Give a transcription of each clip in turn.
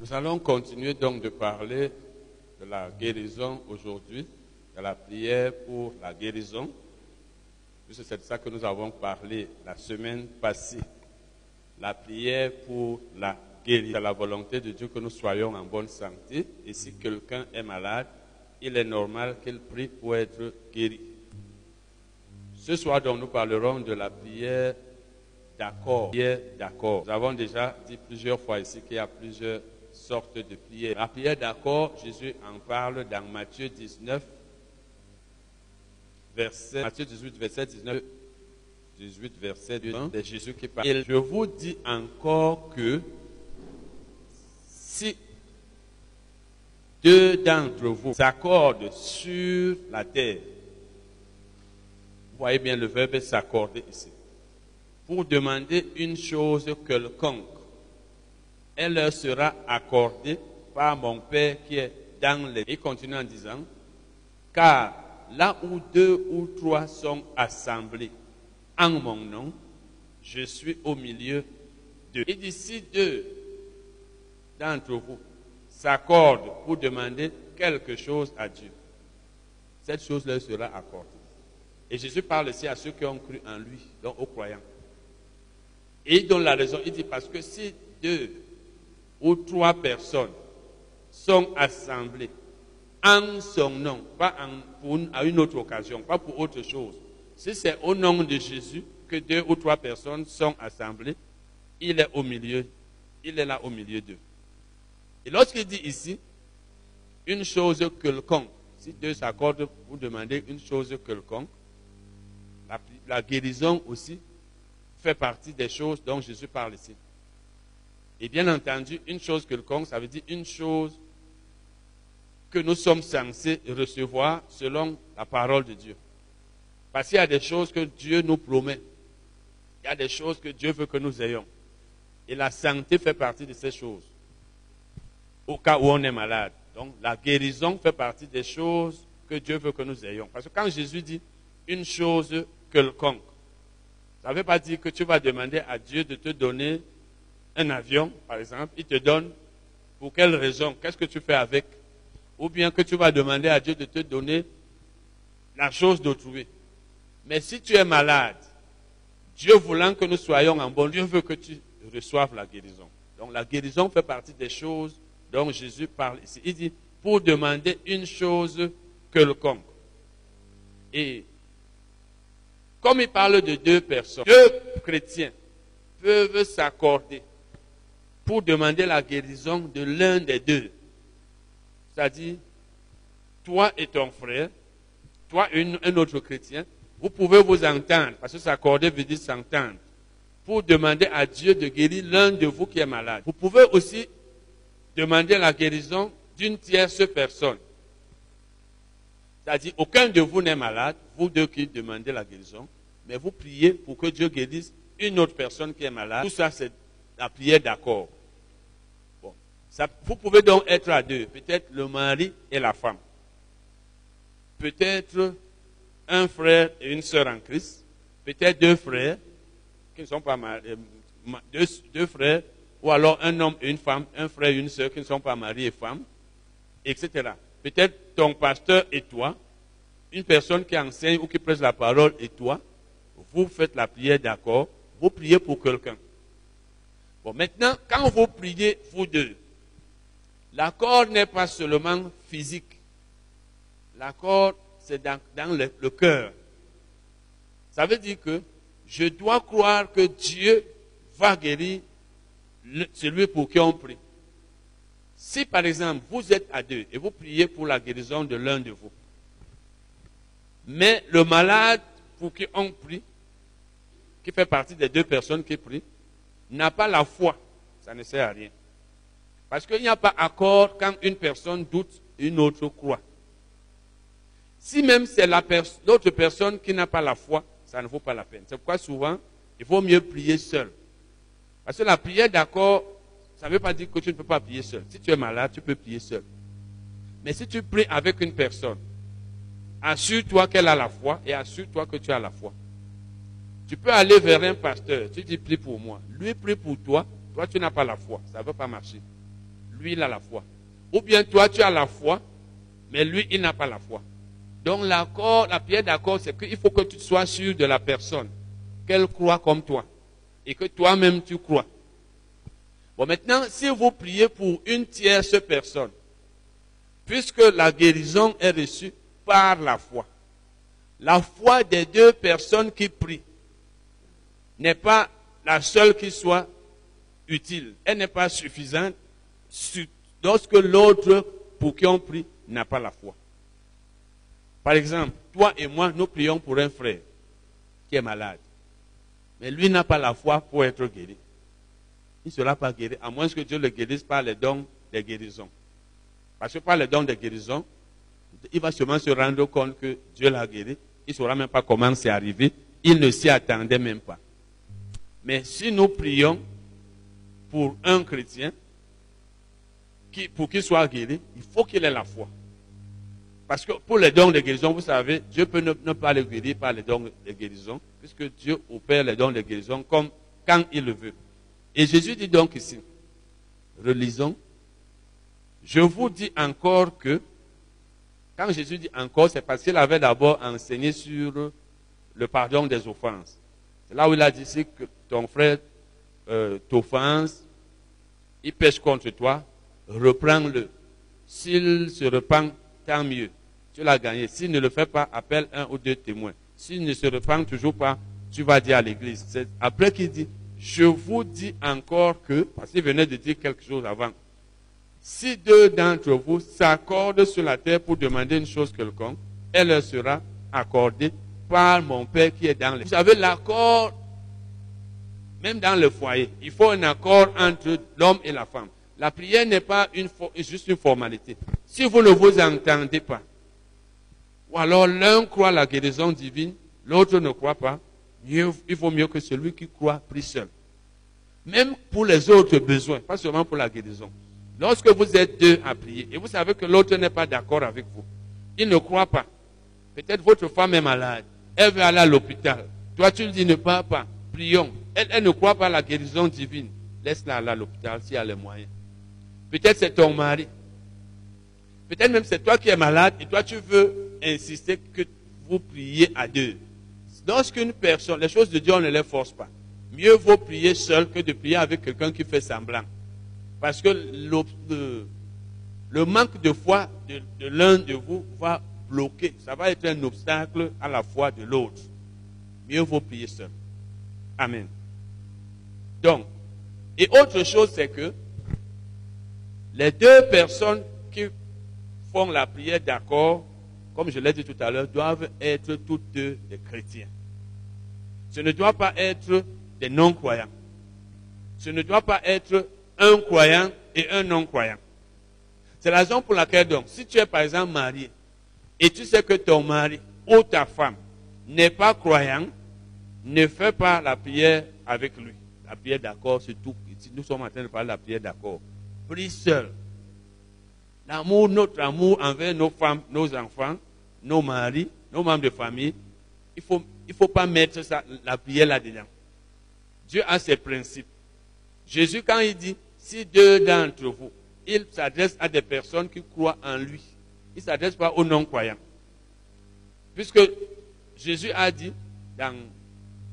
Nous allons continuer donc de parler de la guérison aujourd'hui, de la prière pour la guérison. C'est de ça que nous avons parlé la semaine passée. La prière pour la guérison. C'est la volonté de Dieu que nous soyons en bonne santé. Et si quelqu'un est malade, il est normal qu'il prie pour être guéri. Ce soir, donc, nous parlerons de la prière d'accord. Prière d'accord. Nous avons déjà dit plusieurs fois ici qu'il y a plusieurs sortes de prières. La prière d'accord, Jésus en parle dans Matthieu 19, verset, Matthieu 18, verset 19, 18, verset 2, c'est Jésus qui parle. Et je vous dis encore que si deux d'entre vous s'accordent sur la terre, vous voyez bien le verbe s'accorder ici, pour demander une chose quelconque, elle leur sera accordée par mon Père qui est dans les... Il continue en disant, car là où deux ou trois sont assemblés en mon nom, je suis au milieu d'eux. Et d'ici deux d'entre vous s'accordent pour demander quelque chose à Dieu, cette chose leur sera accordée. Et Jésus parle aussi à ceux qui ont cru en lui, donc aux croyants. Et il donne la raison. Il dit parce que si deux ou trois personnes sont assemblées en son nom, pas pour, à une autre occasion, pas pour autre chose. Si c'est au nom de Jésus que deux ou trois personnes sont assemblées, il est au milieu, il est là au milieu d'eux. Et lorsqu'il dit ici, une chose quelconque, si deux s'accordent pour demander une chose quelconque, la guérison aussi fait partie des choses dont Jésus parle ici. Et bien entendu, une chose quelconque, ça veut dire une chose que nous sommes censés recevoir selon la parole de Dieu. Parce qu'il y a des choses que Dieu nous promet. Il y a des choses que Dieu veut que nous ayons. Et la santé fait partie de ces choses. Au cas où on est malade. Donc la guérison fait partie des choses que Dieu veut que nous ayons. Parce que quand Jésus dit une chose quelconque, ça ne veut pas dire que tu vas demander à Dieu de te donner un avion, par exemple. Il te donne pour quelle raison Qu'est-ce que tu fais avec? Ou bien que tu vas demander à Dieu de te donner la chose d'autrui. Mais si tu es malade, Dieu voulant que nous soyons en bon, Dieu veut que tu reçoives la guérison. Donc la guérison fait partie des choses dont Jésus parle ici. Il dit, pour demander une chose quelconque. Et comme il parle de deux personnes, deux chrétiens peuvent s'accorder pour demander la guérison de l'un des deux. C'est-à-dire, toi et ton frère, toi et un autre chrétien, vous pouvez vous entendre, parce que s'accorder veut dire s'entendre, pour demander à Dieu de guérir l'un de vous qui est malade. Vous pouvez aussi demander la guérison d'une tierce personne. C'est-à-dire, aucun de vous n'est malade, vous deux qui demandez la guérison, mais vous priez pour que Dieu guérisse une autre personne qui est malade. Tout ça, c'est la prière d'accord. Vous pouvez donc être à deux, peut-être le mari et la femme. Peut-être un frère et une sœur en Christ. Peut-être deux frères qui ne sont pas mariés, deux, deux frères, ou alors un homme et une femme, un frère et une sœur qui ne sont pas mariés et femmes, etc. Peut-être ton pasteur et toi, une personne qui enseigne ou qui prêche la parole et toi, vous faites la prière d'accord, vous priez pour quelqu'un. Bon, maintenant, quand vous priez, vous deux, l'accord n'est pas seulement physique. L'accord, c'est dans, le, cœur. Ça veut dire que je dois croire que Dieu va guérir celui pour qui on prie. Si par exemple vous êtes à deux et vous priez pour la guérison de l'un de vous, mais le malade pour qui on prie, qui fait partie des deux personnes qui prient, n'a pas la foi, ça ne sert à rien. Parce qu'il n'y a pas accord quand une personne doute une autre croit. Si même c'est l'autre pers personne qui n'a pas la foi, ça ne vaut pas la peine. C'est pourquoi souvent, il vaut mieux prier seul. Parce que la prière d'accord, ça ne veut pas dire que tu ne peux pas prier seul. Si tu es malade, tu peux prier seul. Mais si tu pries avec une personne, assure-toi qu'elle a la foi et assure-toi que tu as la foi. Tu peux aller vers un pasteur, tu dis prie pour moi. Lui prie pour toi, toi tu n'as pas la foi, ça ne va pas marcher. Lui, il a la foi. Ou bien toi, tu as la foi, mais lui, il n'a pas la foi. Donc l'accord, la prière d'accord, c'est qu'il faut que tu sois sûr de la personne, qu'elle croit comme toi, et que toi-même tu crois. Bon, maintenant, si vous priez pour une tierce personne, puisque la guérison est reçue par la foi, la foi des deux personnes qui prient n'est pas la seule qui soit utile. Elle n'est pas suffisante lorsque l'autre pour qui on prie n'a pas la foi. Par exemple, toi et moi, nous prions pour un frère qui est malade. Mais lui n'a pas la foi pour être guéri. Il ne sera pas guéri, à moins que Dieu le guérisse par les dons de guérison. Parce que par les dons de guérison, il va sûrement se rendre compte que Dieu l'a guéri. Il ne saura même pas comment c'est arrivé. Il ne s'y attendait même pas. Mais si nous prions pour un chrétien, pour qu'il soit guéri, il faut qu'il ait la foi. Parce que pour les dons de guérison, vous savez, Dieu peut ne, pas les guérir par les dons de guérison, puisque Dieu opère les dons de guérison comme quand il le veut. Et Jésus dit donc ici, relisons, je vous dis encore que, quand Jésus dit encore, c'est parce qu'il avait d'abord enseigné sur le pardon des offenses. C'est là où il a dit, que ton frère euh, t'offense, il pêche contre toi, reprends-le. S'il se repent, tant mieux. Tu l'as gagné. S'il ne le fait pas, appelle un ou deux témoins. S'il ne se repent toujours pas, tu vas dire à l'église. C'est après qu'il dit, je vous dis encore que, parce qu'il venait de dire quelque chose avant, si deux d'entre vous s'accordent sur la terre pour demander une chose quelconque, elle leur sera accordée par mon Père qui est dans les... Vous savez, l'accord, même dans le foyer, il faut un accord entre l'homme et la femme. La prière n'est pas une, juste une formalité. Si vous ne vous entendez pas, ou alors l'un croit la guérison divine, l'autre ne croit pas, il vaut mieux que celui qui croit prie seul. Même pour les autres besoins, pas seulement pour la guérison. Lorsque vous êtes deux à prier et vous savez que l'autre n'est pas d'accord avec vous, il ne croit pas. Peut-être votre femme est malade, elle veut aller à l'hôpital. Toi, tu lui dis ne pas, prions. Elle, elle ne croit pas à la guérison divine. Laisse-la aller à l'hôpital si elle a les moyens. Peut-être c'est ton mari. Peut-être même c'est toi qui es malade et toi tu veux insister que vous priez à deux. Lorsqu'une personne, les choses de Dieu, on ne les force pas. Mieux vaut prier seul que de prier avec quelqu'un qui fait semblant. Parce que le, le, manque de foi de, de l'un de vous va bloquer. Ça va être un obstacle à la foi de l'autre. Mieux vaut prier seul. Amen. Donc, et autre chose, c'est que les deux personnes qui font la prière d'accord, comme je l'ai dit tout à l'heure, doivent être toutes deux des chrétiens. Ce ne doit pas être des non-croyants. Ce ne doit pas être un croyant et un non-croyant. C'est la raison pour laquelle, donc, si tu es par exemple marié et tu sais que ton mari ou ta femme n'est pas croyant, ne fais pas la prière avec lui. La prière d'accord, c'est tout. Nous sommes en train de parler de la prière d'accord prie seul. L'amour, notre amour envers nos femmes, nos enfants, nos maris, nos membres de famille, il ne faut, il faut pas mettre ça, la prière là-dedans. Dieu a ses principes. Jésus, quand il dit, si deux d'entre vous, il s'adresse à des personnes qui croient en lui. Il ne s'adresse pas aux non-croyants. Puisque Jésus a dit dans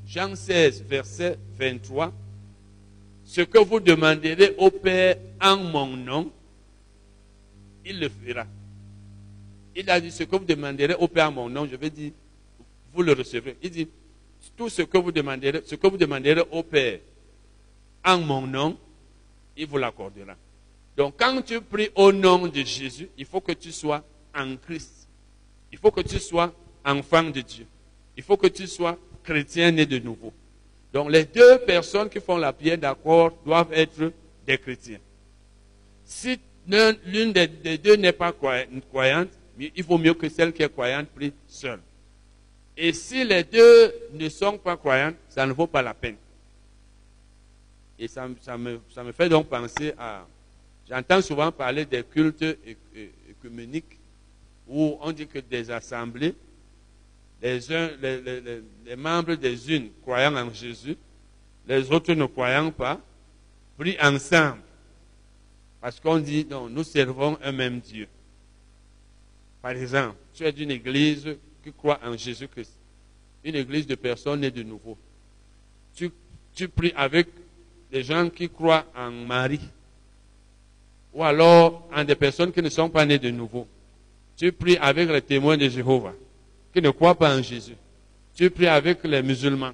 Jean 16, verset 23, ce que vous demanderez au Père en mon nom, il le fera. Il a dit, ce que vous demanderez au Père en mon nom, je vais dire, vous le recevrez. Il dit, tout ce que vous demanderez, ce que vous demanderez au Père en mon nom, il vous l'accordera. Donc quand tu pries au nom de Jésus, il faut que tu sois en Christ. Il faut que tu sois enfant de Dieu. Il faut que tu sois chrétien né de nouveau. Donc les deux personnes qui font la prière d'accord doivent être des chrétiens. Si l'une des deux n'est pas croyante, il vaut mieux que celle qui est croyante prie seule. Et si les deux ne sont pas croyantes, ça ne vaut pas la peine. Et ça, me, fait donc penser à... J'entends souvent parler des cultes écuméniques où on dit que des assemblées les, uns, les, membres des unes croyant en Jésus, les autres ne croyant pas, prient ensemble. Parce qu'on dit, non, nous servons un même Dieu. Par exemple, tu es d'une église qui croit en Jésus-Christ. Une église de personnes nées de nouveau. Tu, tu pries avec des gens qui croient en Marie. Ou alors en des personnes qui ne sont pas nées de nouveau. Tu pries avec les témoins de Jéhovah, qui ne croient pas en Jésus. Tu pries avec les musulmans,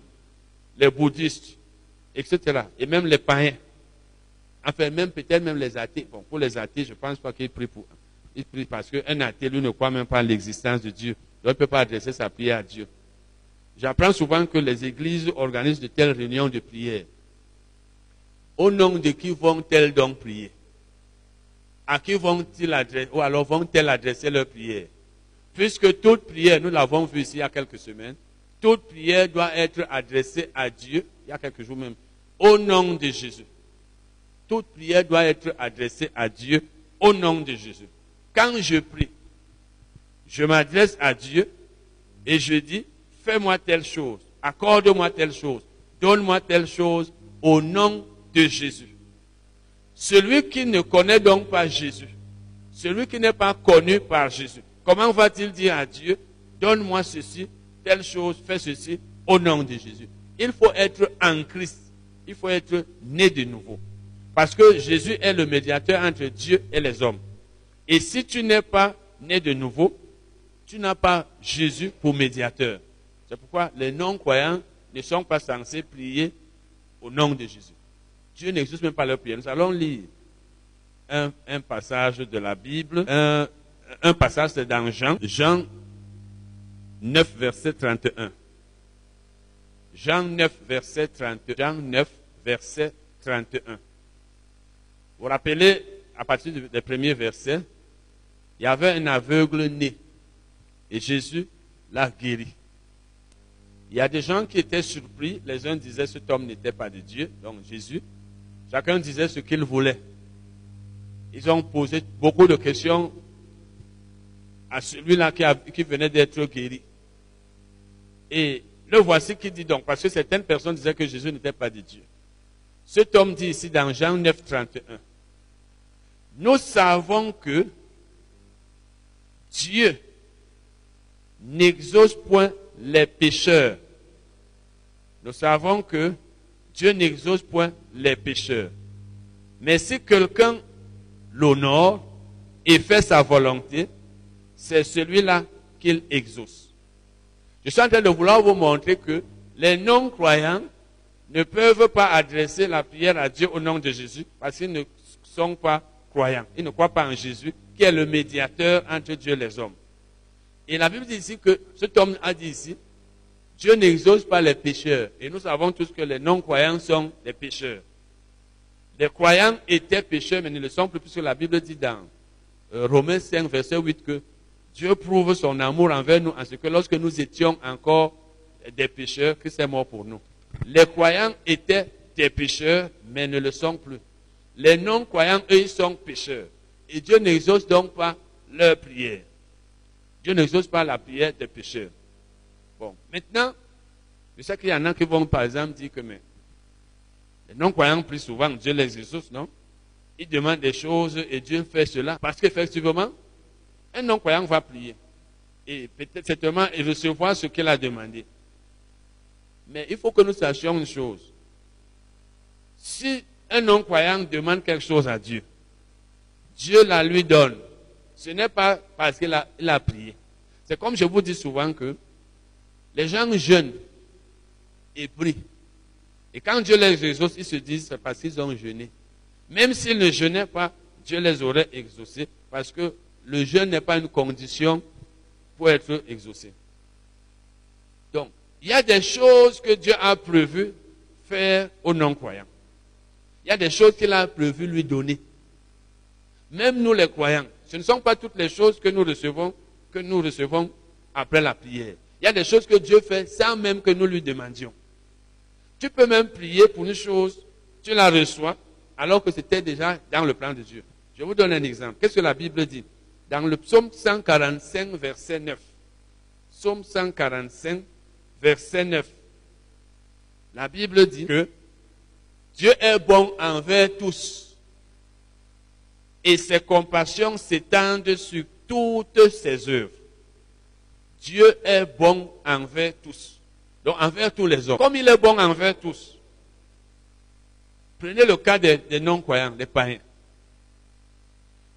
les bouddhistes, etc. Et même les païens. Enfin, même peut-être même les athées. Bon, pour les athées, je ne pense pas qu'ils prient pour. Ils prient parce qu'un athée, lui, ne croit même pas en l'existence de Dieu. Donc, il ne peut pas adresser sa prière à Dieu. J'apprends souvent que les églises organisent de telles réunions de prière. Au nom de qui vont-elles donc prier? À qui vont-ils adresser, ou alors vont-elles adresser leur prière? Puisque toute prière, nous l'avons vu ici il y a quelques semaines, toute prière doit être adressée à Dieu, il y a quelques jours même, au nom de Jésus. Toute prière doit être adressée à Dieu au nom de Jésus. Quand je prie, je m'adresse à Dieu et je dis, fais-moi telle chose, accorde-moi telle chose, donne-moi telle chose au nom de Jésus. Celui qui ne connaît donc pas Jésus, celui qui n'est pas connu par Jésus, comment va-t-il dire à Dieu, donne-moi ceci, telle chose, fais ceci au nom de Jésus Il faut être en Christ, il faut être né de nouveau. Parce que Jésus est le médiateur entre Dieu et les hommes. Et si tu n'es pas né de nouveau, tu n'as pas Jésus pour médiateur. C'est pourquoi les non-croyants ne sont pas censés prier au nom de Jésus. Dieu n'existe même pas leur prière. Nous allons lire un, passage de la Bible. Un passage, c'est dans Jean. Jean 9, verset 31. Jean 9, verset 31. Jean 9, verset 31. Vous vous rappelez, à partir des premiers versets, il y avait un aveugle né. Et Jésus l'a guéri. Il y a des gens qui étaient surpris. Les uns disaient cet homme n'était pas de Dieu, donc Jésus. Chacun disait ce qu'il voulait. Ils ont posé beaucoup de questions à celui-là qui, venait d'être guéri. Et le voici qui dit donc, parce que certaines personnes disaient que Jésus n'était pas de Dieu. Cet homme dit ici dans Jean 9, 31, nous savons que Dieu n'exauce point les pécheurs. Nous savons que Dieu n'exauce point les pécheurs. Mais si quelqu'un l'honore et fait sa volonté, c'est celui-là qu'il exauce. Je suis en train de vouloir vous montrer que les non-croyants ne peuvent pas adresser la prière à Dieu au nom de Jésus parce qu'ils ne sont pas croyants. Ils ne croient pas en Jésus, qui est le médiateur entre Dieu et les hommes. Et la Bible dit ici que cet homme a dit ici, Dieu n'exauce pas les pécheurs. Et nous savons tous que les non-croyants sont des pécheurs. Les croyants étaient pécheurs, mais ne le sont plus, puisque la Bible dit dans euh, Romains 5, verset 8 que Dieu prouve son amour envers nous en ce que lorsque nous étions encore des pécheurs, Christ est mort pour nous. Les croyants étaient des pécheurs, mais ne le sont plus. Les non-croyants, eux, ils sont pécheurs. Et Dieu n'exauce donc pas leur prière. Dieu n'exauce pas la prière des pécheurs. Bon, maintenant, je sais qu'il y en a qui vont, par exemple, dire que mais, les non-croyants prient souvent, Dieu les exauce, non? Ils demandent des choses et Dieu fait cela. Parce qu'effectivement, un non-croyant va prier. Et peut-être certainement recevoir ce qu'il a demandé. Mais il faut que nous sachions une chose. Si un non-croyant demande quelque chose à Dieu, Dieu la lui donne. Ce n'est pas parce qu'il a, a prié. C'est comme je vous dis souvent que les gens jeûnent et prient. Et quand Dieu les exauce, ils se disent c'est parce qu'ils ont jeûné. Même s'ils ne jeûnaient pas, Dieu les aurait exaucés parce que le jeûne n'est pas une condition pour être exaucé. Donc, il y a des choses que Dieu a prévu faire aux non-croyants. Il y a des choses qu'il a prévu lui donner. Même nous les croyants, ce ne sont pas toutes les choses que nous recevons, que nous recevons après la prière. Il y a des choses que Dieu fait sans même que nous lui demandions. Tu peux même prier pour une chose, tu la reçois, alors que c'était déjà dans le plan de Dieu. Je vous donne un exemple. Qu'est-ce que la Bible dit? Dans le psaume 145, verset 9. Psaume 145, verset 9. La Bible dit que Dieu est bon envers tous. et ses compassions s'étendent sur toutes ses œuvres. Dieu est bon envers tous. Donc envers tous les hommes. Comme il est bon envers tous. Prenez le cas des, non-croyants, des païens.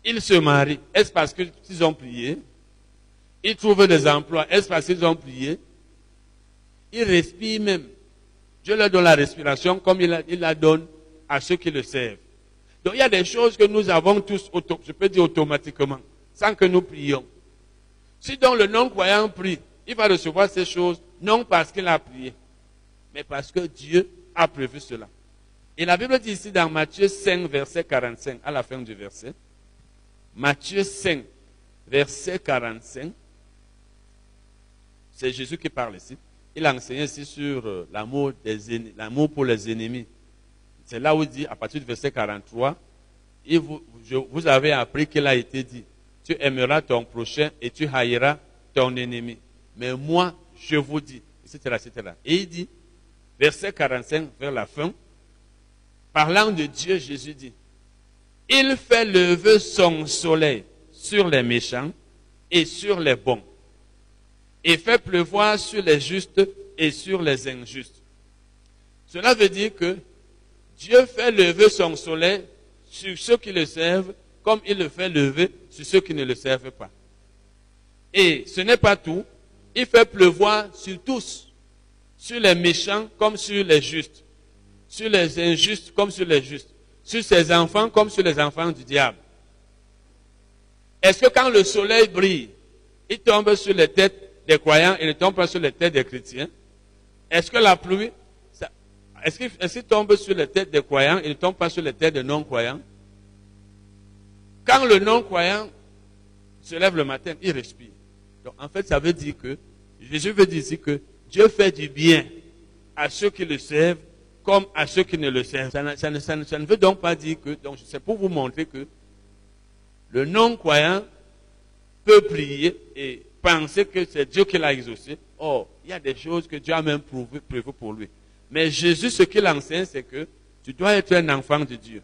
Ils se marient. Est-ce parce qu'ils ont prié? Ils trouvent des emplois. Est-ce parce qu'ils ont prié? Ils respirent même. Dieu leur donne la respiration comme il la, donne à ceux qui le servent. Donc il y a des choses que nous avons tous, je peux dire automatiquement, sans que nous prions. Si donc le non-croyant prie, il va recevoir ces choses non parce qu'il a prié, mais parce que Dieu a prévu cela. Et la Bible dit ici dans Matthieu 5, verset 45, à la fin du verset, Matthieu 5, verset 45, c'est Jésus qui parle ici il a enseigné ici sur euh, l'amour, pour les ennemis. C'est là où il dit, à partir du verset 43, vous, vous avez appris qu'il a été dit, tu aimeras ton prochain et tu haïras ton ennemi. Mais moi, je vous dis, etc. Et il dit, verset 45 vers la fin, parlant de Dieu, Jésus dit, il fait lever son soleil sur les méchants et sur les bons et fait pleuvoir sur les justes et sur les injustes. Cela veut dire que Dieu fait lever son soleil sur ceux qui le servent comme il le fait lever sur ceux qui ne le servent pas. Et ce n'est pas tout. Il fait pleuvoir sur tous, sur les méchants comme sur les justes, sur les injustes comme sur les justes, sur ses enfants comme sur les enfants du diable. Est-ce que quand le soleil brille, il tombe sur les têtes des croyants et ne tombe pas sur les têtes des chrétiens? Est-ce que la pluie, est-ce qu'il tombe sur les têtes des croyants et ne tombe pas sur les têtes des non-croyants? Quand le non-croyant se lève le matin, il respire. Donc en fait, ça veut dire que, Jésus veut dire ici que Dieu fait du bien à ceux qui le servent comme à ceux qui ne le servent. Ça, ne, veut donc pas dire que, donc c'est pour vous montrer que le non-croyant peut prier et penser que c'est Dieu qui l'a exaucé. Or, il y a des choses que Dieu a même prévues pour lui. Mais Jésus, ce qu'il enseigne, c'est que tu dois être un enfant de Dieu.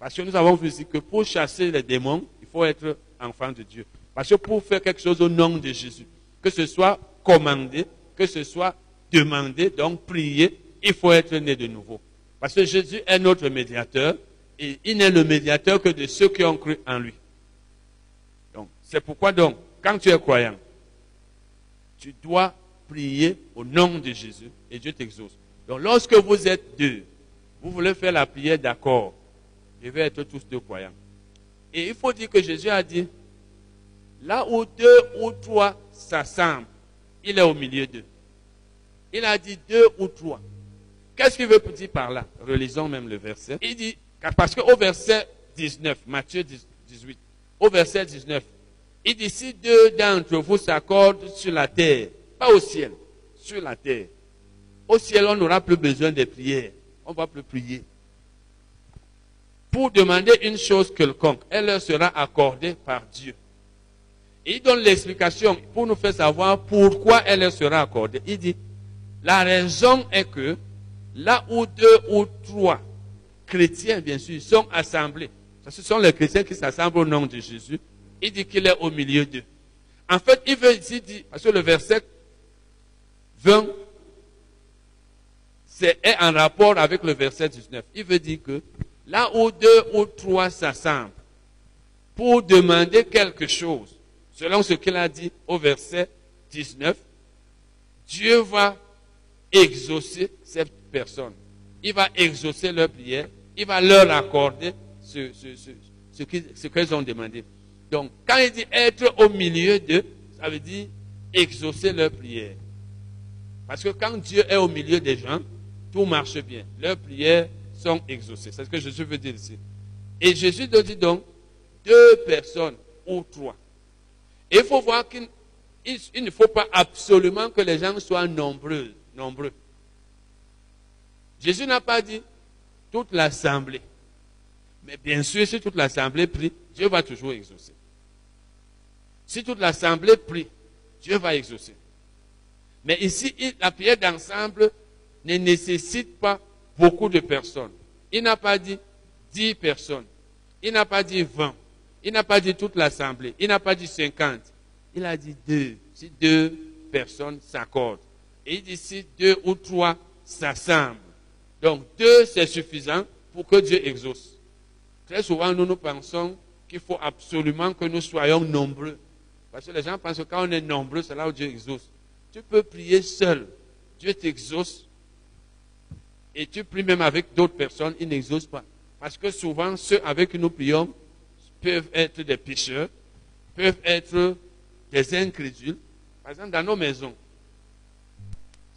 Parce que nous avons vu ici que pour chasser les démons, il faut être enfant de Dieu. Parce que pour faire quelque chose au nom de Jésus, que ce soit commandé, que ce soit demandé, donc prier, il faut être né de nouveau. Parce que Jésus est notre médiateur et il n'est le médiateur que de ceux qui ont cru en lui. Donc, c'est pourquoi donc, quand tu es croyant, tu dois prier au nom de Jésus et Dieu t'exauce. Donc lorsque vous êtes deux, vous voulez faire la prière d'accord, je vais être tous deux croyants. Et il faut dire que Jésus a dit, là où deux ou trois s'assemblent, il est au milieu d'eux. Il a dit deux ou trois. Qu'est-ce qu'il veut dire par là? Relisons même le verset. Il dit, parce qu'au verset 19, Matthieu 18, au verset 19, il dit, si deux d'entre vous s'accordent sur la terre, pas au ciel, sur la terre, au ciel, on n'aura plus besoin de prières. On ne va plus prier. Pour demander une chose quelconque, elle leur sera accordée par Dieu. il donne l'explication pour nous faire savoir pourquoi elle leur sera accordée. Il dit, la raison est que là où deux ou trois chrétiens, bien sûr, sont assemblés, ce sont les chrétiens qui s'assemblent au nom de Jésus, il dit qu'il est au milieu d'eux. En fait, il veut ici dire, parce que le verset 20 c'est en rapport avec le verset 19. Il veut dire que là où deux ou trois s'assemblent pour demander quelque chose, selon ce qu'il a dit au verset 19, Dieu va exaucer cette personne. Il va exaucer leur prière. Il va leur accorder ce, ce qu'elles ont demandé. Donc, quand il dit être au milieu d'eux, ça veut dire exaucer leur prière. Parce que quand Dieu est au milieu des gens, tout marche bien. Leurs prières sont exaucées. C'est ce que Jésus veut dire ici. Et Jésus dit donc deux personnes ou trois. Il faut voir qu'il ne faut pas absolument que les gens soient nombreux. Nombreux. Jésus n'a pas dit toute l'assemblée. Mais bien sûr, si toute l'assemblée prie, Dieu va toujours exaucer. Si toute l'assemblée prie, Dieu va exaucer. Mais ici, la prière d'ensemble ne nécessite pas beaucoup de personnes. Il n'a pas dit dix personnes. Il n'a pas dit vingt. Il n'a pas dit toute l'assemblée. Il n'a pas dit 50. Il a dit deux. Si deux personnes s'accordent. Et si deux ou trois s'assemblent. Donc deux, c'est suffisant pour que Dieu exauce. Très souvent, nous nous pensons qu'il faut absolument que nous soyons nombreux. Parce que les gens pensent que quand on est nombreux, c'est là où Dieu exauce. Tu peux prier seul. Dieu t'exauce. Et tu pries même avec d'autres personnes, il n'exauce pas. Parce que souvent, ceux avec qui nous prions peuvent être des pécheurs, peuvent être des incrédules. Par exemple, dans nos maisons,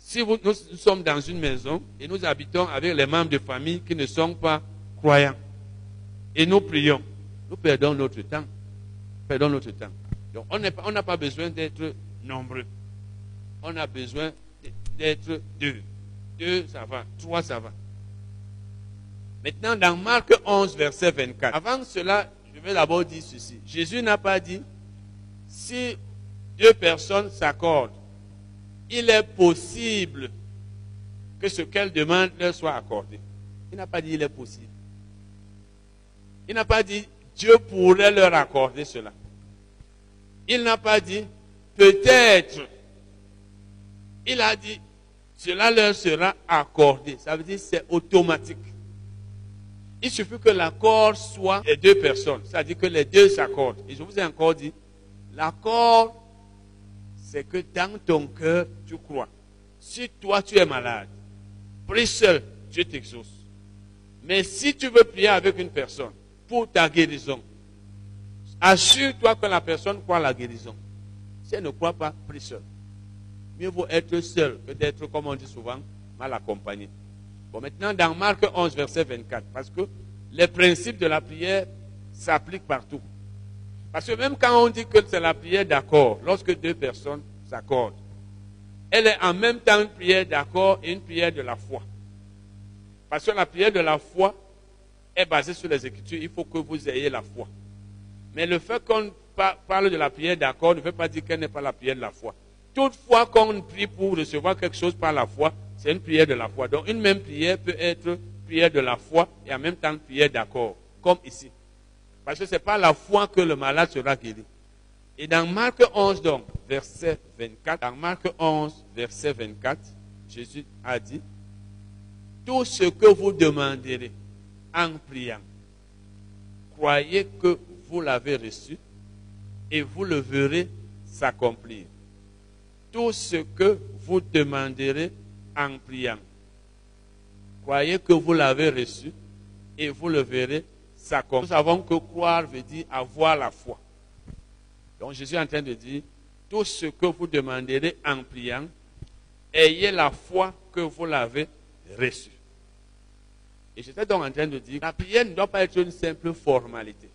si nous, nous sommes dans une maison et nous habitons avec les membres de famille qui ne sont pas croyants, et nous prions, nous perdons notre temps. Perdons notre temps. Donc, on n'a pas besoin d'être nombreux. On a besoin d'être deux. Deux, ça va. Trois, ça va. Maintenant, dans Marc 11, verset 24. Avant cela, je vais d'abord dire ceci. Jésus n'a pas dit, si deux personnes s'accordent, il est possible que ce qu'elles demandent leur soit accordé. Il n'a pas dit il est possible. Il n'a pas dit Dieu pourrait leur accorder cela. Il n'a pas dit peut-être. Il a dit cela leur sera accordé. Ça veut dire c'est automatique. Il suffit que l'accord soit les deux personnes. C'est-à-dire que les deux s'accordent. Et je vous ai encore dit, l'accord, c'est que dans ton cœur, tu crois. Si toi, tu es malade, prie seul, Dieu t'exauce. Mais si tu veux prier avec une personne pour ta guérison, assure-toi que la personne croit la guérison. Si elle ne croit pas, prie seul. Mieux vaut être seul que d'être, comme on dit souvent, mal accompagné. Bon, maintenant, dans Marc 11, verset 24, parce que les principes de la prière s'appliquent partout. Parce que même quand on dit que c'est la prière d'accord, lorsque deux personnes s'accordent, elle est en même temps une prière d'accord et une prière de la foi. Parce que la prière de la foi est basée sur les Écritures. Il faut que vous ayez la foi. Mais le fait qu'on parle de la prière d'accord ne veut pas dire qu'elle n'est pas la prière de la foi. Toutefois, qu'on prie pour recevoir quelque chose par la foi, c'est une prière de la foi. Donc une même prière peut être prière de la foi et en même temps prière d'accord, comme ici. Parce que ce n'est pas la foi que le malade sera guéri. Et dans Marc 11, donc, verset 24, dans Marc 11, verset 24, Jésus a dit, tout ce que vous demanderez en priant, croyez que vous l'avez reçu et vous le verrez s'accomplir. Tout ce que vous demanderez en priant. Croyez que vous l'avez reçu et vous le verrez. Nous savons que croire veut dire avoir la foi. Donc Jésus est en train de dire, tout ce que vous demanderez en priant, ayez la foi que vous l'avez reçu. Et j'étais donc en train de dire, la prière ne doit pas être une simple formalité.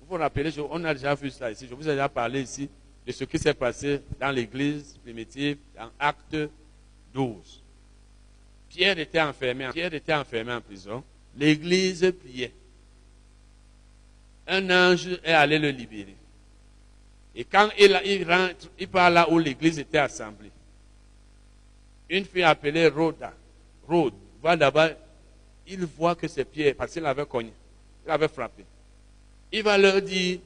Vous vous rappelez, on a déjà vu ça ici, je vous ai déjà parlé ici de ce qui s'est passé dans l'église primitive, dans Acte 12. Pierre était enfermé, Pierre était enfermé en prison. L'église priait. Un ange est allé le libérer. Et quand il, rentre, il part là où l'église était assemblée. Une fille appelée Rhoda, Rhoda, va d'abord, il voit que c'est Pierre, parce qu'il avait cogné, il avait frappé. Il va leur dire,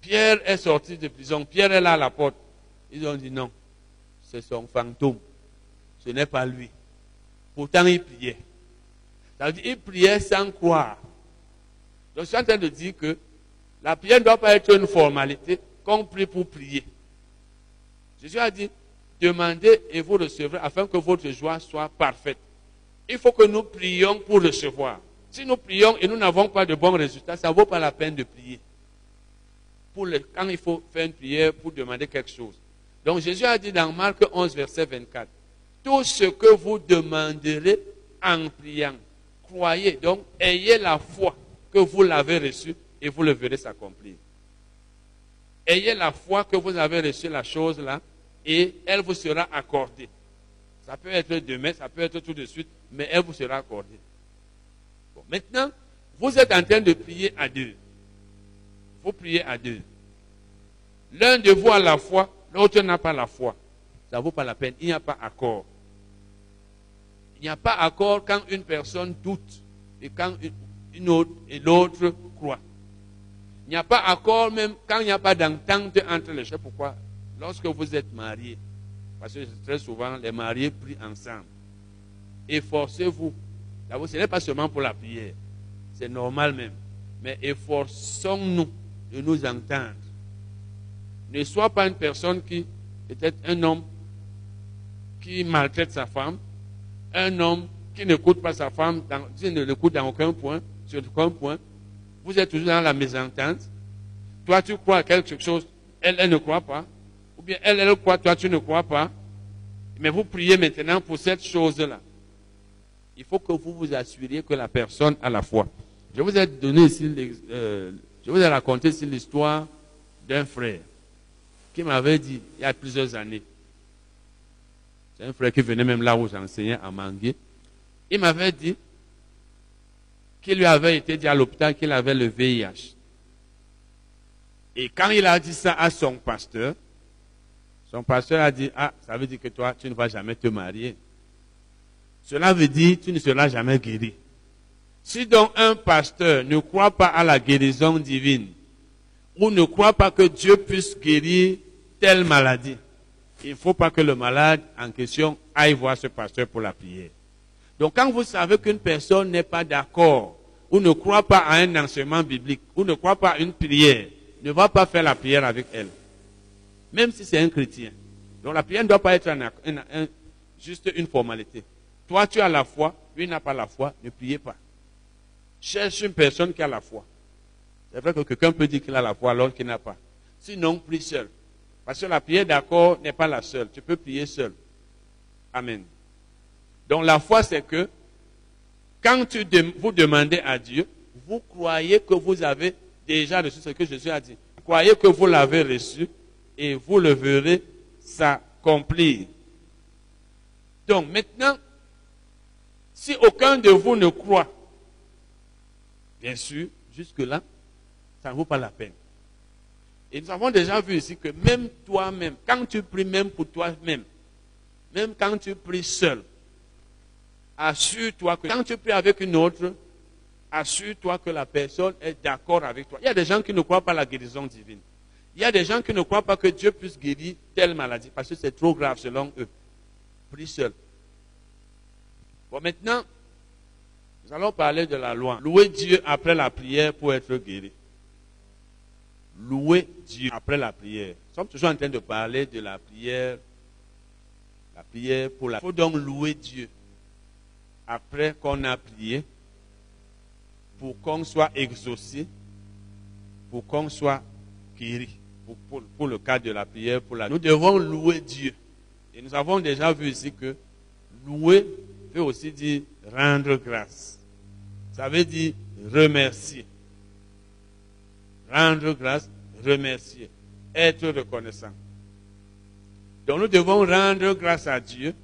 Pierre est sorti de prison, Pierre est là à la porte. Ils ont dit non, c'est son fantôme, ce n'est pas lui. Pourtant, il priait. Il priait sans croire. Donc, je suis en train de dire que la prière ne doit pas être une formalité qu'on prie pour prier. Jésus a dit, demandez et vous recevrez afin que votre joie soit parfaite. Il faut que nous prions pour recevoir. Si nous prions et nous n'avons pas de bons résultats, ça ne vaut pas la peine de prier. Quand il faut faire une prière pour demander quelque chose. Donc Jésus a dit dans Marc 11, verset 24, tout ce que vous demanderez en priant, croyez. Donc ayez la foi que vous l'avez reçue et vous le verrez s'accomplir. Ayez la foi que vous avez reçu la chose là et elle vous sera accordée. Ça peut être demain, ça peut être tout de suite, mais elle vous sera accordée. Bon, maintenant, vous êtes en train de prier à deux. Vous priez à deux. L'un de vous a la foi, l'autre n'a pas la foi. Ça ne vaut pas la peine. Il n'y a pas accord. Il n'y a pas accord quand une personne doute et quand une autre et l'autre croit. Il n'y a pas accord même quand il n'y a pas d'entente entre les chefs. Pourquoi? Lorsque vous êtes mariés, parce que très souvent les mariés prient ensemble, efforcez-vous. Ce n'est pas seulement pour la prière, c'est normal même. Mais efforçons-nous de nous entendre. Ne sois pas une personne qui, peut-être un homme qui maltraite sa femme, un homme qui n'écoute pas sa femme, qui ne l'écoute dans aucun point, sur aucun point. Vous êtes toujours dans la mésentente. Toi, tu crois à quelque chose, elle, elle ne croit pas. Ou bien elle, elle croit, toi, tu ne crois pas. Mais vous priez maintenant pour cette chose-là. Il faut que vous vous assuriez que la personne a la foi. Je vous ai donné ici, euh, je vous ai raconté ici l'histoire d'un frère qui m'avait dit, il y a plusieurs années, c'est un frère qui venait même là où j'enseignais à Mangué, il m'avait dit qu'il lui avait été dit à l'hôpital qu'il avait le VIH. Et quand il a dit ça à son pasteur, son pasteur a dit, ah, ça veut dire que toi, tu ne vas jamais te marier. Cela veut dire, tu ne seras jamais guéri. Si donc un pasteur ne croit pas à la guérison divine, ou ne croit pas que Dieu puisse guérir telle maladie, il ne faut pas que le malade en question aille voir ce pasteur pour la prière. Donc quand vous savez qu'une personne n'est pas d'accord, ou ne croit pas à un enseignement biblique, ou ne croit pas à une prière, ne va pas faire la prière avec elle. Même si c'est un chrétien. Donc la prière ne doit pas être juste une formalité. Toi, tu as la foi, lui n'a pas la foi, ne priez pas. Cherche une personne qui a la foi. C'est vrai que quelqu'un peut dire qu'il a la foi alors qu'il n'a pas. Sinon, prie seul. Parce que la prière d'accord n'est pas la seule. Tu peux prier seul. Amen. Donc la foi, c'est que quand vous demandez à Dieu, vous croyez que vous avez déjà reçu ce que Jésus a dit. Croyez que vous l'avez reçu et vous le verrez s'accomplir. Donc maintenant, si aucun de vous ne croit, bien sûr, jusque-là, ça ne vaut pas la peine. Et nous avons déjà vu ici que même toi-même, quand tu pries même pour toi-même, même quand tu pries seul, assure-toi que quand tu pries avec une autre, assure-toi que la personne est d'accord avec toi. Il y a des gens qui ne croient pas à la guérison divine. Il y a des gens qui ne croient pas que Dieu puisse guérir telle maladie parce que c'est trop grave selon eux. Prie seul. Bon, maintenant, nous allons parler de la loi. Louer Dieu après la prière pour être guéri. Louer Dieu après la prière. Nous sommes toujours en train de parler de la prière. La prière pour la. Il faut donc louer Dieu après qu'on a prié pour qu'on soit exaucé, pour qu'on soit guéri. Pour, le cas de la prière, pour la... nous devons louer Dieu. Et nous avons déjà vu ici que louer veut aussi dire rendre grâce. Ça veut dire remercier. Rendre grâce, remercier, être reconnaissant. Donc nous devons rendre grâce à Dieu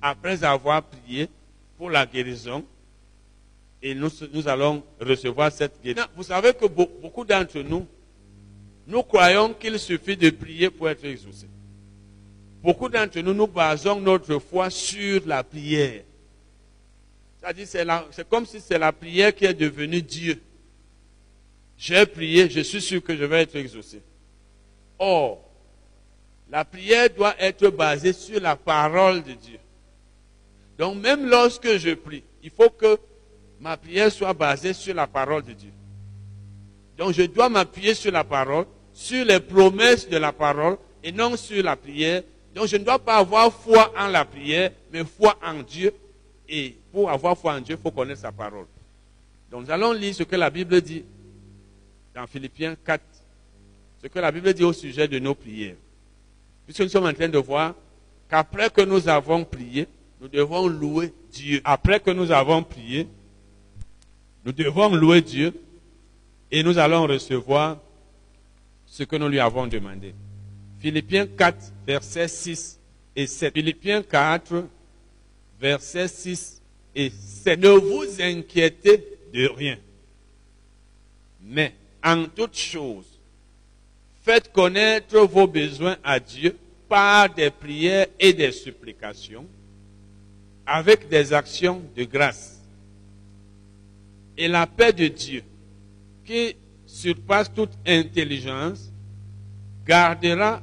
après avoir prié pour la guérison et nous, allons recevoir cette guérison. Vous savez que beaucoup d'entre nous, nous croyons qu'il suffit de prier pour être exaucé. Beaucoup d'entre nous, nous basons notre foi sur la prière. C'est-à-dire, c'est comme si c'est la prière qui est devenue Dieu. J'ai prié, je suis sûr que je vais être exaucé. Or, la prière doit être basée sur la parole de Dieu. Donc, même lorsque je prie, il faut que ma prière soit basée sur la parole de Dieu. Donc je dois m'appuyer sur la parole, sur les promesses de la parole et non sur la prière. Donc je ne dois pas avoir foi en la prière, mais foi en Dieu. Et pour avoir foi en Dieu, il faut connaître sa parole. Donc nous allons lire ce que la Bible dit dans Philippiens 4. Ce que la Bible dit au sujet de nos prières. Puisque nous sommes en train de voir qu'après que nous avons prié, nous devons louer Dieu. Après que nous avons prié, nous devons louer Dieu et nous allons recevoir ce que nous lui avons demandé. Philippiens 4, versets 6 et 7. Philippiens 4, versets 6 et 7. Ne vous inquiétez de rien, mais en toute chose, faites connaître vos besoins à Dieu par des prières et des supplications, avec des actions de grâce et la paix de Dieu, qui surpasse toute intelligence, gardera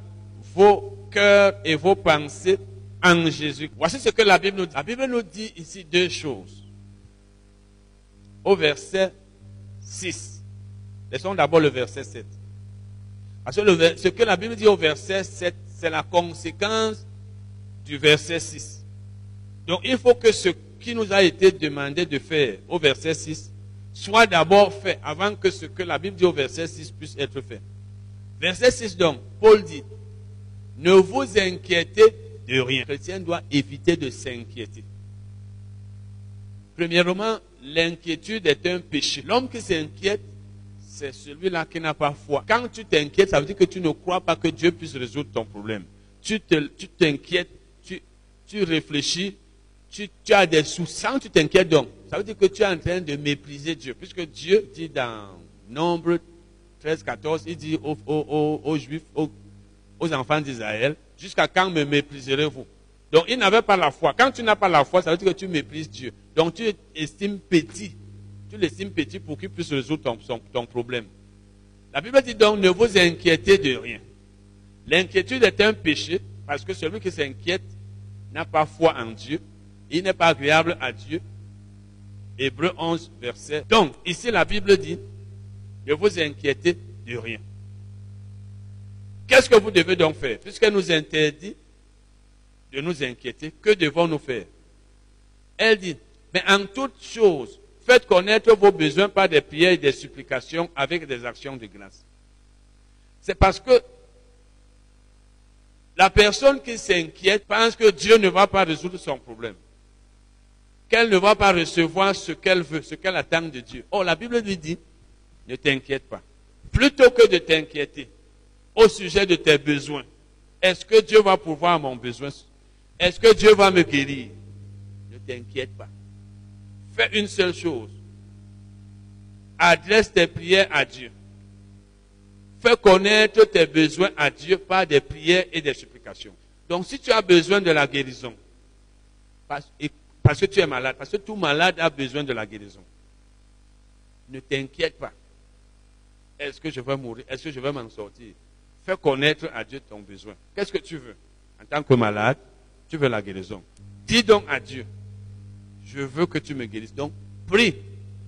vos cœurs et vos pensées en Jésus. Voici ce que la Bible nous dit. La Bible nous dit ici deux choses. Au verset 6. Laissons d'abord le verset 7. Parce que ce que la Bible dit au verset 7, c'est la conséquence du verset 6. Donc il faut que ce qui nous a été demandé de faire au verset 6 soit d'abord fait avant que ce que la Bible dit au verset 6 puisse être fait. Verset 6 donc, Paul dit, ne vous inquiétez de rien. Le chrétien doit éviter de s'inquiéter. Premièrement, l'inquiétude est un péché. L'homme qui s'inquiète, c'est celui-là qui n'a pas foi. Quand tu t'inquiètes, ça veut dire que tu ne crois pas que Dieu puisse résoudre ton problème. Tu t'inquiètes, tu, tu, réfléchis, tu, as des soucis. Tu t'inquiètes donc, ça veut dire que tu es en train de mépriser Dieu. Puisque Dieu dit dans Nombre 13, 14, il dit aux, Juifs, aux, enfants d'Israël, jusqu'à quand me mépriserez-vous? Donc ils n'avaient pas la foi. Quand tu n'as pas la foi, ça veut dire que tu méprises Dieu. Donc tu estimes petit. Tu l'estimes petit pour qu'il puisse résoudre ton problème. La Bible dit donc ne vous inquiétez de rien. L'inquiétude est un péché parce que celui qui s'inquiète n'a pas foi en Dieu. Il n'est pas agréable à Dieu. Hébreu 11, verset. Donc, ici, la Bible dit, ne vous inquiétez de rien. Qu'est-ce que vous devez donc faire? Puisqu'elle nous interdit de nous inquiéter, que devons-nous faire? Elle dit, mais en toute chose, faites connaître vos besoins par des prières et des supplications avec des actions de grâce. C'est parce que la personne qui s'inquiète pense que Dieu ne va pas résoudre son problème. Qu'elle ne va pas recevoir ce qu'elle veut, ce qu'elle attend de Dieu. Oh, la Bible lui dit, ne t'inquiète pas. Plutôt que de t'inquiéter, au sujet de tes besoins. Est-ce que Dieu va pouvoir mon besoin? Est-ce que Dieu va me guérir? Ne t'inquiète pas. Fais une seule chose. Adresse tes prières à Dieu. Fais connaître tes besoins à Dieu par des prières et des supplications. Donc si tu as besoin de la guérison, parce, que tu es malade, parce que tout malade a besoin de la guérison, ne t'inquiète pas. Est-ce que je vais mourir? Est-ce que je vais m'en sortir? Fais connaître à Dieu ton besoin. Qu'est-ce que tu veux? En tant que malade, tu veux la guérison. Dis donc à Dieu, je veux que tu me guérisses. Donc, prie.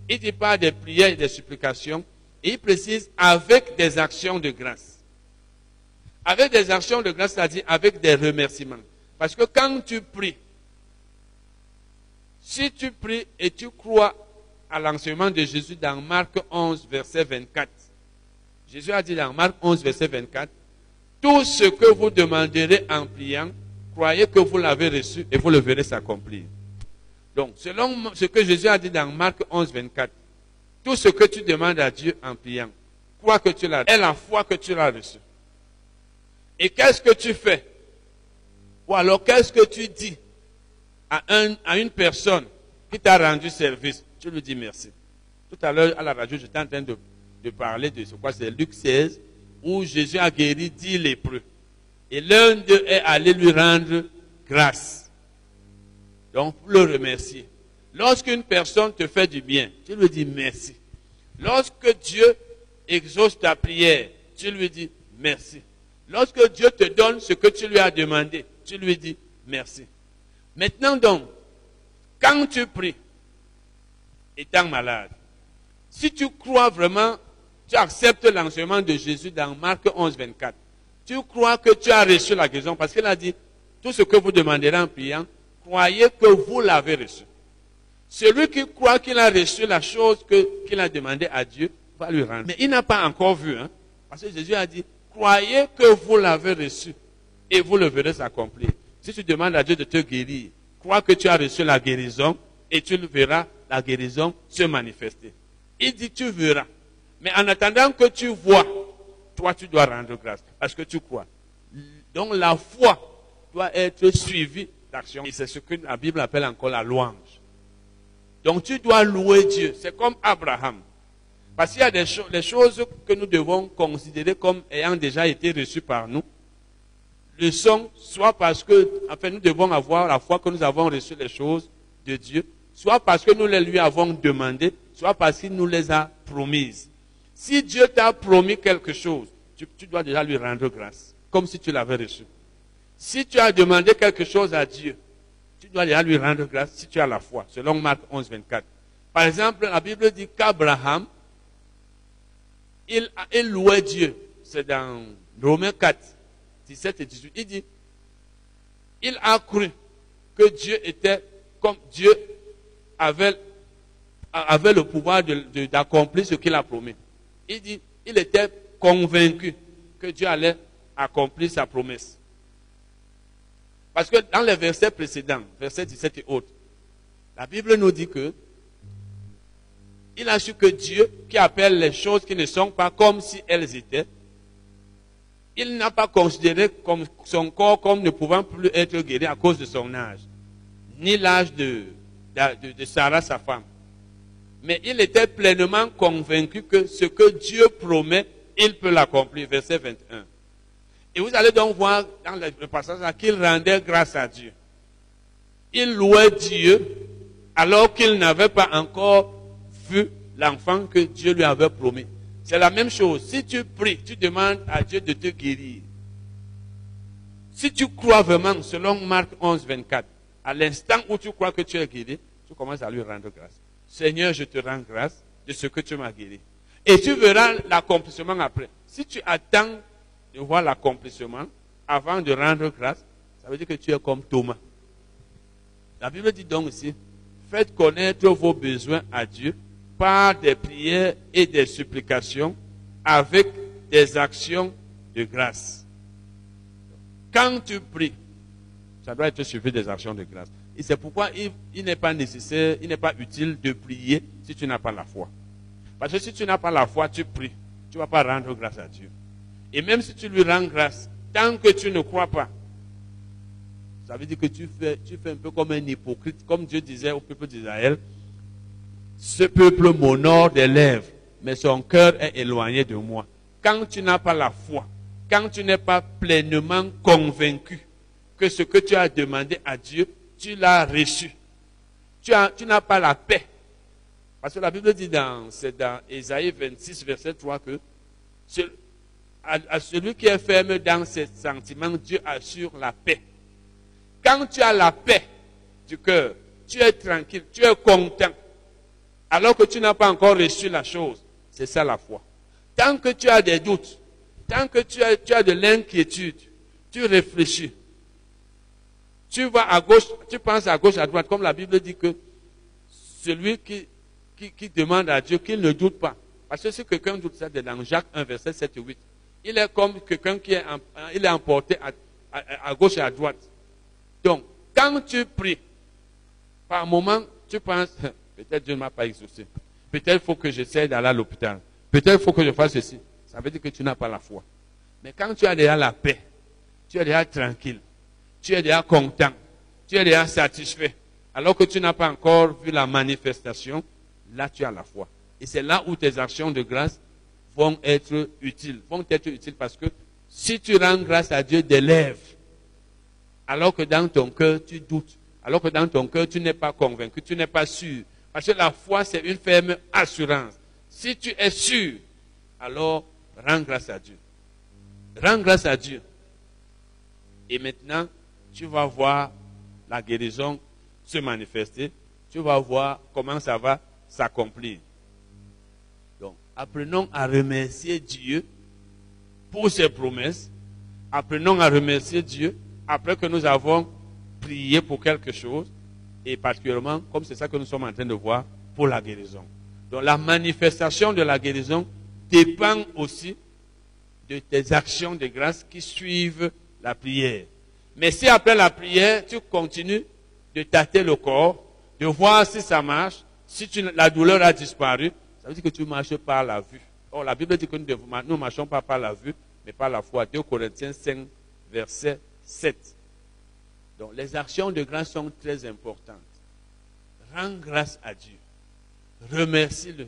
Il dit pas des prières et des supplications. il précise avec des actions de grâce. Avec des actions de grâce, c'est-à-dire avec des remerciements. Parce que quand tu pries, si tu pries et tu crois à l'enseignement de Jésus dans Marc 11, verset 24, Jésus a dit dans Marc 11, verset 24, tout ce que vous demanderez en priant, croyez que vous l'avez reçu et vous le verrez s'accomplir. Donc, selon ce que Jésus a dit dans Marc 11, 24, tout ce que tu demandes à Dieu en priant, crois que tu l'as, et la foi que tu l'as reçu. Et qu'est-ce que tu fais? Ou alors qu'est-ce que tu dis? À, un, à une personne qui t'a rendu service Tu lui dis merci. Tout à l'heure, à la radio, j'étais en train de de parler de ce quoi c'est Luc 16, où Jésus a guéri dix lépreux. Et l'un d'eux est allé lui rendre grâce. Donc, pour le remercier. Lorsqu'une personne te fait du bien, tu lui dis merci. Lorsque Dieu exauce ta prière, tu lui dis merci. Lorsque Dieu te donne ce que tu lui as demandé, tu lui dis merci. Maintenant donc, quand tu pries, étant malade, si tu crois vraiment tu acceptes l'enseignement de Jésus dans Marc 11, 24. Tu crois que tu as reçu la guérison parce qu'il a dit, tout ce que vous demanderez en priant, croyez que vous l'avez reçu. Celui qui croit qu'il a reçu la chose qu'il a demandé à Dieu va lui rendre. Mais il n'a pas encore vu, hein, parce que Jésus a dit, croyez que vous l'avez reçu et vous le verrez s'accomplir. Si tu demandes à Dieu de te guérir, crois que tu as reçu la guérison et tu verras la guérison se manifester. Il dit, tu verras. Mais en attendant que tu vois, toi, tu dois rendre grâce parce que tu crois. Donc la foi doit être suivie d'action. Et c'est ce que la Bible appelle encore la louange. Donc tu dois louer Dieu. C'est comme Abraham. Parce qu'il y a des, choses que nous devons considérer comme ayant déjà été reçues par nous. Le sont soit parce que, nous devons avoir la foi que nous avons reçu les choses de Dieu, soit parce que nous les lui avons demandées, soit parce qu'il nous les a promises. Si Dieu t'a promis quelque chose, tu, tu dois déjà lui rendre grâce, comme si tu l'avais reçu. Si tu as demandé quelque chose à Dieu, tu dois déjà lui rendre grâce si tu as la foi, selon Marc 11, 24. Par exemple, la Bible dit qu'Abraham, il, il louait Dieu. C'est dans Romains 4, 17 et 18. Il dit, il a cru que Dieu était comme Dieu avait, avait le pouvoir d'accomplir ce qu'il a promis. Il dit, il était convaincu que Dieu allait accomplir sa promesse. Parce que dans les versets précédents, versets 17 et autres, la Bible nous dit que il a su que Dieu, qui appelle les choses qui ne sont pas comme si elles étaient, il n'a pas considéré comme son corps comme ne pouvant plus être guéri à cause de son âge, ni l'âge de, de, Sarah, sa femme. Mais il était pleinement convaincu que ce que Dieu promet, il peut l'accomplir. Verset 21. Et vous allez donc voir dans le passage qu'il rendait grâce à Dieu. Il louait Dieu alors qu'il n'avait pas encore vu l'enfant que Dieu lui avait promis. C'est la même chose. Si tu pries, tu demandes à Dieu de te guérir. Si tu crois vraiment, selon Marc 11, 24, à l'instant où tu crois que tu es guéri, tu commences à lui rendre grâce. Seigneur, je te rends grâce de ce que tu m'as guéri. Et tu verras l'accomplissement après. Si tu attends de voir l'accomplissement avant de rendre grâce, ça veut dire que tu es comme Thomas. La Bible dit donc ici, faites connaître vos besoins à Dieu par des prières et des supplications avec des actions de grâce. Quand tu pries, ça doit être suivi des actions de grâce. Et c'est pourquoi il, n'est pas nécessaire, il n'est pas utile de prier si tu n'as pas la foi. Parce que si tu n'as pas la foi, tu pries. Tu ne vas pas rendre grâce à Dieu. Et même si tu lui rends grâce, tant que tu ne crois pas, ça veut dire que tu fais, tu fais un peu comme un hypocrite, comme Dieu disait au peuple d'Israël, ce peuple m'honore des lèvres, mais son cœur est éloigné de moi. Quand tu n'as pas la foi, quand tu n'es pas pleinement convaincu que ce que tu as demandé à Dieu, tu l'as reçu. Tu, n'as pas la paix. Parce que la Bible dit dans, c'est dans Ésaïe 26, verset 3 que à, celui qui est ferme dans ses sentiments, Dieu assure la paix. Quand tu as la paix du cœur, tu es tranquille, tu es content, alors que tu n'as pas encore reçu la chose. C'est ça la foi. Tant que tu as des doutes, tant que tu as, tu as de l'inquiétude, tu réfléchis. Tu vas à gauche, tu penses à gauche, à droite, comme la Bible dit que celui qui, qui, demande à Dieu qu'il ne doute pas. Parce que si quelqu'un doute, ça, c'est dans Jacques 1, verset 7 et 8. Il est comme quelqu'un qui est, il est emporté à, à gauche et à droite. Donc, quand tu pries, par moment, tu penses, Peut-être Dieu ne m'a pas exaucé. Peut-être faut que j'essaie d'aller à l'hôpital. Peut-être faut que je fasse ceci. Ça veut dire que tu n'as pas la foi. Mais quand tu as déjà la paix, tu es déjà tranquille, tu es déjà content, tu es déjà satisfait, alors que tu n'as pas encore vu la manifestation, là tu as la foi. Et c'est là où tes actions de grâce vont être utiles. Vont être utiles parce que si tu rends grâce à Dieu des lèvres, alors que dans ton cœur tu doutes, alors que dans ton cœur tu n'es pas convaincu, tu n'es pas sûr, parce que la foi, c'est une ferme assurance. Si tu es sûr, alors rends grâce à Dieu. Rends grâce à Dieu. Et maintenant, tu vas voir la guérison se manifester. Tu vas voir comment ça va s'accomplir. Donc, apprenons à remercier Dieu pour ses promesses. Apprenons à remercier Dieu après que nous avons prié pour quelque chose et particulièrement, comme c'est ça que nous sommes en train de voir, pour la guérison. Donc la manifestation de la guérison dépend aussi de tes actions de grâce qui suivent la prière. Mais si après la prière, tu continues de tâter le corps, de voir si ça marche, si la douleur a disparu, ça veut dire que tu marches par la vue. Or, la Bible dit que nous ne marchons pas par la vue, mais par la foi. 2 Corinthiens 5, verset 7. Les actions de grâce sont très importantes. Rends grâce à Dieu. Remercie-le.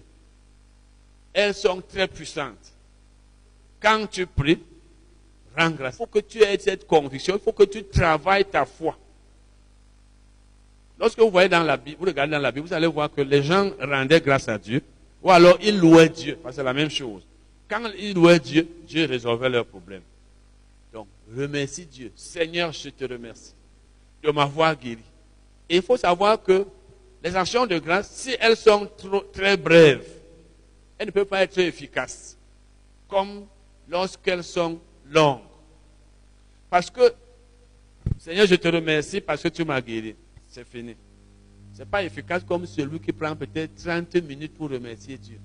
Elles sont très puissantes. Quand tu pries, rends grâce. Il faut que tu aies cette conviction. Il faut que tu travailles ta foi. Lorsque vous voyez dans la Bible, vous regardez dans la Bible, vous allez voir que les gens rendaient grâce à Dieu. Ou alors ils louaient Dieu, c'est la même chose. Quand ils louaient Dieu, Dieu résolvait leurs problèmes. Donc, remercie Dieu. Seigneur, je te remercie de m'avoir guéri. Et il faut savoir que les actions de grâce, si elles sont très brèves, elles ne peuvent pas être efficaces, comme lorsqu'elles sont longues. Parce que, Seigneur, je te remercie parce que tu m'as guéri. C'est fini. Ce n'est pas efficace comme celui qui prend peut-être 30 minutes pour remercier Dieu,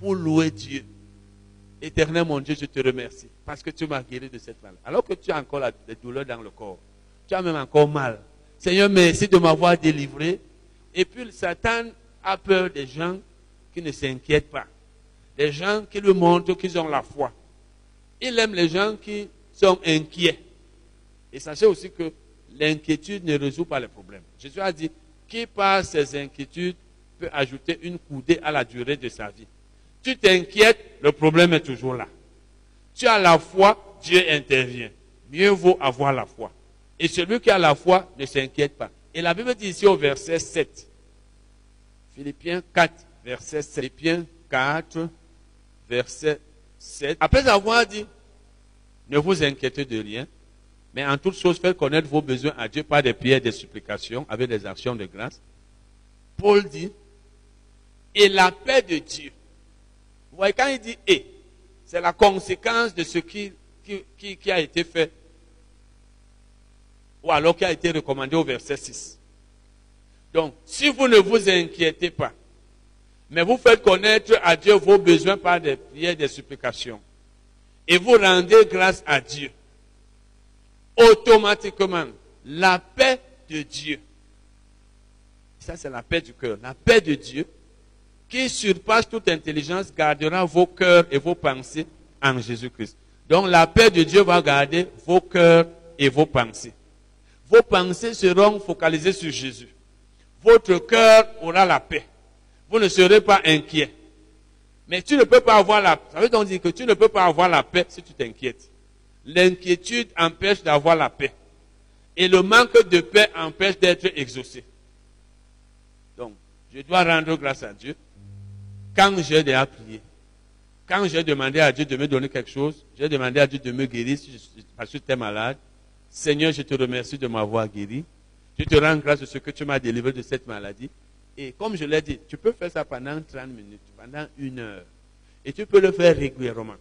pour louer Dieu. Éternel mon Dieu, je te remercie parce que tu m'as guéri de cette maladie. Alors que tu as encore des douleurs dans le corps. Tu as même encore mal. Seigneur, merci de m'avoir délivré. Et puis Satan a peur des gens qui ne s'inquiètent pas. Des gens qui lui montrent qu'ils ont la foi. Il aime les gens qui sont inquiets. Et sachez aussi que l'inquiétude ne résout pas les problèmes. Jésus a dit, qui par ses inquiétudes peut ajouter une coudée à la durée de sa vie? Tu t'inquiètes, le problème est toujours là. Tu as la foi, Dieu intervient. Mieux vaut avoir la foi. Et celui qui a la foi ne s'inquiète pas. Et la Bible dit ici au verset 7. Philippiens 4, verset 7. Philippiens 4, verset 7. Après avoir dit, ne vous inquiétez de rien, mais en toute chose, faites connaître vos besoins à Dieu par des prières des supplications, avec des actions de grâce. Paul dit, et la paix de Dieu. Vous voyez, quand il dit et, c'est la conséquence de ce qui, a été fait, ou alors qui a été recommandé au verset 6. Donc, si vous ne vous inquiétez pas, mais vous faites connaître à Dieu vos besoins par des prières des supplications, et vous rendez grâce à Dieu, automatiquement, la paix de Dieu, ça c'est la paix du cœur, la paix de Dieu, qui surpasse toute intelligence, gardera vos cœurs et vos pensées en Jésus-Christ. Donc la paix de Dieu va garder vos cœurs et vos pensées. Vos pensées seront focalisées sur Jésus. Votre cœur aura la paix. Vous ne serez pas inquiet. Mais tu ne peux pas avoir la paix. Ça veut donc dire que tu ne peux pas avoir la paix si tu t'inquiètes. L'inquiétude empêche d'avoir la paix. Et le manque de paix empêche d'être exaucé. Donc, je dois rendre grâce à Dieu quand j'ai déjà prié. Quand j'ai demandé à Dieu de me donner quelque chose, j'ai demandé à Dieu de me guérir parce que es malade. Seigneur, je te remercie de m'avoir guéri. Je te rends grâce de ce que tu m'as délivré de cette maladie. Et comme je l'ai dit, tu peux faire ça pendant 30 minutes, pendant une heure. Et tu peux le faire régulièrement.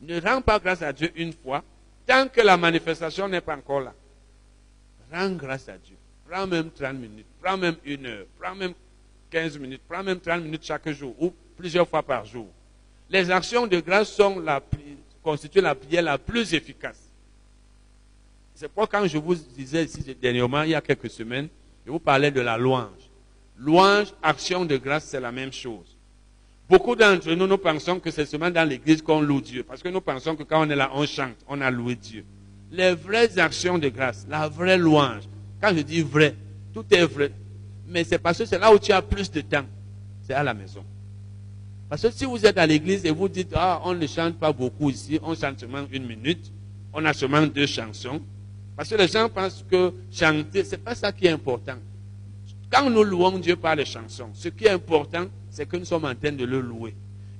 Ne rends pas grâce à Dieu une fois, tant que la manifestation n'est pas encore là. Rends grâce à Dieu. Prends même 30 minutes, prends même une heure, prends même 15 minutes, prends même 30 minutes chaque jour ou plusieurs fois par jour. Les actions de grâce sont la, constituent la prière la plus efficace. C'est pourquoi quand je vous disais ici dernièrement, il y a quelques semaines, je vous parlais de la louange. Louange, action de grâce, c'est la même chose. Beaucoup d'entre nous, nous pensons que c'est seulement dans l'église qu'on loue Dieu. Parce que nous pensons que quand on est là, on chante, on a loué Dieu. Les vraies actions de grâce, la vraie louange. Quand je dis vrai, tout est vrai. Mais c'est parce que c'est là où tu as plus de temps. C'est à la maison. Parce que si vous êtes à l'église et vous dites, ah, on ne chante pas beaucoup ici, on chante seulement une minute, on a seulement deux chansons. Parce que les gens pensent que chanter, c'est pas ça qui est important. Quand nous louons Dieu par les chansons, ce qui est important, c'est que nous sommes en train de le louer.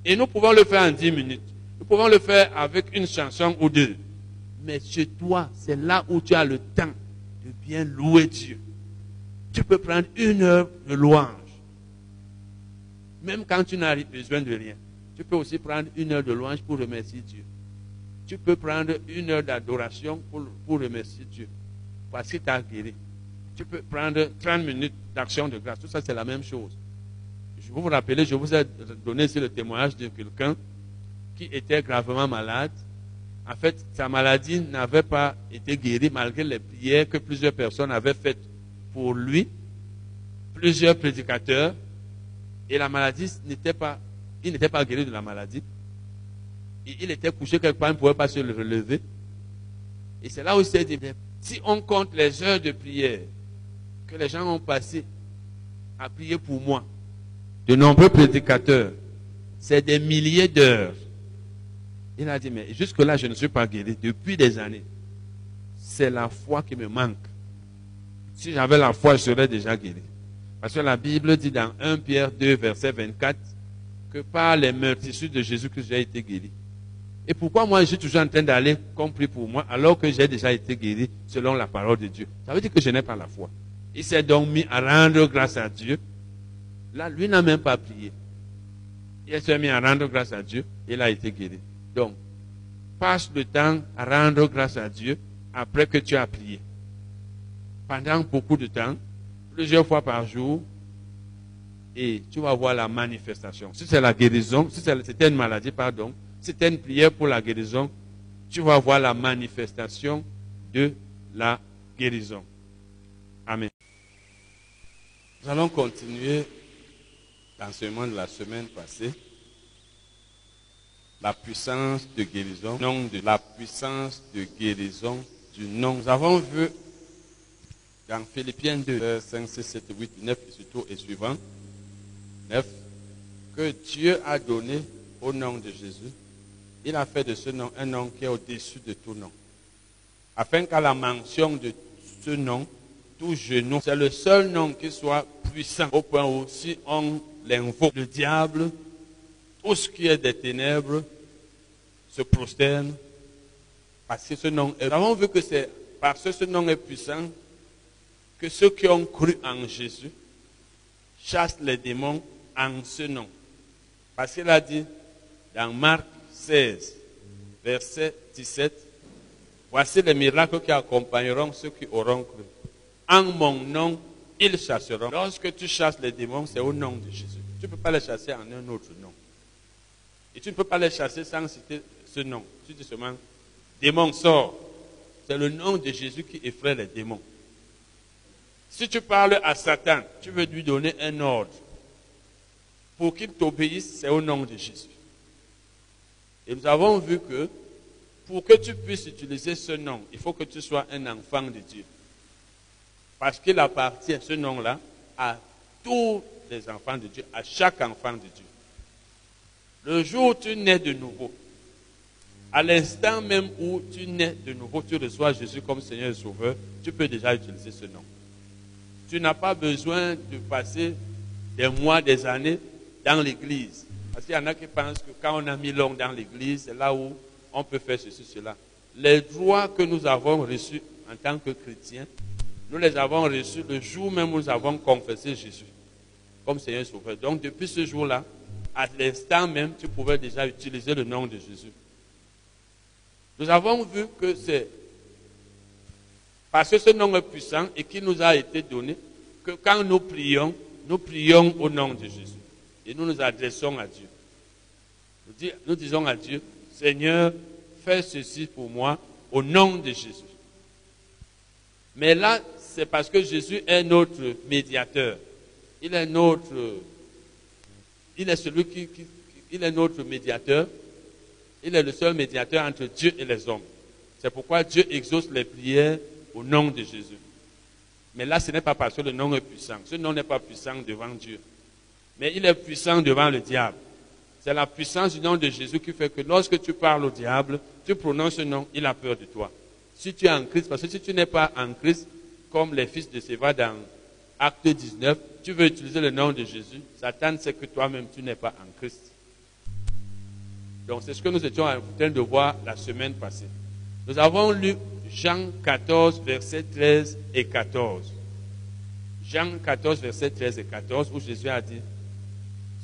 Et nous pouvons le faire en dix minutes. Nous pouvons le faire avec une chanson ou deux. Mais chez toi, c'est là où tu as le temps de bien louer Dieu. Tu peux prendre une heure de louange. Même quand tu n'as besoin de rien. Tu peux aussi prendre une heure de louange pour remercier Dieu. Tu peux prendre une heure d'adoration pour, pour remercier Dieu. Parce qu'il t'a guéri. Tu peux prendre 30 minutes d'action de grâce. Tout ça, c'est la même chose. Je vous vous je vous ai donné ici le témoignage de quelqu'un qui était gravement malade. En fait, sa maladie n'avait pas été guérie malgré les prières que plusieurs personnes avaient faites pour lui, plusieurs prédicateurs, et la maladie n'était pas, il n'était pas guéri de la maladie. Il était couché quelque part, il ne pouvait pas se relever. Et c'est là où il s'est dit, si on compte les heures de prière que les gens ont passées à prier pour moi, de nombreux prédicateurs, c'est des milliers d'heures. Il a dit, mais jusque-là, je ne suis pas guéri depuis des années. C'est la foi qui me manque. Si j'avais la foi, je serais déjà guéri. Parce que la Bible dit dans 1 Pierre 2, verset 24, que par les meurtrissures de Jésus que j'ai été guéri. Et pourquoi moi je suis toujours en train d'aller compris pour moi alors que j'ai déjà été guéri selon la parole de Dieu Ça veut dire que je n'ai pas la foi. Il s'est donc mis à rendre grâce à Dieu. Là, lui n'a même pas prié. Il s'est mis à rendre grâce à Dieu il a été guéri. Donc, passe le temps à rendre grâce à Dieu après que tu as prié. Pendant beaucoup de temps, plusieurs fois par jour, et tu vas voir la manifestation. Si c'est la guérison, si c'était une maladie, pardon, c'était une prière pour la guérison, tu vas voir la manifestation de la guérison. Amen. Nous allons continuer l'enseignement de la semaine passée. La puissance de guérison, de la puissance de guérison du nom. Nous avons vu dans Philippiens 2, 5, 6, 7, 8, 9 et surtout et suivant, 9, que Dieu a donné au nom de Jésus, il a fait de ce nom un nom qui est au-dessus de tout nom. Afin qu'à la mention de ce nom, tout genou, c'est le seul nom qui soit puissant au point où si on l'invoque, le diable, tout ce qui est des ténèbres se prosterne parce que ce nom est. Nous avons vu que c'est parce que ce nom est puissant que ceux qui ont cru en Jésus chassent les démons en ce nom. Parce qu'il a dit dans Marc 16, verset 17, voici les miracles qui accompagneront ceux qui auront cru. En mon nom, ils chasseront. Lorsque tu chasses les démons, c'est au nom de Jésus. Tu ne peux pas les chasser en un autre nom. Et tu ne peux pas les chasser sans citer ce nom. Tu dis seulement, démon sort. C'est le nom de Jésus qui effraie les démons. Si tu parles à Satan, tu veux lui donner un ordre. Pour qu'il t'obéisse, c'est au nom de Jésus. Et nous avons vu que pour que tu puisses utiliser ce nom, il faut que tu sois un enfant de Dieu. Parce qu'il appartient, ce nom-là, à tous les enfants de Dieu, à chaque enfant de Dieu. Le jour où tu nais de nouveau, à l'instant même où tu nais de nouveau, tu reçois Jésus comme Seigneur et Sauveur, tu peux déjà utiliser ce nom. Tu n'as pas besoin de passer des mois, des années dans l'église. Parce qu'il y en a qui pensent que quand on a mis l'homme dans l'église, c'est là où on peut faire ceci, cela. Les droits que nous avons reçus en tant que chrétiens, nous les avons reçus le jour même où nous avons confessé Jésus comme Seigneur Sauveur. Donc depuis ce jour-là, à l'instant même, tu pouvais déjà utiliser le nom de Jésus. Nous avons vu que c'est parce que ce nom est puissant et qui nous a été donné que quand nous prions, nous prions au nom de Jésus. Et nous nous adressons à Dieu. Nous, disons à Dieu, Seigneur, fais ceci pour moi au nom de Jésus. Mais là, c'est parce que Jésus est notre médiateur. Il est notre, il est celui qui, il est notre médiateur. Il est le seul médiateur entre Dieu et les hommes. C'est pourquoi Dieu exauce les prières au nom de Jésus. Mais là, ce n'est pas parce que le nom est puissant. Ce nom n'est pas puissant devant Dieu. Mais il est puissant devant le diable. C'est la puissance du nom de Jésus qui fait que lorsque tu parles au diable, tu prononces ce nom, il a peur de toi. Si tu es en Christ, parce que si tu n'es pas en Christ, comme les fils de Séva dans Acte 19, tu veux utiliser le nom de Jésus, Satan sait que toi-même tu n'es pas en Christ. Donc c'est ce que nous étions en train de voir la semaine passée. Nous avons lu Jean 14, versets 13 et 14. Jean 14, versets 13 et 14, où Jésus a dit,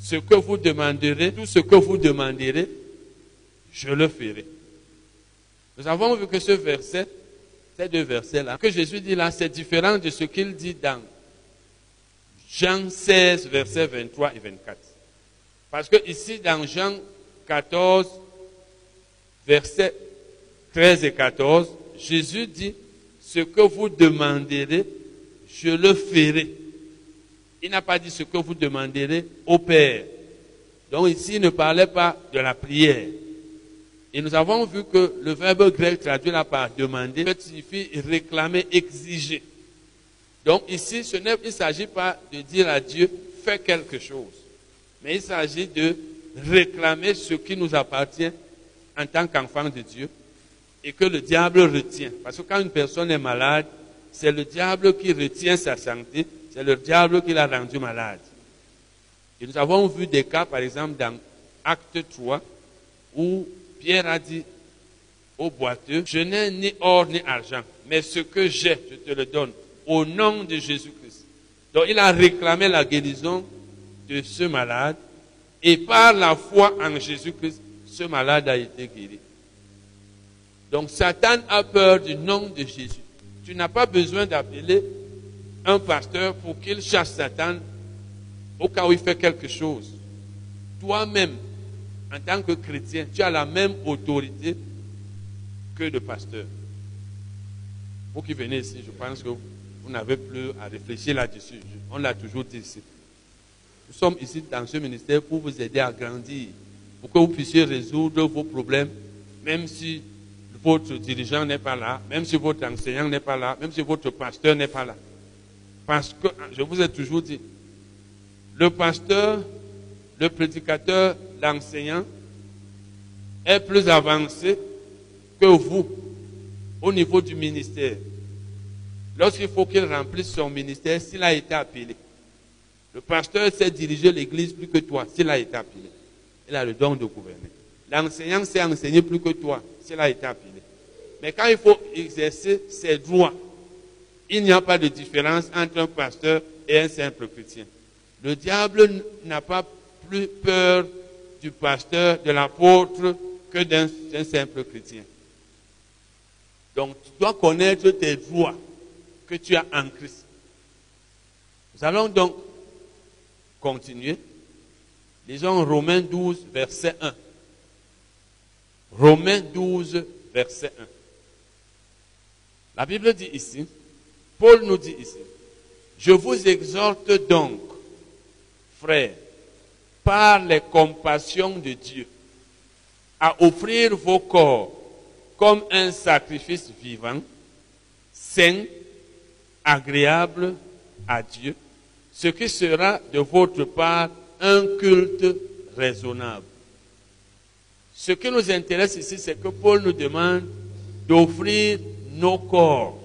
ce que vous demanderez, tout ce que vous demanderez, je le ferai. Nous avons vu que ce verset, ces deux versets-là, que Jésus dit là, c'est différent de ce qu'il dit dans Jean 16, versets 23 et 24. Parce que ici, dans Jean 14, versets 13 et 14, Jésus dit, ce que vous demanderez, je le ferai. Il n'a pas dit ce que vous demanderez au Père. Donc ici, il ne parlait pas de la prière. Et nous avons vu que le verbe grec traduit là par demander signifie réclamer, exiger. Donc ici, ce il ne s'agit pas de dire à Dieu, fais quelque chose. Mais il s'agit de réclamer ce qui nous appartient en tant qu'enfant de Dieu et que le diable retient. Parce que quand une personne est malade, c'est le diable qui retient sa santé, c'est le diable qui l'a rendu malade. Et nous avons vu des cas, par exemple, dans Acte 3, où Pierre a dit au boiteux, je n'ai ni or ni argent, mais ce que j'ai, je te le donne, au nom de Jésus-Christ. Donc il a réclamé la guérison de ce malade, et par la foi en Jésus-Christ, ce malade a été guéri. Donc Satan a peur du nom de Jésus. Tu n'as pas besoin d'appeler un pasteur pour qu'il chasse Satan au cas où il fait quelque chose. Toi-même, en tant que chrétien, tu as la même autorité que le pasteur. Vous qui venez ici, je pense que vous n'avez plus à réfléchir là-dessus. On l'a toujours dit ici. Nous sommes ici dans ce ministère pour vous aider à grandir, pour que vous puissiez résoudre vos problèmes, même si votre dirigeant n'est pas là, même si votre enseignant n'est pas là, même si votre pasteur n'est pas là. Parce que, je vous ai toujours dit, le pasteur, le prédicateur, l'enseignant est plus avancé que vous au niveau du ministère. Lorsqu'il faut qu'il remplisse son ministère, s'il a été appelé. Le pasteur sait diriger l'église plus que toi, s'il a été appelé. Il a le don de gouverner. L'enseignant sait enseigner plus que toi, s'il a été appelé. Mais quand il faut exercer ses droits, il n'y a pas de différence entre un pasteur et un simple chrétien. Le diable n'a pas plus peur du pasteur, de l'apôtre, que d'un simple chrétien. Donc, tu dois connaître tes droits que tu as en Christ. Nous allons donc continuer. Lisons Romains 12, verset 1. Romains 12, verset 1. La Bible dit ici, Paul nous dit ici, je vous exhorte donc, frères, par les compassions de Dieu, à offrir vos corps comme un sacrifice vivant, saint, agréable à Dieu, ce qui sera de votre part un culte raisonnable. Ce qui nous intéresse ici, c'est que Paul nous demande d'offrir nos corps.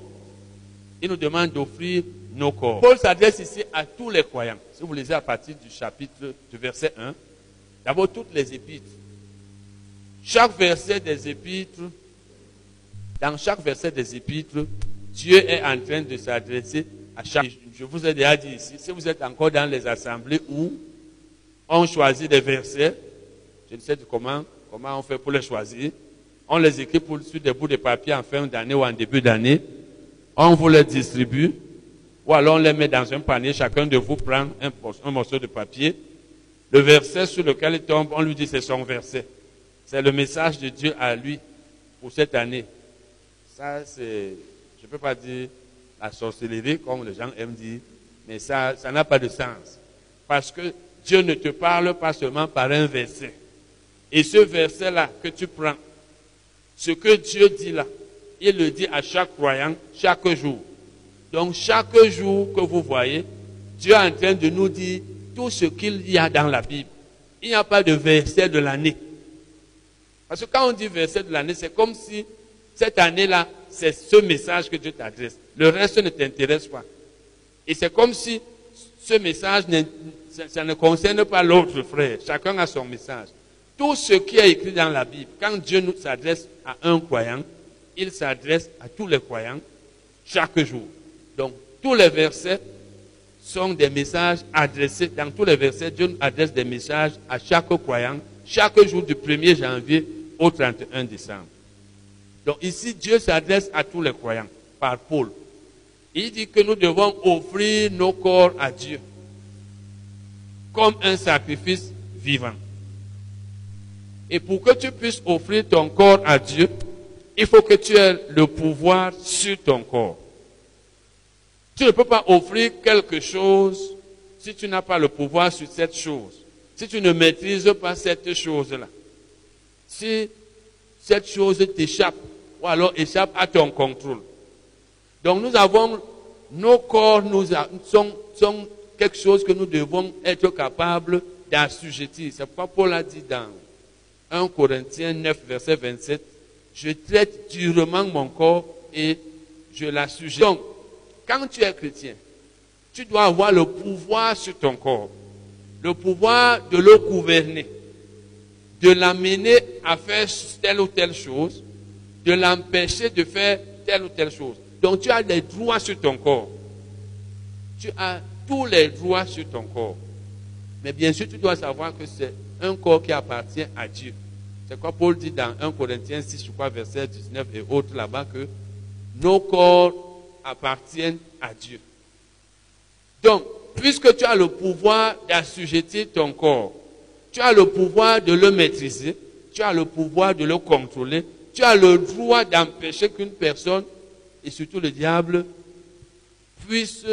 Il nous demande d'offrir nos corps. Paul s'adresse ici à tous les croyants. Si vous lisez à partir du chapitre, du verset 1, d'abord toutes les épîtres. Chaque verset des épîtres, dans chaque verset des épîtres, Dieu est en train de s'adresser à chaque. Je vous ai déjà dit ici, si vous êtes encore dans les assemblées où on choisit des versets, je ne sais comment, comment on fait pour les choisir, on les écrit sur des bouts de papier en fin d'année ou en début d'année, on vous les distribue, ou alors on les met dans un panier, chacun de vous prend un, morceau de papier, le verset sur lequel il tombe, on lui dit c'est son verset. C'est le message de Dieu à lui pour cette année. Ça, c'est, je ne peux pas dire la sorcellerie, comme les gens aiment dire, mais ça, ça n'a pas de sens. Parce que Dieu ne te parle pas seulement par un verset. Et ce verset-là que tu prends, ce que Dieu dit là, il le dit à chaque croyant chaque jour. Donc chaque jour que vous voyez, Dieu est en train de nous dire tout ce qu'il y a dans la Bible. Il n'y a pas de verset de l'année. Parce que quand on dit verset de l'année, c'est comme si cette année-là, c'est ce message que Dieu t'adresse. Le reste ne t'intéresse pas. Et c'est comme si ce message, ça ne concerne pas l'autre frère. Chacun a son message. Tout ce qui est écrit dans la Bible, quand Dieu nous s'adresse à un croyant, il s'adresse à tous les croyants chaque jour. Donc, tous les versets sont des messages adressés, dans tous les versets, Dieu adresse des messages à chaque croyant, chaque jour du 1er janvier au 31 décembre. Donc ici, Dieu s'adresse à tous les croyants par Paul. Il dit que nous devons offrir nos corps à Dieu comme un sacrifice vivant. Et pour que tu puisses offrir ton corps à Dieu, il faut que tu aies le pouvoir sur ton corps. Tu ne peux pas offrir quelque chose si tu n'as pas le pouvoir sur cette chose. Si tu ne maîtrises pas cette chose-là. Si cette chose t'échappe ou alors échappe à ton contrôle. Donc nous avons, nos corps nous sont, sont quelque chose que nous devons être capables d'assujettir. C'est pourquoi Paul a dit dans 1 Corinthiens 9, verset 27, je traite durement mon corps et je l'assujette. Donc, quand tu es chrétien, tu dois avoir le pouvoir sur ton corps. le pouvoir de le gouverner, de l'amener à faire telle ou telle chose, de l'empêcher de faire telle ou telle chose. Donc tu as des droits sur ton corps. Tu as tous les droits sur ton corps. Mais bien sûr, tu dois savoir que c'est un corps qui appartient à Dieu. C'est quoi Paul dit dans 1 Corinthiens 6, je crois, verset 19 et autres là-bas, que nos corps appartiennent à Dieu. Donc, puisque tu as le pouvoir d'assujettir ton corps, tu as le pouvoir de le maîtriser, tu as le pouvoir de le contrôler, tu as le droit d'empêcher qu'une personne, et surtout le diable, puisse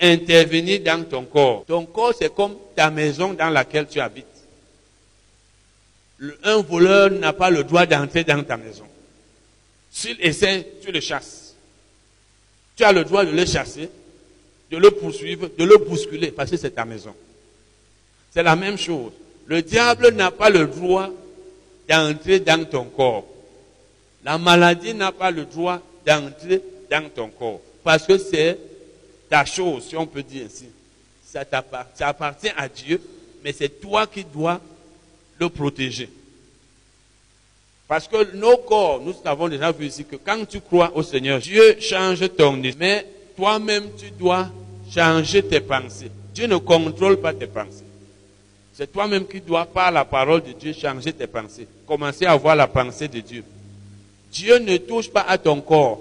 intervenir dans ton corps. Ton corps, c'est comme ta maison dans laquelle tu habites. Un voleur n'a pas le droit d'entrer dans ta maison. S'il essaie, tu le chasses. Tu as le droit de le chasser, de le poursuivre, de le bousculer, parce que c'est ta maison. C'est la même chose. Le diable n'a pas le droit d'entrer dans ton corps. La maladie n'a pas le droit d'entrer dans ton corps. Parce que c'est ta chose, si on peut dire ainsi. Ça, ça appartient à Dieu, mais c'est toi qui dois le protéger. Parce que nos corps, nous avons déjà vu ici que quand tu crois au Seigneur, Dieu change ton esprit. Mais toi-même, tu dois changer tes pensées. Dieu ne contrôle pas tes pensées. C'est toi-même qui dois, par la parole de Dieu, changer tes pensées. Commencer à voir la pensée de Dieu. Dieu ne touche pas à ton corps.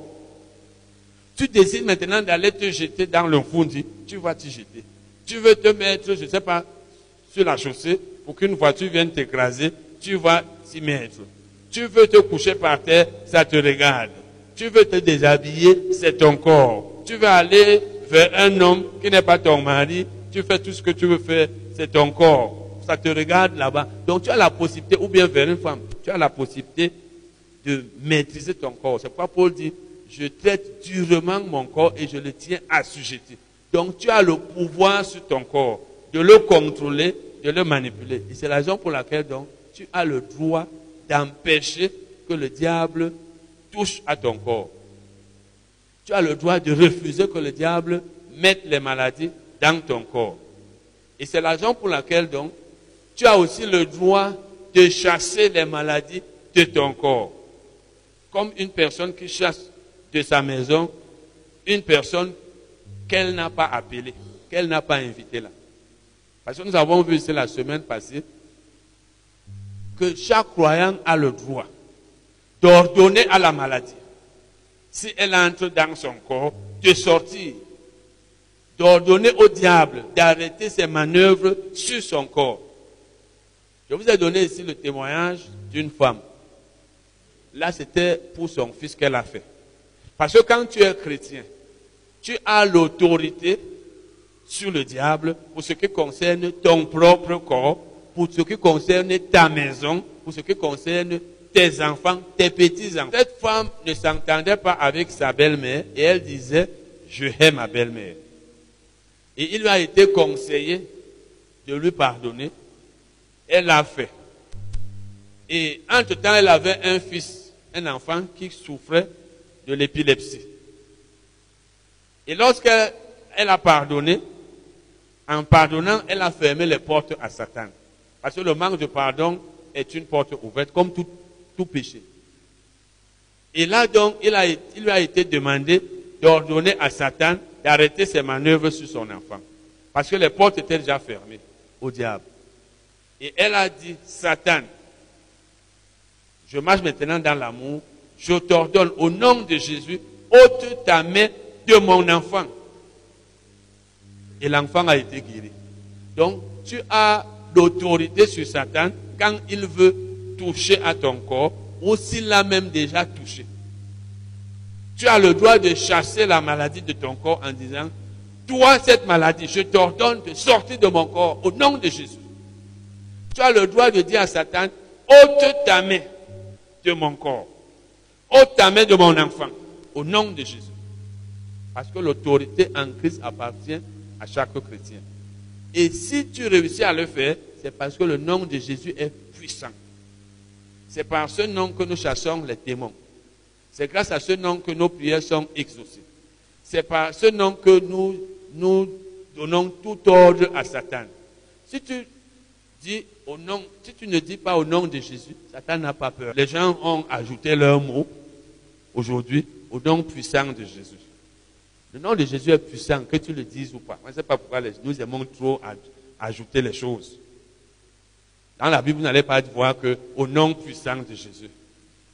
Tu décides maintenant d'aller te jeter dans le fond, tu vas te jeter. Tu veux te mettre, je ne sais pas, sur la chaussée pour qu'une voiture vienne t'écraser, tu vas t'y mettre. Tu veux te coucher par terre, ça te regarde. Tu veux te déshabiller, c'est ton corps. Tu veux aller vers un homme qui n'est pas ton mari, tu fais tout ce que tu veux faire, c'est ton corps. Ça te regarde là-bas. Donc tu as la possibilité, ou bien vers une femme, tu as la possibilité de maîtriser ton corps. C'est pourquoi Paul dit, je traite durement mon corps et je le tiens assujetti. Donc tu as le pouvoir sur ton corps de le contrôler, de le manipuler. Et c'est la raison pour laquelle donc tu as le droit d'empêcher que le diable touche à ton corps. Tu as le droit de refuser que le diable mette les maladies dans ton corps. Et c'est la raison pour laquelle donc tu as aussi le droit de chasser les maladies de ton corps. Comme une personne qui chasse de sa maison une personne qu'elle n'a pas appelée, qu'elle n'a pas invitée là. Parce que nous avons vu, c'est la semaine passée, que chaque croyant a le droit d'ordonner à la maladie, si elle entre dans son corps, de sortir, d'ordonner au diable d'arrêter ses manœuvres sur son corps. Je vous ai donné ici le témoignage d'une femme. Là, c'était pour son fils qu'elle a fait. Parce que quand tu es chrétien, tu as l'autorité sur le diable pour ce qui concerne ton propre corps, pour ce qui concerne ta maison, pour ce qui concerne tes enfants, tes petits-enfants. Cette femme ne s'entendait pas avec sa belle-mère et elle disait, je hais ma belle-mère. Et il lui a été conseillé de lui pardonner. Elle l'a fait. Et entre-temps, elle avait un fils, un enfant qui souffrait de l'épilepsie. Et lorsqu'elle a pardonné, en pardonnant, elle a fermé les portes à Satan. Parce que le manque de pardon est une porte ouverte, comme tout, tout péché. Et là donc, il, a, il lui a été demandé d'ordonner à Satan d'arrêter ses manœuvres sur son enfant. Parce que les portes étaient déjà fermées au diable. Et elle a dit, Satan, je marche maintenant dans l'amour, je t'ordonne au nom de Jésus, ôte ta main de mon enfant. Et l'enfant a été guéri. Donc, tu as l'autorité sur Satan quand il veut toucher à ton corps ou s'il l'a même déjà touché. Tu as le droit de chasser la maladie de ton corps en disant, toi, cette maladie, je t'ordonne de sortir de mon corps au nom de Jésus. Tu as le droit de dire à Satan, ôte ta main de mon corps. ôte ta main de mon enfant. Au nom de Jésus. Parce que l'autorité en Christ appartient à chaque chrétien. Et si tu réussis à le faire, c'est parce que le nom de Jésus est puissant. C'est par ce nom que nous chassons les démons. C'est grâce à ce nom que nos prières sont exaucées. C'est par ce nom que nous, donnons tout ordre à Satan. Si tu dis au nom, si tu ne dis pas au nom de Jésus, Satan n'a pas peur. Les gens ont ajouté leur mot aujourd'hui au nom puissant de Jésus. Le nom de Jésus est puissant, que tu le dises ou pas. Je ne sais pas pourquoi nous aimons trop ajouter les choses. Dans la Bible, vous n'allez pas voir que au nom puissant de Jésus.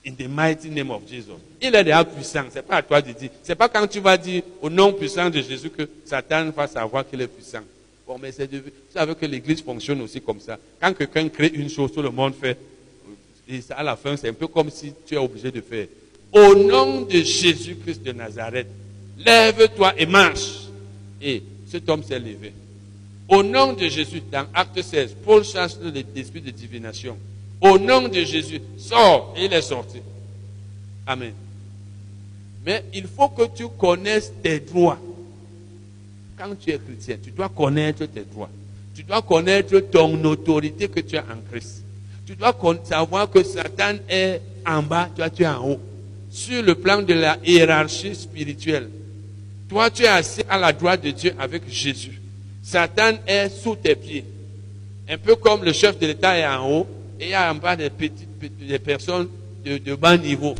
In the mighty name of Jesus. Il est déjà puissant. C'est pas à toi de dire. C'est pas quand tu vas dire au nom puissant de Jésus que Satan va savoir qu'il est puissant. Bon, mais c'est de, vous savez que l'église fonctionne aussi comme ça. Quand quelqu'un crée une chose, tout le monde fait. Et à la fin, c'est un peu comme si tu es obligé de faire. Au nom de Jésus-Christ de Nazareth, lève-toi et marche. Et cet homme s'est levé. Au nom de Jésus, dans Acte 16, Paul chasse l'esprit de divination. Au nom de Jésus, sors. Et il est sorti. Amen. Mais il faut que tu connaisses tes droits. Quand tu es chrétien, tu dois connaître tes droits. Tu dois connaître ton autorité que tu as en Christ. Tu dois savoir que Satan est en bas, toi tu es en haut. Sur le plan de la hiérarchie spirituelle. Toi tu es assis à la droite de Dieu avec Jésus. Satan est sous tes pieds. Un peu comme le chef de l'État est en haut et il y a en bas des petites, des personnes de, bas niveau.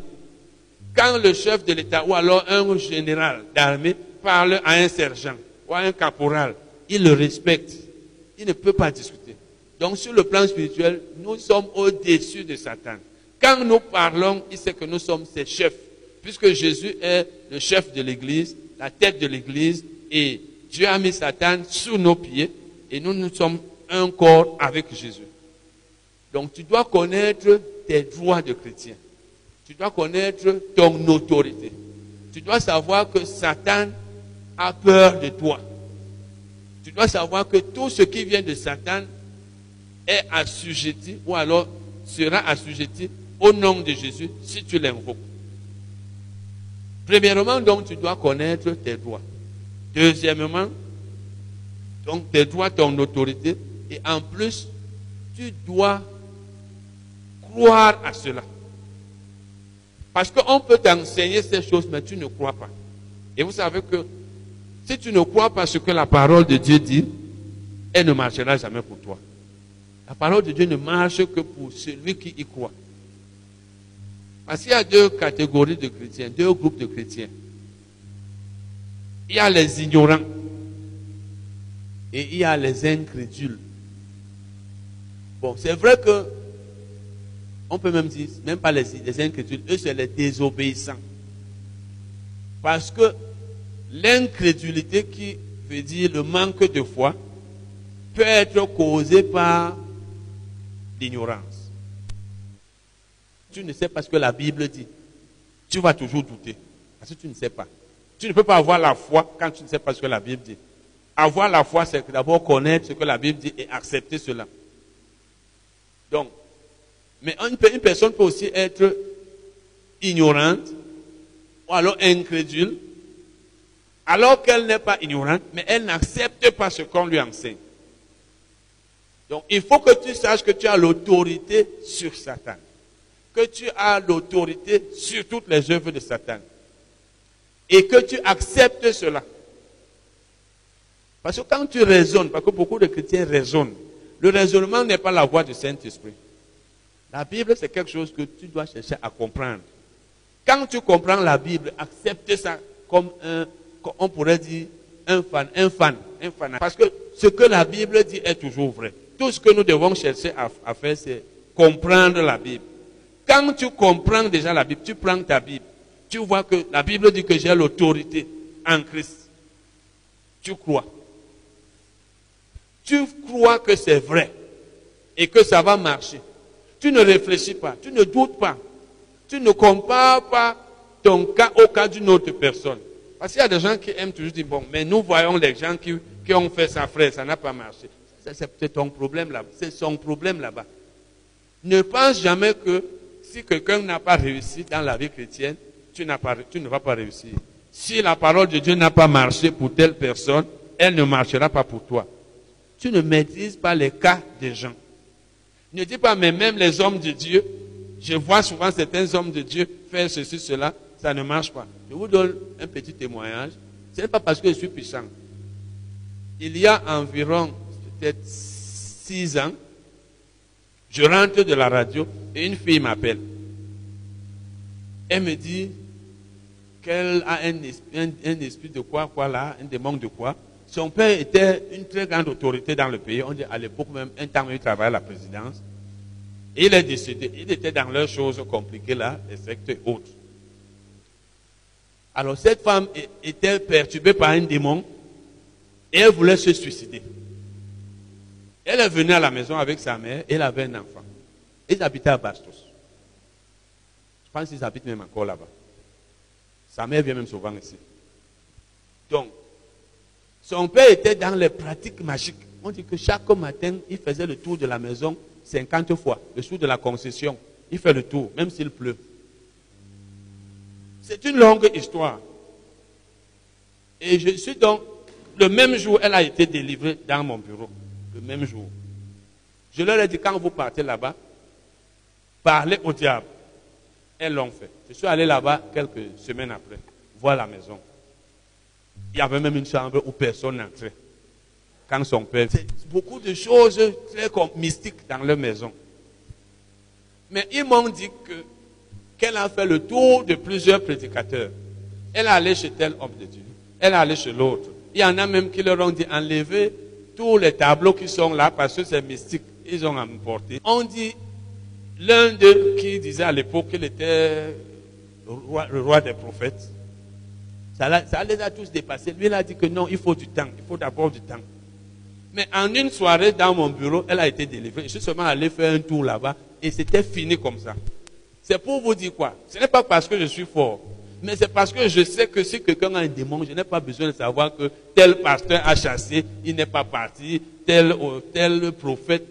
Quand le chef de l'État ou alors un général d'armée parle à un sergent ou à un caporal, il le respecte. Il ne peut pas discuter. Donc sur le plan spirituel, nous sommes au-dessus de Satan. Quand nous parlons, il sait que nous sommes ses chefs. Puisque Jésus est le chef de l'Église, la tête de l'Église, et Dieu a mis Satan sous nos pieds, et nous, nous sommes un corps avec Jésus. Donc tu dois connaître tes droits de chrétien. Tu dois connaître ton autorité. Tu dois savoir que Satan a peur de toi. Tu dois savoir que tout ce qui vient de Satan est assujetti ou alors sera assujetti au nom de Jésus si tu l'invoques. Premièrement, donc, tu dois connaître tes droits. Deuxièmement, donc tes droits, ton autorité. Et en plus, tu dois croire à cela. Parce qu'on peut t'enseigner ces choses, mais tu ne crois pas. Et vous savez que si tu ne crois pas ce que la parole de Dieu dit, elle ne marchera jamais pour toi. La parole de Dieu ne marche que pour celui qui y croit. Parce qu'il y a deux catégories de chrétiens, deux groupes de chrétiens. Il y a les ignorants et il y a les incrédules. Bon, c'est vrai que on peut même dire, même pas les, les incrédules, eux c'est les désobéissants. Parce que l'incrédulité qui veut dire le manque de foi peut être causée par l'ignorance. Tu ne sais pas ce que la Bible dit. Tu vas toujours douter. Parce que tu ne sais pas. Tu ne peux pas avoir la foi quand tu ne sais pas ce que la Bible dit. Avoir la foi, c'est d'abord connaître ce que la Bible dit et accepter cela. Donc, mais une, personne peut aussi être ignorante ou alors incrédule, alors qu'elle n'est pas ignorante, mais elle n'accepte pas ce qu'on lui enseigne. Donc, il faut que tu saches que tu as l'autorité sur Satan, que tu as l'autorité sur toutes les œuvres de Satan, et que tu acceptes cela. Parce que quand tu raisonnes, parce que beaucoup de chrétiens raisonnent, le raisonnement n'est pas la voix du Saint-Esprit. La Bible, c'est quelque chose que tu dois chercher à comprendre. Quand tu comprends la Bible, accepte ça comme un, on pourrait dire, un fan, un fan, un fan. Parce que ce que la Bible dit est toujours vrai. Tout ce que nous devons chercher à, faire, c'est comprendre la Bible. Quand tu comprends déjà la Bible, tu prends ta Bible, tu vois que la Bible dit que j'ai l'autorité en Christ. Tu crois. Tu crois que c'est vrai et que ça va marcher. Tu ne réfléchis pas, tu ne doutes pas. Tu ne compares pas ton cas au cas d'une autre personne. Parce qu'il y a des gens qui aiment toujours dire, bon, mais nous voyons les gens qui, qui ont fait ça, frère, ça n'a pas marché. C'est ton problème là, c'est son problème là-bas. Ne pense jamais que si quelqu'un n'a pas réussi dans la vie chrétienne, tu, pas, tu ne vas pas réussir. Si la parole de Dieu n'a pas marché pour telle personne, elle ne marchera pas pour toi. Tu ne maîtrises pas les cas des gens. Ne dis pas, mais même les hommes de Dieu, je vois souvent certains hommes de Dieu faire ceci, cela, ça ne marche pas. Je vous donne un petit témoignage. Ce n'est pas parce que je suis puissant. Il y a environ peut-être 6 ans, je rentre de la radio et une fille m'appelle. Elle me dit qu'elle a un, esprit de quoi, quoi là, un démon de quoi. Son père était une très grande autorité dans le pays. On dit à l'époque même, un temps, il travaillait à la présidence. Il est décédé. Il était dans leurs choses compliquées là, les sectes et autres. Alors cette femme était perturbée par un démon et elle voulait se suicider. Elle est venue à la maison avec sa mère elle avait un enfant. Ils habitaient à Bastos. Je pense qu'ils habitent même encore là-bas. Sa mère vient même souvent ici. Donc, son père était dans les pratiques magiques. On dit que chaque matin, il faisait le tour de la maison 50 fois, le tour de la concession. Il fait le tour, même s'il pleut. C'est une longue histoire. Et je suis donc, le même jour, elle a été délivrée dans mon bureau. Le même jour. Je leur ai dit, quand vous partez là-bas, parlez au diable. Elles l'ont fait. Je suis allé là-bas quelques semaines après, voir la maison. Il y avait même une chambre où personne n'entrait. Quand son père. C'est beaucoup de choses très mystiques dans leur maison. Mais ils m'ont dit que qu'elle a fait le tour de plusieurs prédicateurs. Elle est allée chez tel homme de Dieu. Elle est allée chez l'autre. Il y en a même qui leur ont dit enlever tous les tableaux qui sont là parce que c'est mystique. Ils ont emporté. On dit, l'un d'eux qui disait à l'époque qu'il était le roi, des prophètes, ça, ça, les a tous dépassés. Lui, il a dit que non, il faut du temps. Il faut d'abord du temps. Mais en une soirée dans mon bureau, elle a été délivrée. Je suis seulement allé faire un tour là-bas et c'était fini comme ça. C'est pour vous dire quoi? Ce n'est pas parce que je suis fort, mais c'est parce que je sais que si quelqu'un a un démon, je n'ai pas besoin de savoir que tel pasteur a chassé, il n'est pas parti, tel, euh, tel prophète.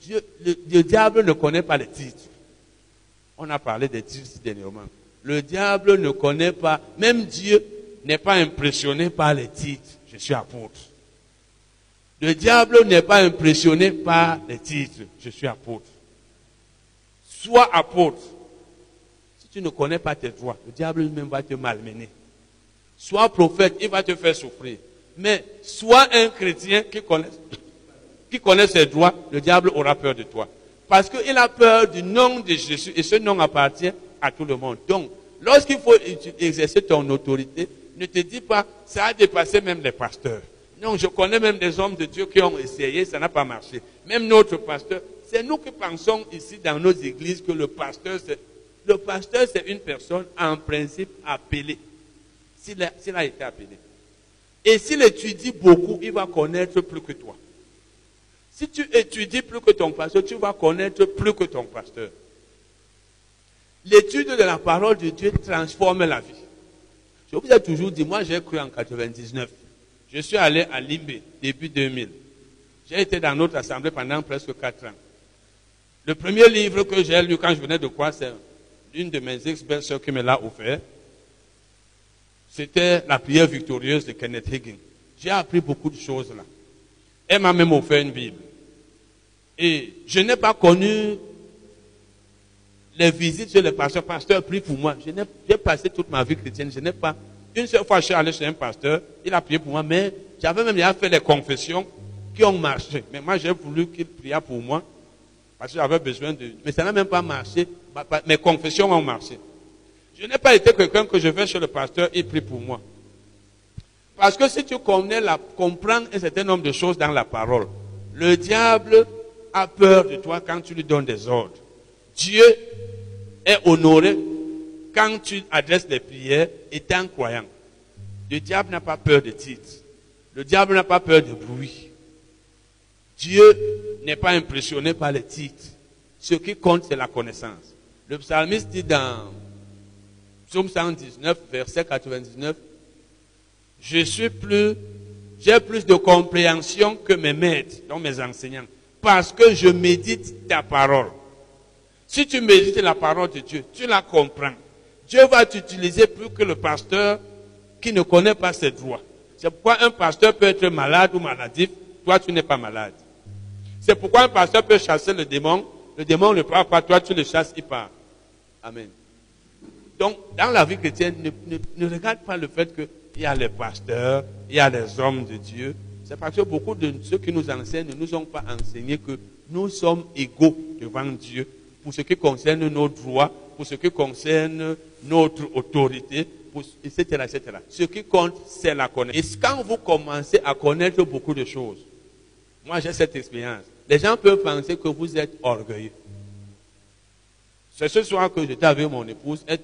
Dieu, le, diable ne connaît pas les titres. On a parlé des titres dernièrement. Le diable ne connaît pas, même Dieu n'est pas impressionné par les titres. Je suis apôtre. Le diable n'est pas impressionné par les titres. Je suis apôtre. Sois apôtre tu ne connais pas tes droits, le diable lui-même va te malmener. Sois prophète, il va te faire souffrir. Mais sois un chrétien qui connaît, qui connaît ses droits, le diable aura peur de toi. Parce qu'il a peur du nom de Jésus et ce nom appartient à tout le monde. Donc, lorsqu'il faut exercer ton autorité, ne te dis pas, ça a dépassé même les pasteurs. Non, je connais même des hommes de Dieu qui ont essayé, ça n'a pas marché. Même notre pasteur, c'est nous qui pensons ici dans nos églises que le pasteur, c'est le pasteur, c'est une personne en principe appelée. S'il a, été appelé. Et s'il étudie beaucoup, il va connaître plus que toi. Si tu étudies plus que ton pasteur, tu vas connaître plus que ton pasteur. L'étude de la parole de Dieu transforme la vie. Je vous ai toujours dit, moi j'ai cru en 99. Je suis allé à Limbe, début 2000. J'ai été dans notre assemblée pendant presque 4 ans. Le premier livre que j'ai lu quand je venais de quoi, c'est une de mes ex-belles-sœurs qui me l'a offert, c'était la prière victorieuse de Kenneth Hagin. J'ai appris beaucoup de choses là. Elle m'a même offert une Bible. Et je n'ai pas connu les visites chez le pasteur. Pasteur prie pour moi. J'ai passé toute ma vie chrétienne. Je n'ai pas. Une seule fois, je suis allé chez un pasteur. Il a prié pour moi. Mais j'avais même déjà fait les confessions qui ont marché. Mais moi, j'ai voulu qu'il prie pour moi. Parce que j'avais besoin de... Mais ça n'a même pas marché. Mes confessions ont marché. Je n'ai pas été quelqu'un que je vais chez le pasteur, il prie pour moi. Parce que si tu connais la, comprends un certain nombre de choses dans la parole, le diable a peur de toi quand tu lui donnes des ordres. Dieu est honoré quand tu adresses des prières étant croyant. Le diable n'a pas peur de titres. Le diable n'a pas peur de bruit. Dieu n'est pas impressionné par les titres. Ce qui compte, c'est la connaissance. Le psalmiste dit dans Psaume 119, verset 99, je suis plus, j'ai plus de compréhension que mes maîtres, donc mes enseignants, parce que je médite ta parole. Si tu médites la parole de Dieu, tu la comprends. Dieu va t'utiliser plus que le pasteur qui ne connaît pas ses droits. C'est pourquoi un pasteur peut être malade ou maladif, toi tu n'es pas malade. C'est pourquoi un pasteur peut chasser le démon. Le démon ne part pas, toi tu le chasses, il part. Amen. Donc, dans la vie chrétienne, ne, regarde pas le fait qu'il y a les pasteurs, il y a les hommes de Dieu. C'est parce que beaucoup de ceux qui nous enseignent ne nous ont pas enseigné que nous sommes égaux devant Dieu pour ce qui concerne nos droits, pour ce qui concerne notre autorité, etc., etc. Ce qui compte, c'est la connaissance. Et quand vous commencez à connaître beaucoup de choses, moi j'ai cette expérience, les gens peuvent penser que vous êtes orgueilleux. C'est ce soir que j'étais avec mon épouse, elle,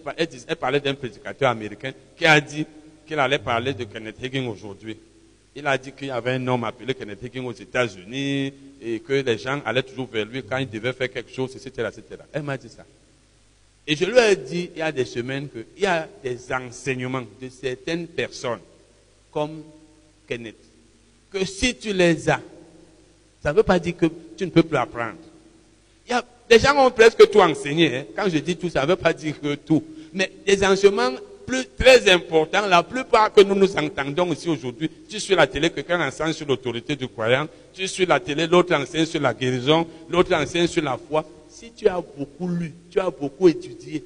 parlait d'un prédicateur américain qui a dit qu'il allait parler de Kenneth Hagin aujourd'hui. Il a dit qu'il y avait un homme appelé Kenneth Hagin aux États-Unis et que les gens allaient toujours vers lui quand il devait faire quelque chose, etc. etc. Elle m'a dit ça. Et je lui ai dit il y a des semaines qu'il y a des enseignements de certaines personnes, comme Kenneth, que si tu les as, ça ne veut pas dire que tu ne peux plus apprendre. Il y a les gens ont presque tout enseigné. Hein. Quand je dis tout, ça ne veut pas dire que tout. Mais des enseignements plus, très importants, la plupart que nous nous entendons ici aujourd'hui, tu suis la télé, quelqu'un enseigne sur l'autorité du croyant, tu suis la télé, l'autre enseigne sur la guérison, l'autre enseigne sur la foi. Si tu as beaucoup lu, tu as beaucoup étudié,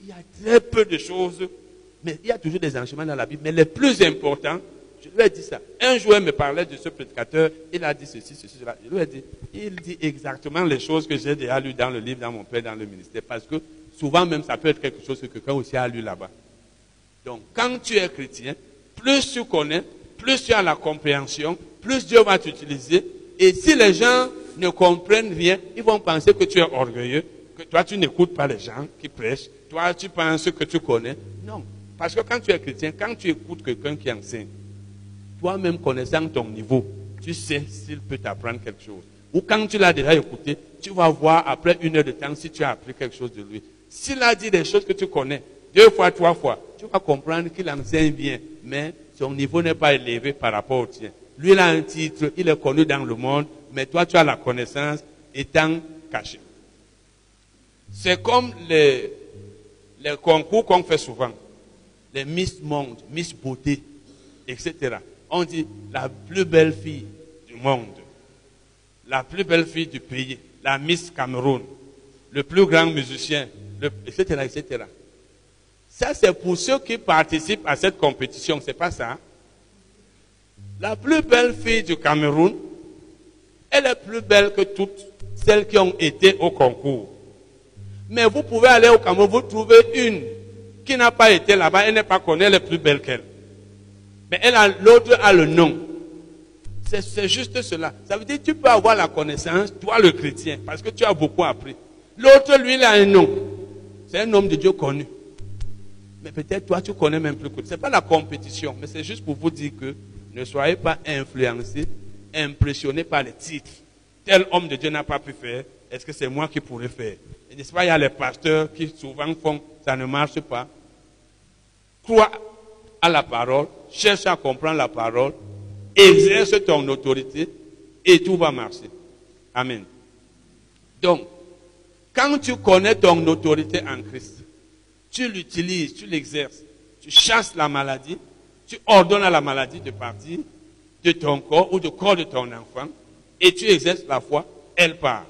il y a très peu de choses, mais il y a toujours des enseignements dans la Bible. Mais les plus importants, je lui ai dit ça. Un jour, il me parlait de ce prédicateur. Il a dit ceci, ceci, cela. Je lui ai dit, il dit exactement les choses que j'ai déjà lues dans le livre, dans mon père, dans le ministère. Parce que souvent même, ça peut être quelque chose que quelqu'un aussi a lu là-bas. Donc, quand tu es chrétien, plus tu connais, plus tu as la compréhension, plus Dieu va t'utiliser. Et si les gens ne comprennent rien, ils vont penser que tu es orgueilleux, que toi tu n'écoutes pas les gens qui prêchent, toi tu penses que tu connais. Non. Parce que quand tu es chrétien, quand tu écoutes quelqu'un qui enseigne, toi-même connaissant ton niveau, tu sais s'il peut t'apprendre quelque chose. Ou quand tu l'as déjà écouté, tu vas voir après une heure de temps si tu as appris quelque chose de lui. S'il a dit des choses que tu connais, deux fois, trois fois, tu vas comprendre qu'il enseigne bien, mais son niveau n'est pas élevé par rapport au tien. Lui, il a un titre, il est connu dans le monde, mais toi, tu as la connaissance étant caché. C'est comme les, les concours qu'on fait souvent. Les Miss Monde, Miss Beauté, etc on dit la plus belle fille du monde, la plus belle fille du pays, la Miss Cameroun, le plus grand musicien, etc., etc. Ça, c'est pour ceux qui participent à cette compétition, c'est pas ça. La plus belle fille du Cameroun, elle est plus belle que toutes celles qui ont été au concours. Mais vous pouvez aller au Cameroun, vous trouvez une qui n'a pas été là-bas, elle n'est pas connue, elle est plus belle qu'elle. Mais l'autre a le nom. C'est juste cela. Ça veut dire que tu peux avoir la connaissance, toi le chrétien, parce que tu as beaucoup appris. L'autre, lui, il a un nom. C'est un homme de Dieu connu. Mais peut-être toi, tu connais même plus que. Ce n'est pas la compétition, mais c'est juste pour vous dire que ne soyez pas influencés, impressionnés par les titres. Tel homme de Dieu n'a pas pu faire. Est-ce que c'est moi qui pourrais faire? N'est-ce pas, il y a les pasteurs qui souvent font, ça ne marche pas. Crois à la parole, cherche à comprendre la parole, exerce ton autorité et tout va marcher. Amen. Donc, quand tu connais ton autorité en Christ, tu l'utilises, tu l'exerces, tu chasses la maladie, tu ordonnes à la maladie de partir de ton corps ou du corps de ton enfant et tu exerces la foi, elle part.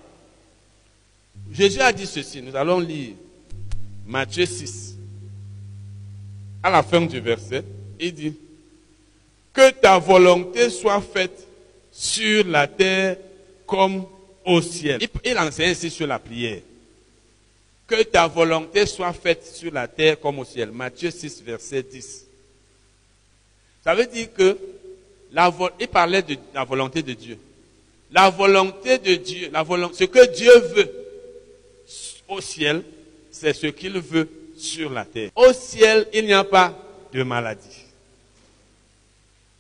Jésus a dit ceci, nous allons lire Matthieu 6. À la fin du verset, il dit, que ta volonté soit faite sur la terre comme au ciel. Il, enseigne ici sur la prière. Que ta volonté soit faite sur la terre comme au ciel. Matthieu 6, verset 10. Ça veut dire que la, il parlait de la volonté de Dieu. La volonté de Dieu, la volonté, ce que Dieu veut au ciel, c'est ce qu'il veut sur la terre. Au ciel, il n'y a pas de maladie.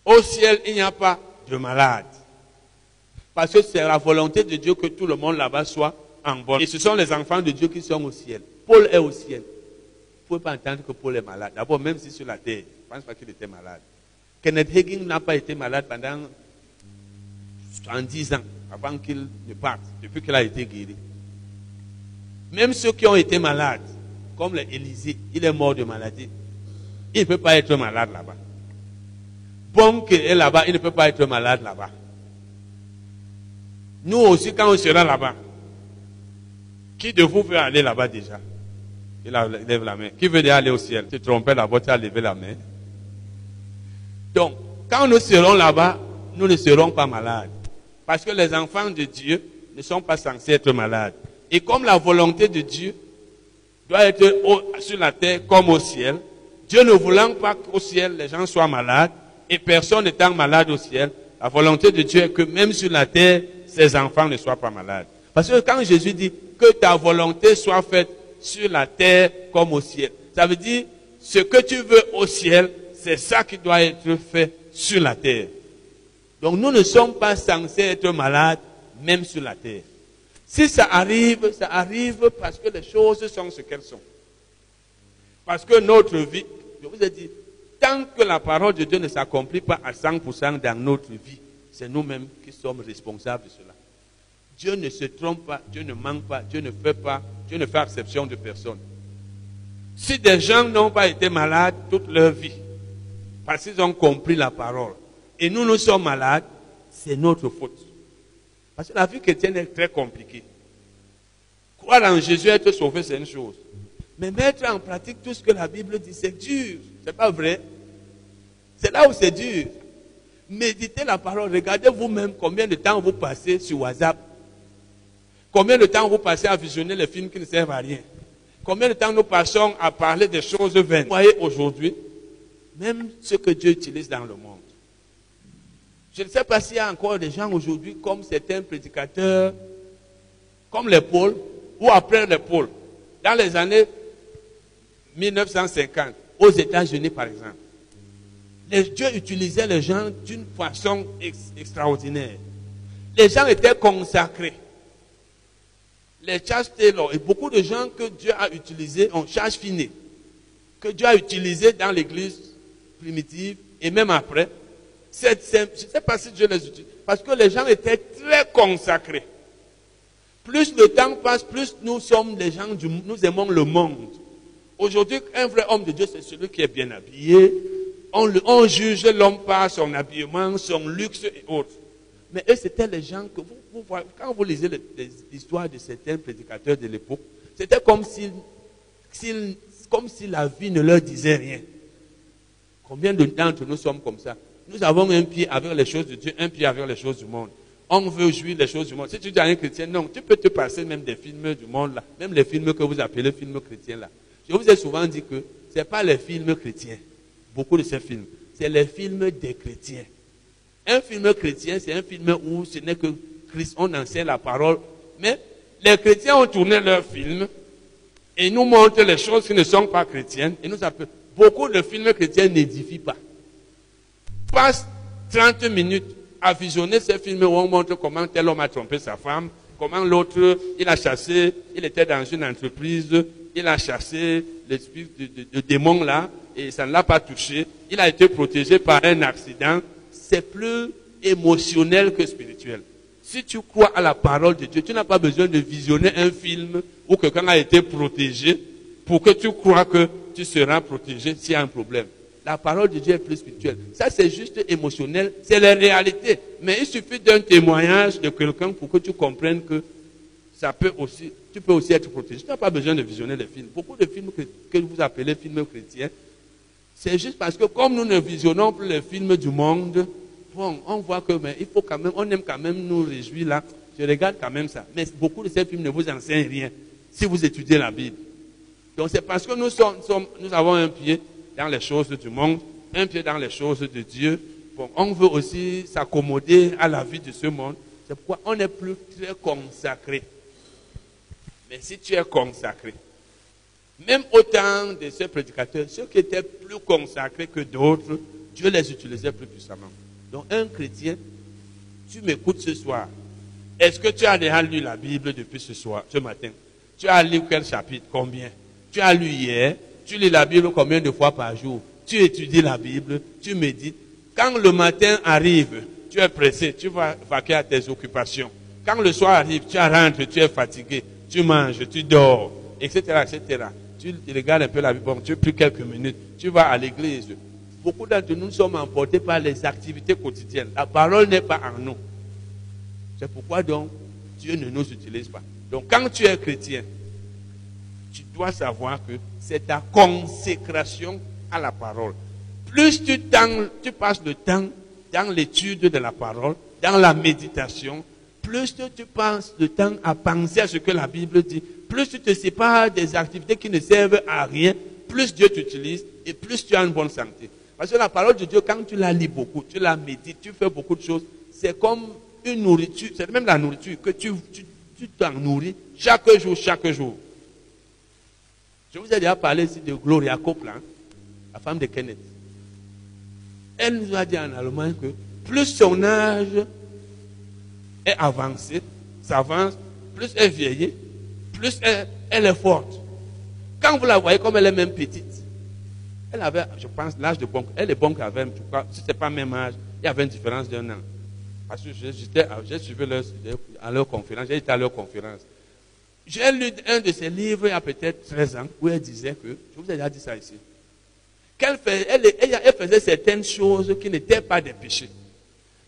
Au ciel, il n'y a pas de malade. Parce que c'est la volonté de Dieu que tout le monde là-bas soit en bonne. Et ce sont les enfants de Dieu qui sont au ciel. Paul est au ciel. Vous ne pouvez pas entendre que Paul est malade. D'abord, même si sur la terre, je ne pense pas qu'il était malade. Kenneth Hagin n'a pas été malade pendant 70 ans avant qu'il ne parte, depuis qu'il a été guéri. Même ceux qui ont été malades, comme l'Élysée, il est mort de maladie. Il ne peut pas être malade là-bas bon qu'il est là-bas, il ne peut pas être malade là-bas. Nous aussi, quand on sera là-bas, qui de vous veut aller là-bas déjà? Il lève la main. Qui veut aller au ciel? Tu trompais voix, tu as levé la main. Donc, quand nous serons là-bas, nous ne serons pas malades. Parce que les enfants de Dieu ne sont pas censés être malades. Et comme la volonté de Dieu doit être sur la terre comme au ciel, Dieu ne voulant pas qu'au ciel les gens soient malades, et personne n'étant malade au ciel, la volonté de Dieu est que même sur la terre, ses enfants ne soient pas malades. Parce que quand Jésus dit que ta volonté soit faite sur la terre comme au ciel, ça veut dire ce que tu veux au ciel, c'est ça qui doit être fait sur la terre. Donc nous ne sommes pas censés être malades même sur la terre. Si ça arrive, ça arrive parce que les choses sont ce qu'elles sont. Parce que notre vie, je vous ai dit, tant que la parole de Dieu ne s'accomplit pas à 100% dans notre vie, c'est nous-mêmes qui sommes responsables de cela. Dieu ne se trompe pas, Dieu ne manque pas, Dieu ne fait pas, Dieu ne fait exception de personne. Si des gens n'ont pas été malades toute leur vie, parce qu'ils ont compris la parole, et nous nous sommes malades, c'est notre faute. Parce que la vie chrétienne est très compliquée. Croire en Jésus, être sauvé, c'est une chose. Mais mettre en pratique tout ce que la Bible dit, c'est dur. C'est pas vrai. C'est là où c'est dur. Méditez la parole. Regardez vous-même combien de temps vous passez sur WhatsApp. Combien de temps vous passez à visionner les films qui ne servent à rien. Combien de temps nous passons à parler des choses vaines. Vous voyez aujourd'hui, même ce que Dieu utilise dans le monde. Je ne sais pas s'il y a encore des gens aujourd'hui comme certains prédicateurs, comme les pôles, ou après les pôles. Dans les années 1950, aux États-Unis par exemple, les, Dieu utilisait les gens d'une façon extraordinaire. Les gens étaient consacrés. Les Charles Taylor et beaucoup de gens que Dieu a utilisés en charge finie, que Dieu a utilisés dans l'église primitive et même après, je ne sais pas si Dieu les utilise. Parce que les gens étaient très consacrés. Plus le temps passe, plus nous sommes des gens nous aimons le monde. Aujourd'hui, un vrai homme de Dieu, c'est celui qui est bien habillé. On, juge l'homme par son habillement, son luxe et autres. Mais eux, c'était les gens que vous, quand vous lisez les, histoires de certains prédicateurs de l'époque, c'était comme si, comme si la vie ne leur disait rien. Combien d'entre nous sommes comme ça? Nous avons un pied avec les choses de Dieu, un pied avec les choses du monde. On veut jouir les choses du monde. Si tu dis à un chrétien, non, tu peux te passer même des films du monde là, même les films que vous appelez films chrétiens là. Je vous ai souvent dit que ce n'est pas les films chrétiens, beaucoup de ces films, c'est les films des chrétiens. Un film chrétien, c'est un film où ce n'est que Christ, on enseigne la parole, mais les chrétiens ont tourné leurs films et nous montrent les choses qui ne sont pas chrétiennes et nous. Beaucoup de films chrétiens n'édifient pas passe 30 minutes à visionner ces films où on montre comment tel homme a trompé sa femme, comment l'autre, il a chassé, il était dans une entreprise, il a chassé l'esprit de, démon là, et ça ne l'a pas touché. Il a été protégé par un accident. C'est plus émotionnel que spirituel. Si tu crois à la parole de Dieu, tu n'as pas besoin de visionner un film où quelqu'un a été protégé pour que tu crois que tu seras protégé s'il y a un problème. La parole de Dieu est plus spirituelle. Ça, c'est juste émotionnel. C'est la réalité. Mais il suffit d'un témoignage de quelqu'un pour que tu comprennes que ça peut aussi, tu peux aussi être protégé. Tu n'as pas besoin de visionner les films. Beaucoup de films que, vous appelez films chrétiens, c'est juste parce que comme nous ne visionnons plus les films du monde, bon, on voit que, mais il faut quand même, on aime quand même nous réjouir là. Je regarde quand même ça. Mais beaucoup de ces films ne vous enseignent rien si vous étudiez la Bible. Donc c'est parce que nous, sommes, nous avons un pied dans les choses du monde, un pied dans les choses de Dieu. Bon, on veut aussi s'accommoder à la vie de ce monde. C'est pourquoi on n'est plus très consacré. Mais si tu es consacré, même autant de ces prédicateurs, ceux qui étaient plus consacrés que d'autres, Dieu les utilisait plus puissamment. Donc un chrétien, tu m'écoutes ce soir. Est-ce que tu as déjà lu la Bible depuis ce soir, ce matin? Tu as lu quel chapitre? Combien? Tu as lu hier? Tu lis la Bible combien de fois par jour? Tu étudies la Bible, tu médites? Quand le matin arrive, tu es pressé, tu vas vaquer à tes occupations. Quand le soir arrive, tu rentres, tu es fatigué, tu manges, tu dors, etc., etc. Tu regardes un peu la Bible, bon, tu plus quelques minutes, tu vas à l'église. Beaucoup d'entre nous sommes emportés par les activités quotidiennes. La parole n'est pas en nous. C'est pourquoi donc Dieu ne nous utilise pas. Donc quand tu es chrétien, tu dois savoir que c'est ta consécration à la parole. Plus tu, tu passes le temps dans l'étude de la parole, dans la méditation, plus tu passes de temps à penser à ce que la Bible dit, plus tu te sépares des activités qui ne servent à rien, plus Dieu t'utilise et plus tu as une bonne santé. Parce que la parole de Dieu, quand tu la lis beaucoup, tu la médites, tu fais beaucoup de choses, c'est comme une nourriture, c'est même la nourriture que tu t'en nourris chaque jour, chaque jour. Je vous ai déjà parlé ici de Gloria Copeland, la femme de Kenneth. Elle nous a dit en allemand que plus son âge est avancé, s'avance, plus elle vieillit, plus elle, est forte. Quand vous la voyez comme elle est même petite, elle avait, je pense, l'âge de Bonk. Elle est Bonk avait, je crois, si ce n'est pas même âge, il y avait une différence d'un an. Parce que j'ai suivi leur, à leur conférence, j'ai été à leur conférence. J'ai lu un de ses livres il y a peut-être 13 ans où elle disait que, je vous ai déjà dit ça ici, qu'elle elle, faisait certaines choses qui n'étaient pas des péchés.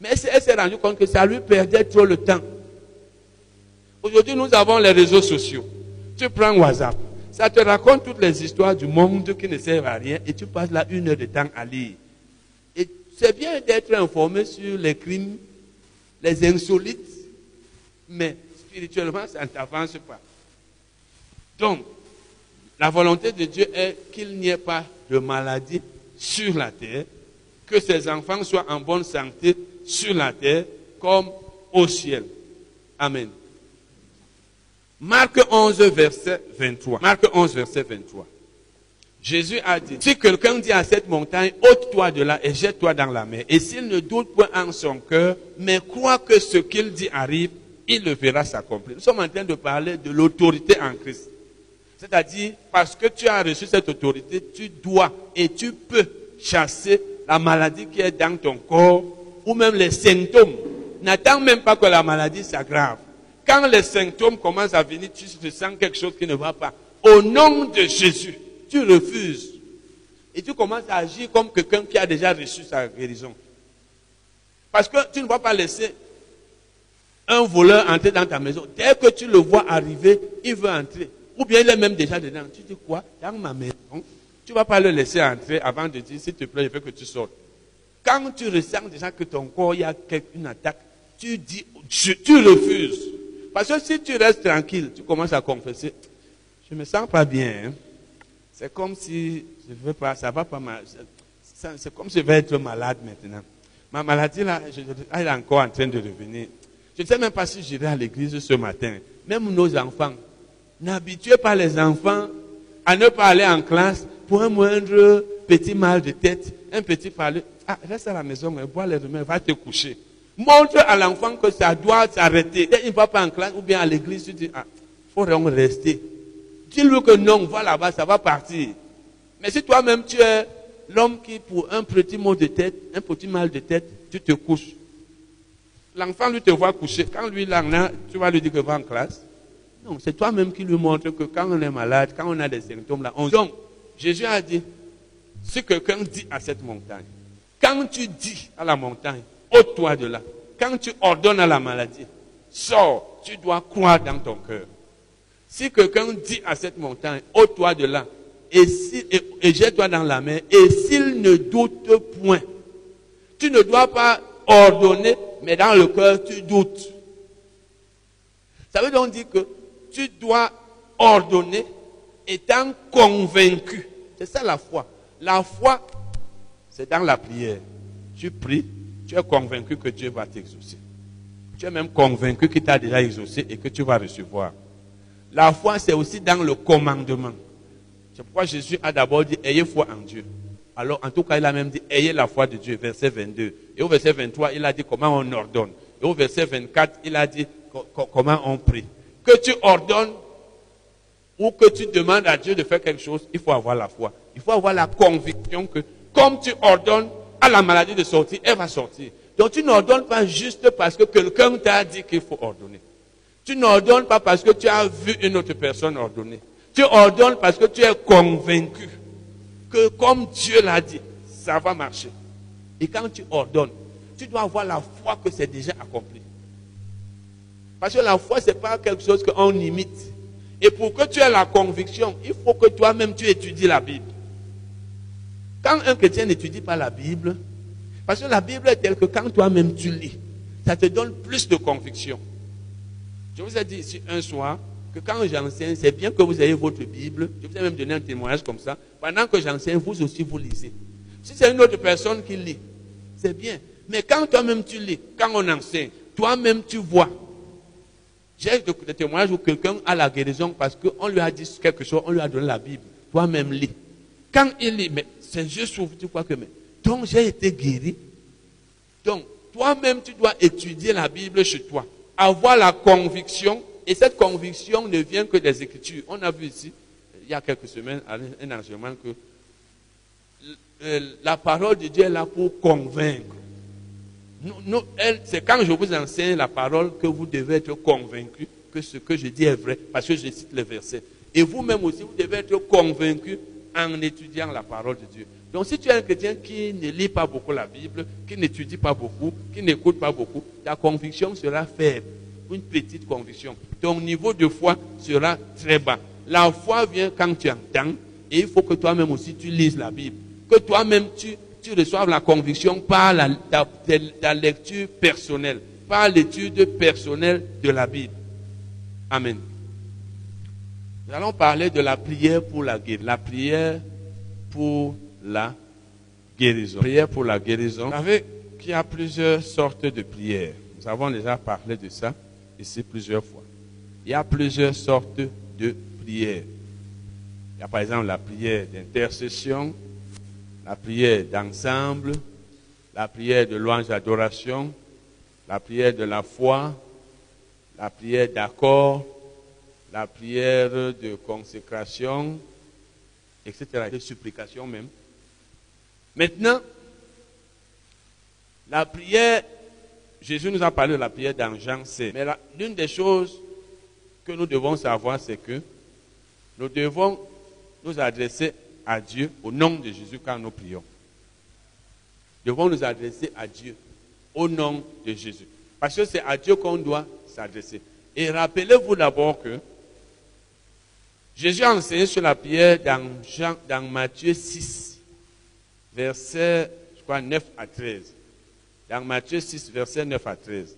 Mais elle s'est rendue compte que ça lui perdait trop le temps. Aujourd'hui, nous avons les réseaux sociaux. Tu prends WhatsApp. Ça te raconte toutes les histoires du monde qui ne servent à rien et tu passes là une heure de temps à lire. Et c'est bien d'être informé sur les crimes, les insolites, mais spirituellement, ça ne t'avance pas. Donc, la volonté de Dieu est qu'il n'y ait pas de maladie sur la terre, que ses enfants soient en bonne santé sur la terre comme au ciel. Amen. Marc 11, verset 23. Marc 11, verset 23. Jésus a dit, si quelqu'un dit à cette montagne, ôte-toi de là et jette-toi dans la mer, et s'il ne doute point en son cœur, mais croit que ce qu'il dit arrive, il le verra s'accomplir. Nous sommes en train de parler de l'autorité en Christ. C'est-à-dire, parce que tu as reçu cette autorité, tu dois et tu peux chasser la maladie qui est dans ton corps ou même les symptômes. N'attends même pas que la maladie s'aggrave. Quand les symptômes commencent à venir, tu sens quelque chose qui ne va pas. Au nom de Jésus, tu refuses. Et tu commences à agir comme quelqu'un qui a déjà reçu sa guérison. Parce que tu ne vas pas laisser un voleur entrer dans ta maison. Dès que tu le vois arriver, il veut entrer. Ou bien il est même déjà dedans. Tu dis quoi? Dans ma maison. Tu ne vas pas le laisser entrer avant de dire, s'il te plaît, je veux que tu sortes. Quand tu ressens déjà que ton corps, y a une attaque, tu dis, tu refuses. Parce que si tu restes tranquille, tu commences à confesser, je ne me sens pas bien. Hein. C'est comme si je veux pas, ça va pas mal. C'est comme si je vais être malade maintenant. Ma maladie là, elle est encore en train de revenir. Je ne sais même pas si j'irai à l'église ce matin. Même nos enfants, N'habituez pas les enfants à ne pas aller en classe pour un moindre petit mal de tête, un petit parler. Ah, reste à la maison, bois les remèdes, va te coucher. Montre à l'enfant que ça doit s'arrêter. il ne va pas en classe ou bien à l'église, tu dis, ah, faut vraiment rester. Dis-lui que non, va là-bas, ça va partir. Mais si toi-même tu es l'homme qui, pour un petit mot de tête, un petit mal de tête, tu te couches. L'enfant, lui, te voit coucher. Quand lui, là, tu vas lui dire que va en classe. Non, c'est toi-même qui lui montre que quand on est malade, quand on a des symptômes là, on... Donc, Jésus a dit, si quelqu'un dit à cette montagne, quand tu dis à la montagne, ôte-toi de là, quand tu ordonnes à la maladie, sors, tu dois croire dans ton cœur. Si quelqu'un dit à cette montagne, ôte-toi de là, et, si, et jette-toi dans la mer, et s'il ne doute point, tu ne dois pas ordonner, mais dans le cœur, tu doutes. Ça veut donc dire que tu dois ordonner étant convaincu. C'est ça la foi. La foi, c'est dans la prière. Tu pries, tu es convaincu que Dieu va t'exaucer. Tu es même convaincu qu'il t'a déjà exaucé et que tu vas recevoir. La foi, c'est aussi dans le commandement. C'est pourquoi Jésus a d'abord dit, ayez foi en Dieu. Alors, en tout cas, il a même dit, ayez la foi de Dieu, verset 22. Et au verset 23, il a dit comment on ordonne. Et au verset 24, il a dit comment on prie que tu ordonnes ou que tu demandes à Dieu de faire quelque chose, il faut avoir la foi. Il faut avoir la conviction que comme tu ordonnes à la maladie de sortir, elle va sortir. Donc tu n'ordonnes pas juste parce que quelqu'un t'a dit qu'il faut ordonner. Tu n'ordonnes pas parce que tu as vu une autre personne ordonner. Tu ordonnes parce que tu es convaincu que comme Dieu l'a dit, ça va marcher. Et quand tu ordonnes, tu dois avoir la foi que c'est déjà accompli. Parce que la foi, ce n'est pas quelque chose qu'on imite. Et pour que tu aies la conviction, il faut que toi-même tu étudies la Bible. Quand un chrétien n'étudie pas la Bible, Parce que la Bible est telle que quand toi-même tu lis, ça te donne plus de conviction. Je vous ai dit ici un soir que quand j'enseigne, c'est bien que vous ayez votre Bible. Je vous ai même donné un témoignage comme ça. Pendant que j'enseigne, vous aussi vous lisez. Si c'est une autre personne qui lit, c'est bien. Mais quand toi-même tu lis, quand on enseigne, toi-même tu vois. J'ai des témoignages où quelqu'un a la guérison parce qu'on lui a dit quelque chose, on lui a donné la Bible. Toi-même lis. Quand il lit, mais c'est Dieu s'ouvre, tu crois que mais. Donc j'ai été guéri. Donc toi-même tu dois étudier la Bible chez toi. Avoir la conviction. Et cette conviction ne vient que des Écritures. On a vu ici, il y a quelques semaines, un enseignement que euh, la parole de Dieu est là pour convaincre. C'est quand je vous enseigne la parole que vous devez être convaincu que ce que je dis est vrai, parce que je cite le verset. Et vous-même aussi, vous devez être convaincu en étudiant la parole de Dieu. Donc si tu es un chrétien qui ne lit pas beaucoup la Bible, qui n'étudie pas beaucoup, qui n'écoute pas beaucoup, ta conviction sera faible, une petite conviction. Ton niveau de foi sera très bas. La foi vient quand tu entends, et il faut que toi-même aussi tu lises la Bible. Que toi-même tu tu reçoives la conviction par la, lecture personnelle, par l'étude personnelle de la Bible. Amen. Nous allons parler de la prière pour la guérison. La prière pour la guérison. Prière pour la guérison. Vous savez qu'il y a plusieurs sortes de prières. Nous avons déjà parlé de ça ici plusieurs fois. Il y a plusieurs sortes de prières. Il y a par exemple la prière d'intercession, la prière d'ensemble, la prière de louange d'adoration, la prière de la foi, la prière d'accord, la prière de consécration, etc., de supplication même. Maintenant, la prière, Jésus nous a parlé de la prière dans Jean 7. Mais l'une des choses que nous devons savoir, c'est que nous devons nous adresser à Dieu au nom de Jésus quand nous prions. Nous devons nous adresser à Dieu au nom de Jésus. Parce que c'est à Dieu qu'on doit s'adresser. Et rappelez-vous d'abord que Jésus a enseigné sur la prière dans, Matthieu 6, verset je crois, 9 à 13. Dans Matthieu 6, verset 9 à 13.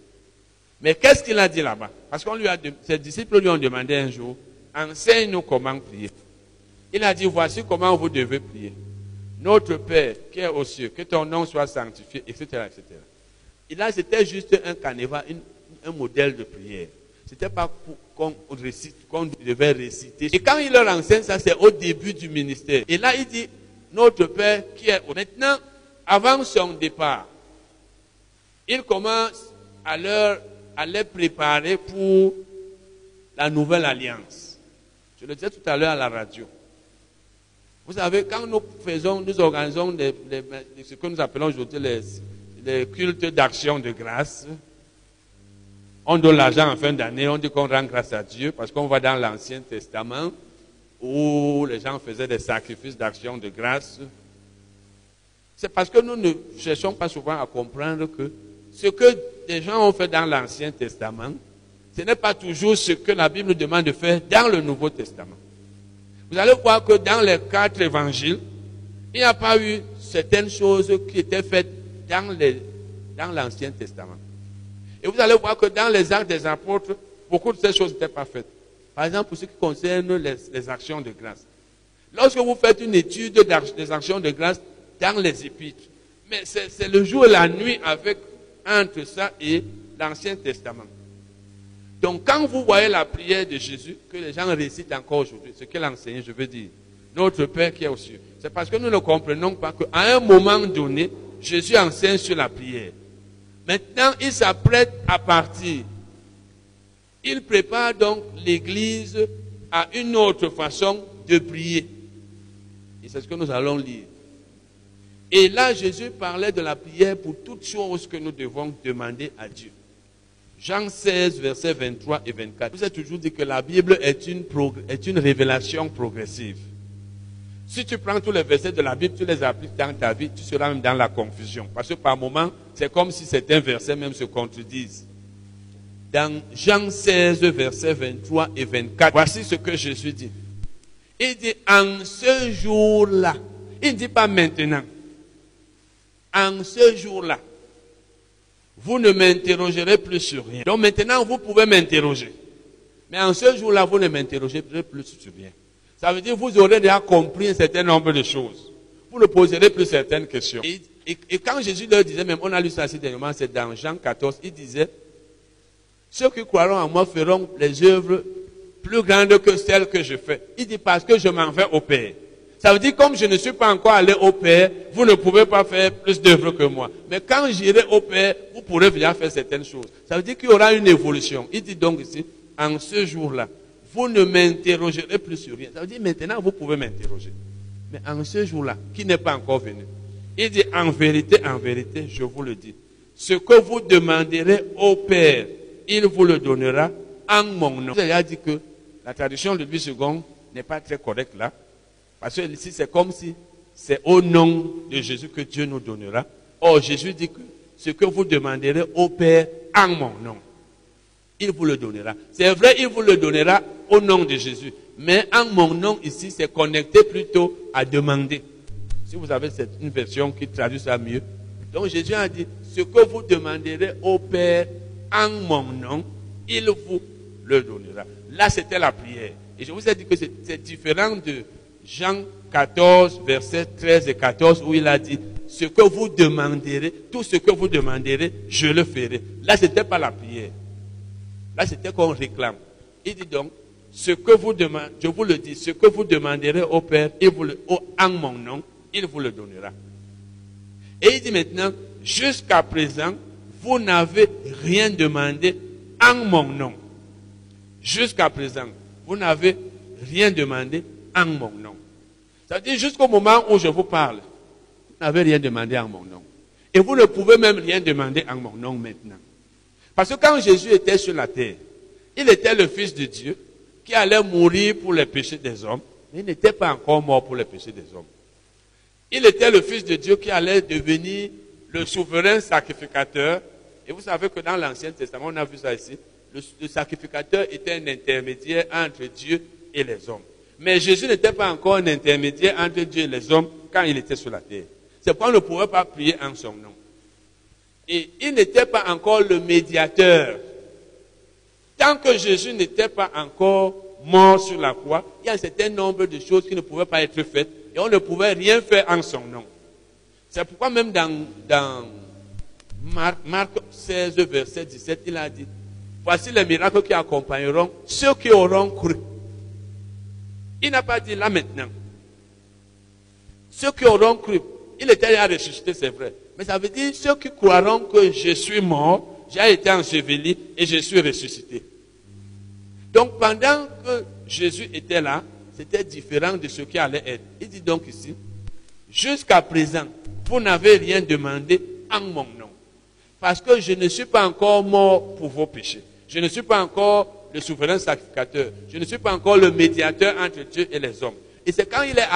Mais qu'est-ce qu'il a dit là-bas? Parce que ses disciples lui ont demandé un jour, enseigne-nous comment prier. Il a dit, voici comment vous devez prier. Notre Père qui est aux cieux, que ton nom soit sanctifié, etc. etc. Et là, c'était juste un canevas, un modèle de prière. C'était pas qu'on récite, devait réciter. Et quand il leur enseigne ça, c'est au début du ministère. Et là, il dit, notre Père qui est Maintenant, avant son départ, il commence à leur, à les préparer pour la nouvelle alliance. Je le disais tout à l'heure à la radio. Vous savez, quand nous faisons, nous organisons ce que nous appelons aujourd'hui les, cultes d'action de grâce, on donne l'argent en fin d'année, on dit qu'on rend grâce à Dieu parce qu'on va dans l'Ancien Testament où les gens faisaient des sacrifices d'action de grâce. C'est parce que nous ne cherchons pas souvent à comprendre que ce que les gens ont fait dans l'Ancien Testament, ce n'est pas toujours ce que la Bible demande de faire dans le Nouveau Testament. Vous allez voir que dans les quatre évangiles, il n'y a pas eu certaines choses qui étaient faites dans, dans l'Ancien Testament. Vous allez voir que dans les actes des apôtres, beaucoup de ces choses n'étaient pas faites. Par exemple, pour ce qui concerne les, actions de grâce. Lorsque vous faites une étude des actions de grâce dans les épîtres, mais c'est le jour et la nuit avec, entre ça et l'Ancien Testament. Donc quand vous voyez la prière de Jésus, que les gens récitent encore aujourd'hui, ce qu'il a enseigné, je veux dire, notre Père qui est aux cieux, c'est parce que nous ne comprenons pas qu'à un moment donné, Jésus enseigne sur la prière. Maintenant, il s'apprête à partir. Il prépare donc l'Église à une autre façon de prier. Et c'est ce que nous allons lire. Et là, Jésus parlait de la prière pour toutes choses que nous devons demander à Dieu. Jean 16, versets 23 et 24. Vous avez toujours dit que la Bible est une, est une révélation progressive. Si tu prends tous les versets de la Bible, tu les appliques dans ta vie, tu seras même dans la confusion. Parce que par moments, c'est comme si certains versets même se contredisent. Dans Jean 16, versets 23 et 24, voici ce que Jésus dit. Il dit, en ce jour-là, il ne dit pas maintenant. En ce jour-là, vous ne m'interrogerez plus sur rien. Donc maintenant, vous pouvez m'interroger. Mais en ce jour-là, vous ne m'interrogerez plus sur rien. Ça veut dire que vous aurez déjà compris un certain nombre de choses. Vous ne poserez plus certaines questions. Et, quand Jésus leur disait, même on a lu ça assez dernièrement, c'est dans Jean 14, il disait, ceux qui croiront en moi feront les œuvres plus grandes que celles que je fais. Il dit parce que je m'en vais au Père. Ça veut dire comme je ne suis pas encore allé au Père, vous ne pouvez pas faire plus d'œuvres que moi. Mais quand j'irai au Père, vous pourrez venir faire certaines choses. Ça veut dire qu'il y aura une évolution. Il dit donc ici, en ce jour-là, vous ne m'interrogerez plus sur rien. Ça veut dire maintenant vous pouvez m'interroger. Mais en ce jour-là, qui n'est pas encore venu, il dit en vérité, en vérité, je vous le dis, ce que vous demanderez au Père, il vous le donnera en mon nom. Il a dit que la traduction de Louis II n'est pas très correcte là, parce que ici c'est comme si c'est au nom de Jésus que Dieu nous donnera. Or, Jésus dit que ce que vous demanderez au Père en mon nom, il vous le donnera. C'est vrai, il vous le donnera au nom de Jésus. Mais en mon nom ici, c'est connecté plutôt à demander. Si vous avez cette, une version qui traduit ça mieux. Donc Jésus a dit, ce que vous demanderez au Père en mon nom, il vous le donnera. Là, c'était la prière. Et je vous ai dit que c'est différent de Jean 14, versets 13 et 14, où il a dit, ce que vous demanderez, tout ce que vous demanderez, je le ferai. Là, ce n'était pas la prière. Là, c'était qu'on réclame. Il dit donc, ce que vous demandez, je vous le dis, ce que vous demanderez au Père, il vous le, en mon nom, il vous le donnera. Et il dit maintenant, jusqu'à présent, vous n'avez rien demandé en mon nom. Jusqu'à présent, vous n'avez rien demandé en mon nom. Ça veut dire jusqu'au moment où je vous parle, vous n'avez rien demandé en mon nom. Et vous ne pouvez même rien demander en mon nom maintenant. Parce que quand Jésus était sur la terre, il était le Fils de Dieu qui allait mourir pour les péchés des hommes, mais il n'était pas encore mort pour les péchés des hommes. Il était le Fils de Dieu qui allait devenir le souverain sacrificateur. Et vous savez que dans l'Ancien Testament, on a vu ça ici, le, sacrificateur était un intermédiaire entre Dieu et les hommes. Mais Jésus n'était pas encore un intermédiaire entre Dieu et les hommes quand il était sur la terre. C'est pourquoi on ne pouvait pas prier en son nom. Et il n'était pas encore le médiateur. Tant que Jésus n'était pas encore mort sur la croix, il y a un certain nombre de choses qui ne pouvaient pas être faites et on ne pouvait rien faire en son nom. C'est pourquoi même dans, Marc, Marc 16, verset 17, il a dit, voici les miracles qui accompagneront ceux qui auront cru. Il n'a pas dit là maintenant. Ceux qui auront cru, il était à ressusciter, c'est vrai. Mais ça veut dire ceux qui croiront que je suis mort, j'ai été enseveli et je suis ressuscité. Donc pendant que Jésus était là, c'était différent de ce qui allait être. Il dit donc ici, jusqu'à présent, vous n'avez rien demandé en mon nom. Parce que je ne suis pas encore mort pour vos péchés. Je ne suis pas encore le souverain sacrificateur. Je ne suis pas encore le médiateur entre Dieu et les hommes. Et c'est quand il est,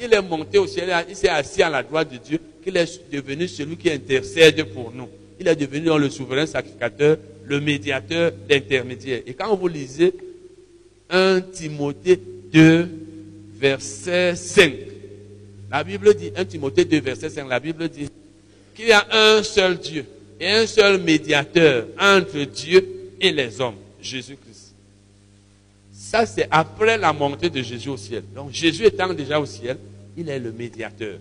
il est monté au ciel, il s'est assis à la droite de Dieu, qu'il est devenu celui qui intercède pour nous. Il est devenu le souverain sacrificateur, le médiateur, l'intermédiaire. Et quand vous lisez 1 Timothée 2, verset 5, la Bible dit, 1 Timothée 2, verset 5, la Bible dit qu'il y a un seul Dieu et un seul médiateur entre Dieu et les hommes, Jésus-Christ. Ça, c'est après la montée de Jésus au ciel. Donc, Jésus étant déjà au ciel, il est le médiateur.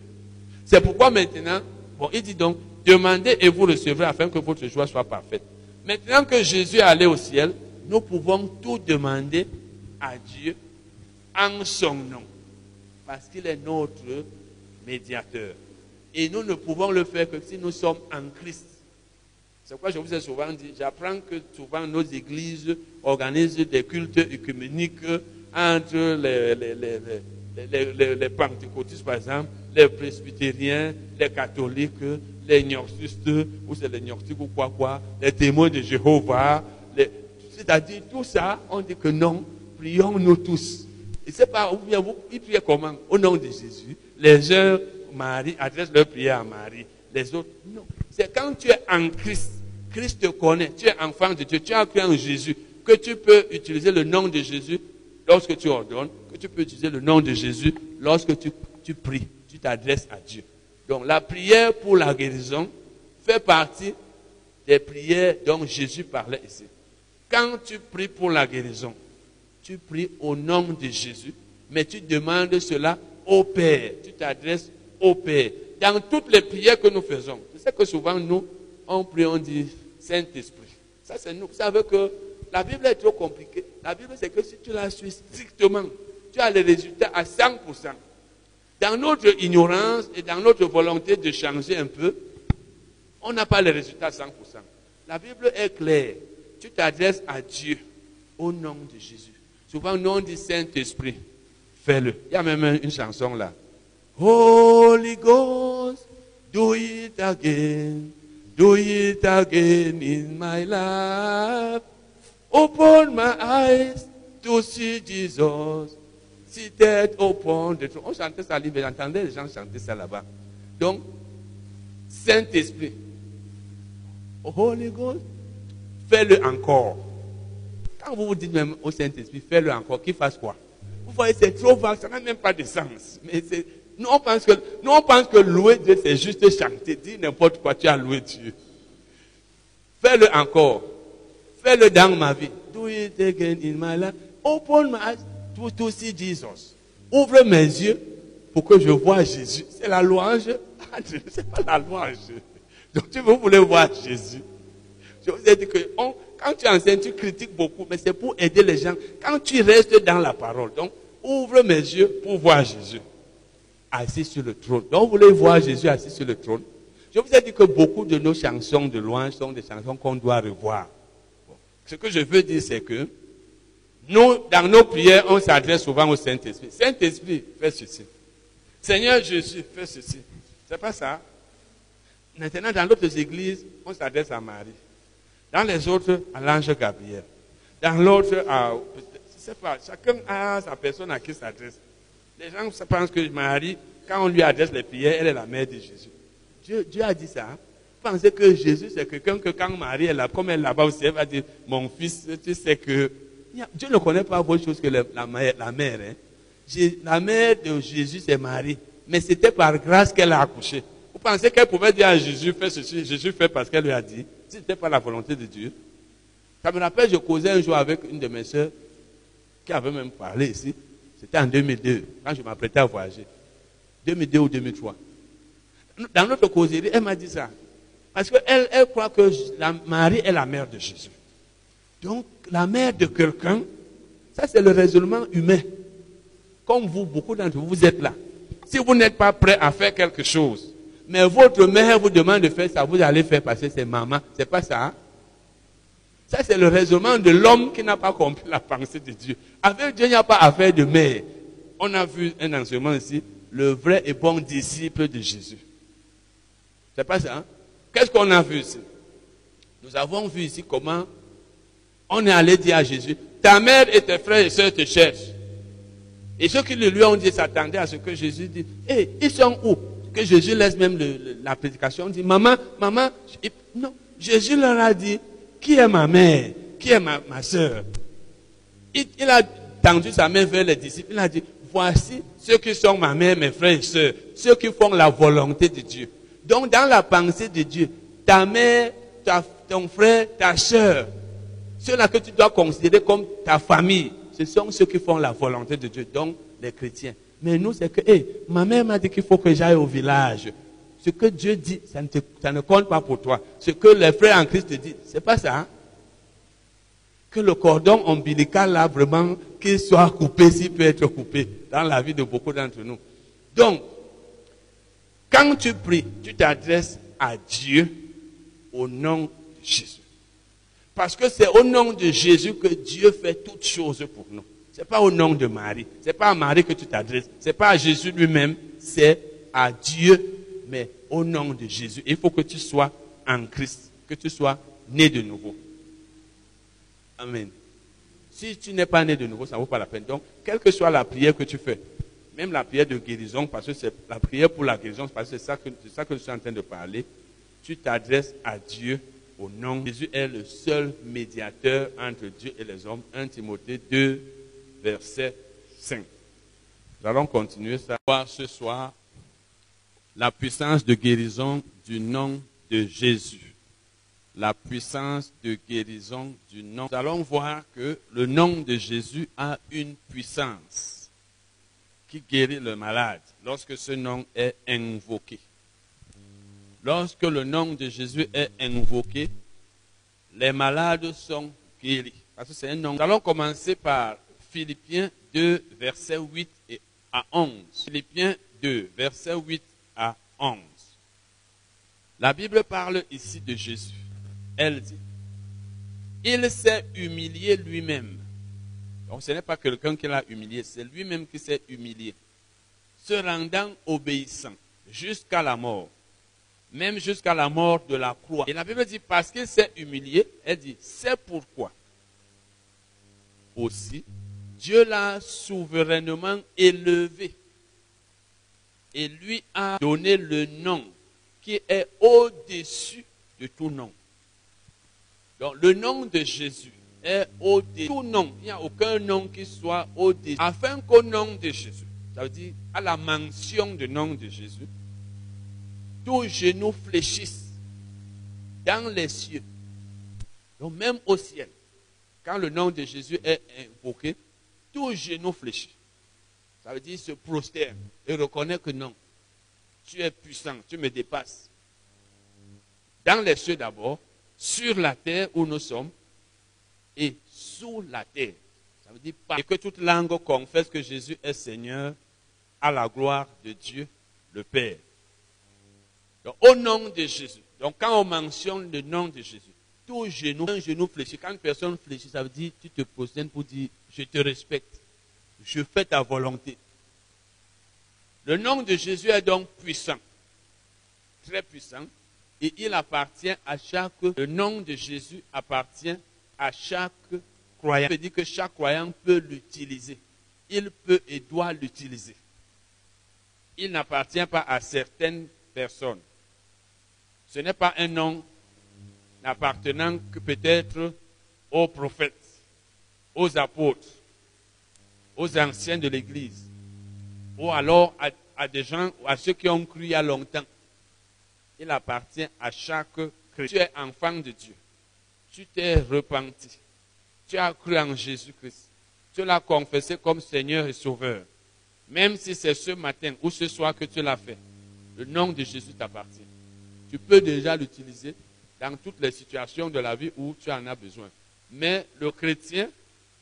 C'est pourquoi maintenant, bon, il dit donc, demandez et vous recevrez afin que votre joie soit parfaite. Maintenant que Jésus est allé au ciel, nous pouvons tout demander à Dieu en son nom. Parce qu'il est notre médiateur. Et nous ne pouvons le faire que si nous sommes en Christ. C'est pourquoi je vous ai souvent dit, j'apprends que souvent nos églises organisent des cultes œcuméniques entre les, les, les, pentecôtistes, par exemple, les presbytériens, les catholiques, les gnostistes, ou c'est les gnostiques ou quoi quoi, les témoins de Jéhovah. C'est-à-dire, tout ça, on dit que non, prions-nous tous. Et c'est pas, ou bien vous, ils prient comment? Au nom de Jésus. Les uns, Marie, adressent leur prière à Marie. Les autres, non. C'est quand tu es en Christ, Christ te connaît, tu es enfant de Dieu, tu as cru en Jésus, que tu peux utiliser le nom de Jésus lorsque tu ordonnes, que tu peux utiliser le nom de Jésus lorsque tu, tu pries, tu t'adresses à Dieu. Donc la prière pour la guérison fait partie des prières dont Jésus parlait ici. Quand tu pries pour la guérison, tu pries au nom de Jésus, mais tu demandes cela au Père. Tu t'adresses au Père. Dans toutes les prières que nous faisons, je sais que souvent nous, on prie, on dit Saint-Esprit. Ça, c'est nous. Vous savez que la Bible est trop compliquée. La Bible, c'est que si tu la suis strictement, tu as les résultats à 100%. Dans notre ignorance et dans notre volonté de changer un peu, on n'a pas les résultats à 100%. La Bible est claire. Tu t'adresses à Dieu au nom de Jésus. Souvent, nous on dit Saint-Esprit. Fais-le. Il y a même une chanson là. Holy Ghost, do it again. Do it again in my life. Open my eyes to see Jesus. Seated upon the throne. On chantait ça, j'entendais les gens chanter ça là-bas. Donc, Saint-Esprit. Holy Ghost, fais-le encore. Quand vous vous dites même au Saint-Esprit, fais-le encore, qu'il fasse quoi? Vous voyez, c'est trop vague, ça n'a même pas de sens. Mais nous, on pense que, nous, on pense que louer Dieu, c'est juste chanter, dire n'importe quoi, tu as loué Dieu. Fais-le encore. Fais-le dans ma vie. Do it again in my life. Open my eyes to, to see Jesus. Ouvre mes yeux pour que je vois Jésus. C'est la louange. C'est pas la louange. Donc, si vous voulez voir Jésus, je vous ai dit que quand tu enseignes, tu critiques beaucoup, mais c'est pour aider les gens. Quand tu restes dans la parole, donc, ouvre mes yeux pour voir Jésus assis sur le trône. Donc, vous voulez voir Jésus assis sur le trône? Je vous ai dit que beaucoup de nos chansons de louange sont des chansons qu'on doit revoir. Ce que je veux dire, c'est que nous, dans nos prières, on s'adresse souvent au Saint-Esprit. Saint-Esprit, fais ceci. Seigneur Jésus, fais ceci. C'est pas ça. Maintenant, dans d'autres églises, on s'adresse à Marie. Dans les autres, à l'ange Gabriel. Dans l'autre, à. Je sais pas, chacun a sa personne à qui s'adresse. Les gens pensent que Marie, quand on lui adresse les prières, elle est la mère de Jésus. Dieu, a dit ça. Vous pensez que Jésus, c'est quelqu'un que quand Marie est là, comme elle est là-bas aussi, elle va dire Mon fils, tu sais que. Dieu ne connaît pas autre chose que la, mère. La mère, hein. la mère de Jésus, c'est Marie. Mais c'était par grâce qu'elle a accouché. Vous pensez qu'elle pouvait dire à Jésus, fais ceci, Jésus fait parce qu'elle lui a dit. Ce n'était pas la volonté de Dieu. Ça me rappelle, je causais un jour avec une de mes soeurs qui avait même parlé ici. C'était en 2002, quand je m'apprêtais à voyager. 2002 ou 2003. Dans notre causerie, elle m'a dit ça. Parce qu'elle elle croit que la Marie est la mère de Jésus. Donc, la mère de quelqu'un, ça c'est le raisonnement humain. Comme vous, beaucoup d'entre vous, vous êtes là. Si vous n'êtes pas prêt à faire quelque chose, mais votre mère vous demande de faire ça, vous allez faire passer ses mamans. C'est pas ça. Hein? Ça, c'est le raisonnement de l'homme qui n'a pas compris la pensée de Dieu. Avec Dieu, il n'y a pas affaire de mère. On a vu un enseignement ici, le vrai et bon disciple de Jésus. C'est pas ça. Hein? Qu'est-ce qu'on a vu ici? Nous avons vu ici comment on est allé dire à Jésus, ta mère et tes frères et sœurs te cherchent. Et ceux qui lui ont dit s'attendaient à ce que Jésus dit, hé, ils sont où? Que Jésus laisse même la prédication. On dit, maman, maman, non. Jésus leur a dit, qui est ma mère? Qui est ma, ma soeur il, a tendu sa main vers les disciples. Il a dit, voici ceux qui sont ma mère, mes frères et sœurs, ceux qui font la volonté de Dieu. Donc, dans la pensée de Dieu, ta mère, ton frère, ta soeur, ceux-là que tu dois considérer comme ta famille, ce sont ceux qui font la volonté de Dieu, donc les chrétiens. Mais nous, c'est que, hé, ma mère m'a dit qu'il faut que j'aille au village. Ce que Dieu dit, ça ne, compte pas pour toi. Ce que les frères en Christ te disent, c'est pas ça. Hein? Que le cordon ombilical, là, vraiment, qu'il soit coupé, s'il peut être coupé, dans la vie de beaucoup d'entre nous. Donc, quand tu pries, tu t'adresses à Dieu au nom de Jésus. Parce que c'est au nom de Jésus que Dieu fait toutes choses pour nous. Ce n'est pas au nom de Marie. Ce n'est pas à Marie que tu t'adresses. Ce n'est pas à Jésus lui-même. C'est à Dieu, mais au nom de Jésus. Il faut que tu sois en Christ, que tu sois né de nouveau. Amen. Si tu n'es pas né de nouveau, ça ne vaut pas la peine. Donc, quelle que soit la prière que tu fais, même la prière de guérison, parce que c'est la prière pour la guérison, parce que c'est ça, que, ça que je suis en train de parler, tu t'adresses à Dieu au nom. Jésus est le seul médiateur entre Dieu et les hommes. 1 Timothée 2, verset 5. Nous allons continuer ça ce soir. la puissance de guérison du nom de Jésus. La puissance de guérison du nom. Nous allons voir que le nom de Jésus a une puissance qui guérit le malade lorsque ce nom est invoqué. Lorsque le nom de Jésus est invoqué, les malades sont guéris. Parce que c'est un nom. Nous allons commencer par Philippiens 2, versets 8 et à 11. Philippiens 2, versets 8 à 11. La Bible parle ici de Jésus. Elle dit, il s'est humilié lui-même. Donc ce n'est pas quelqu'un qui l'a humilié, c'est lui-même qui s'est humilié, se rendant obéissant jusqu'à la mort, même jusqu'à la mort de la croix. Et la Bible dit, parce qu'il s'est humilié, elle dit, c'est pourquoi? Aussi Dieu l'a souverainement élevé et lui a donné le nom qui est au-dessus de tout nom. Donc le nom de Jésus est au-dessus de tout nom. Il n'y a aucun nom qui soit au-dessus. Afin qu'au nom de Jésus, ça veut dire à la mention du nom de Jésus, tous genoux fléchissent dans les cieux, donc même au ciel. Quand le nom de Jésus est invoqué, tout genou fléchit. Ça veut dire se prosterne et reconnaît que non, tu es puissant, tu me dépasses. Dans les cieux d'abord, sur la terre où nous sommes et sous la terre. Ça veut dire pas. Et que toute langue confesse que Jésus est Seigneur à la gloire de Dieu le Père. Donc, au nom de Jésus. Donc quand on mentionne le nom de Jésus, tout genou, un genou fléchit. Quand une personne fléchit, ça veut dire tu te prosternes pour dire je te respecte, je fais ta volonté. Le nom de Jésus est donc puissant, très puissant, et il appartient à chaque. Le nom de Jésus appartient à chaque croyant. Ça veut dire que chaque croyant peut l'utiliser. Il peut et doit l'utiliser. Il n'appartient pas à certaines personnes. Ce n'est pas un nom n'appartenant que peut-être aux prophètes, aux apôtres, aux anciens de l'Église, ou alors à, des gens, à ceux qui ont cru il y a longtemps. Il appartient à chaque chrétien. Tu es enfant de Dieu. Tu t'es repenti. Tu as cru en Jésus-Christ. Tu l'as confessé comme Seigneur et Sauveur. Même si c'est ce matin ou ce soir que tu l'as fait, le nom de Jésus t'appartient. Tu peux déjà l'utiliser dans toutes les situations de la vie où tu en as besoin. Mais le chrétien,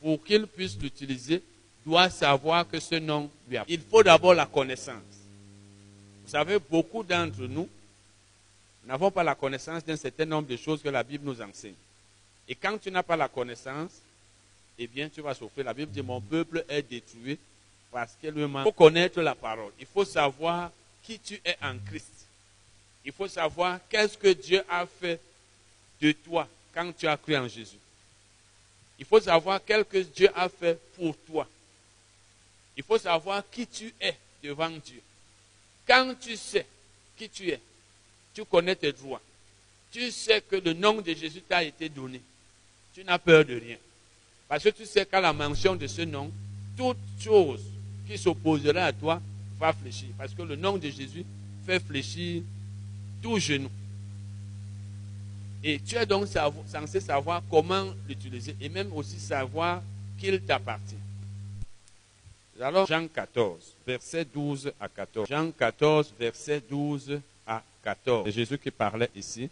pour qu'il puisse l'utiliser, doit savoir que ce nom lui a. Il faut d'abord la connaissance. Vous savez, beaucoup d'entre nous n'avons pas la connaissance d'un certain nombre de choses que la Bible nous enseigne. Et quand tu n'as pas la connaissance, eh bien, tu vas souffrir. La Bible dit, mon peuple est détruit parce qu'il lui manque. Il faut connaître la parole. Il faut savoir qui tu es en Christ. Il faut savoir qu'est-ce que Dieu a fait de toi quand tu as cru en Jésus. Il faut savoir quel que Dieu a fait pour toi. Il faut savoir qui tu es devant Dieu. Quand tu sais qui tu es, tu connais tes droits. Tu sais que le nom de Jésus t'a été donné. Tu n'as peur de rien. Parce que tu sais qu'à la mention de ce nom, toute chose qui s'opposerait à toi va fléchir. Parce que le nom de Jésus fait fléchir tout genou. Et tu es donc censé savoir comment l'utiliser et même aussi savoir qu'il t'appartient. Alors, Jean 14, verset 12 à 14. Jean 14, verset 12 à 14. C'est Jésus qui parlait ici.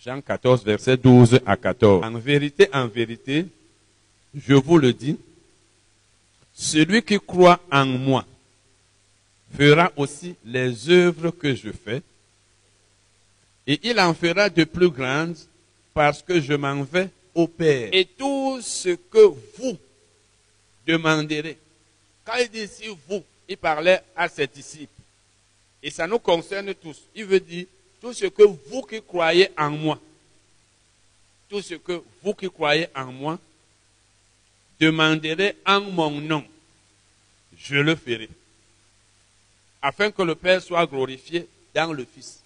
Jean 14, verset 12 à 14. En vérité, en vérité, je vous le dis, celui qui croit en moi fera aussi les œuvres que je fais et il en fera de plus grandes parce que je m'en vais au Père. Et tout ce que vous demanderez, quand il dit ici vous, il parlait à ses disciples. Et ça nous concerne tous. Il veut dire tout ce que vous qui croyez en moi, tout ce que vous qui croyez en moi, demanderez en mon nom, je le ferai. Afin que le Père soit glorifié dans le Fils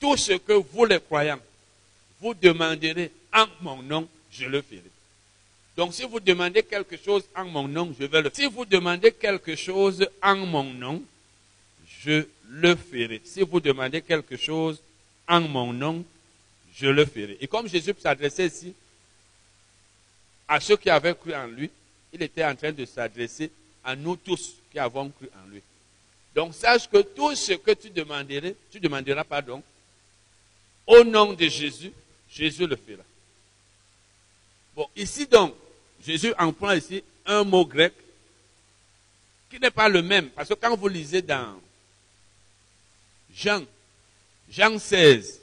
tout ce que vous les croyants, vous demanderez en mon nom, je le ferai. Donc si vous demandez quelque chose en mon nom, je vais le faire. Si vous demandez quelque chose en mon nom, je le ferai. Si vous demandez quelque chose en mon nom, je le ferai. Et comme Jésus s'adressait ici à ceux qui avaient cru en lui, il était en train de s'adresser à nous tous qui avons cru en lui. Donc sache que tout ce que tu demanderais, tu demanderas pardon, au nom de Jésus, Jésus le fera. Bon, ici donc, Jésus emploie ici un mot grec qui n'est pas le même. Parce que quand vous lisez dans Jean, Jean 16,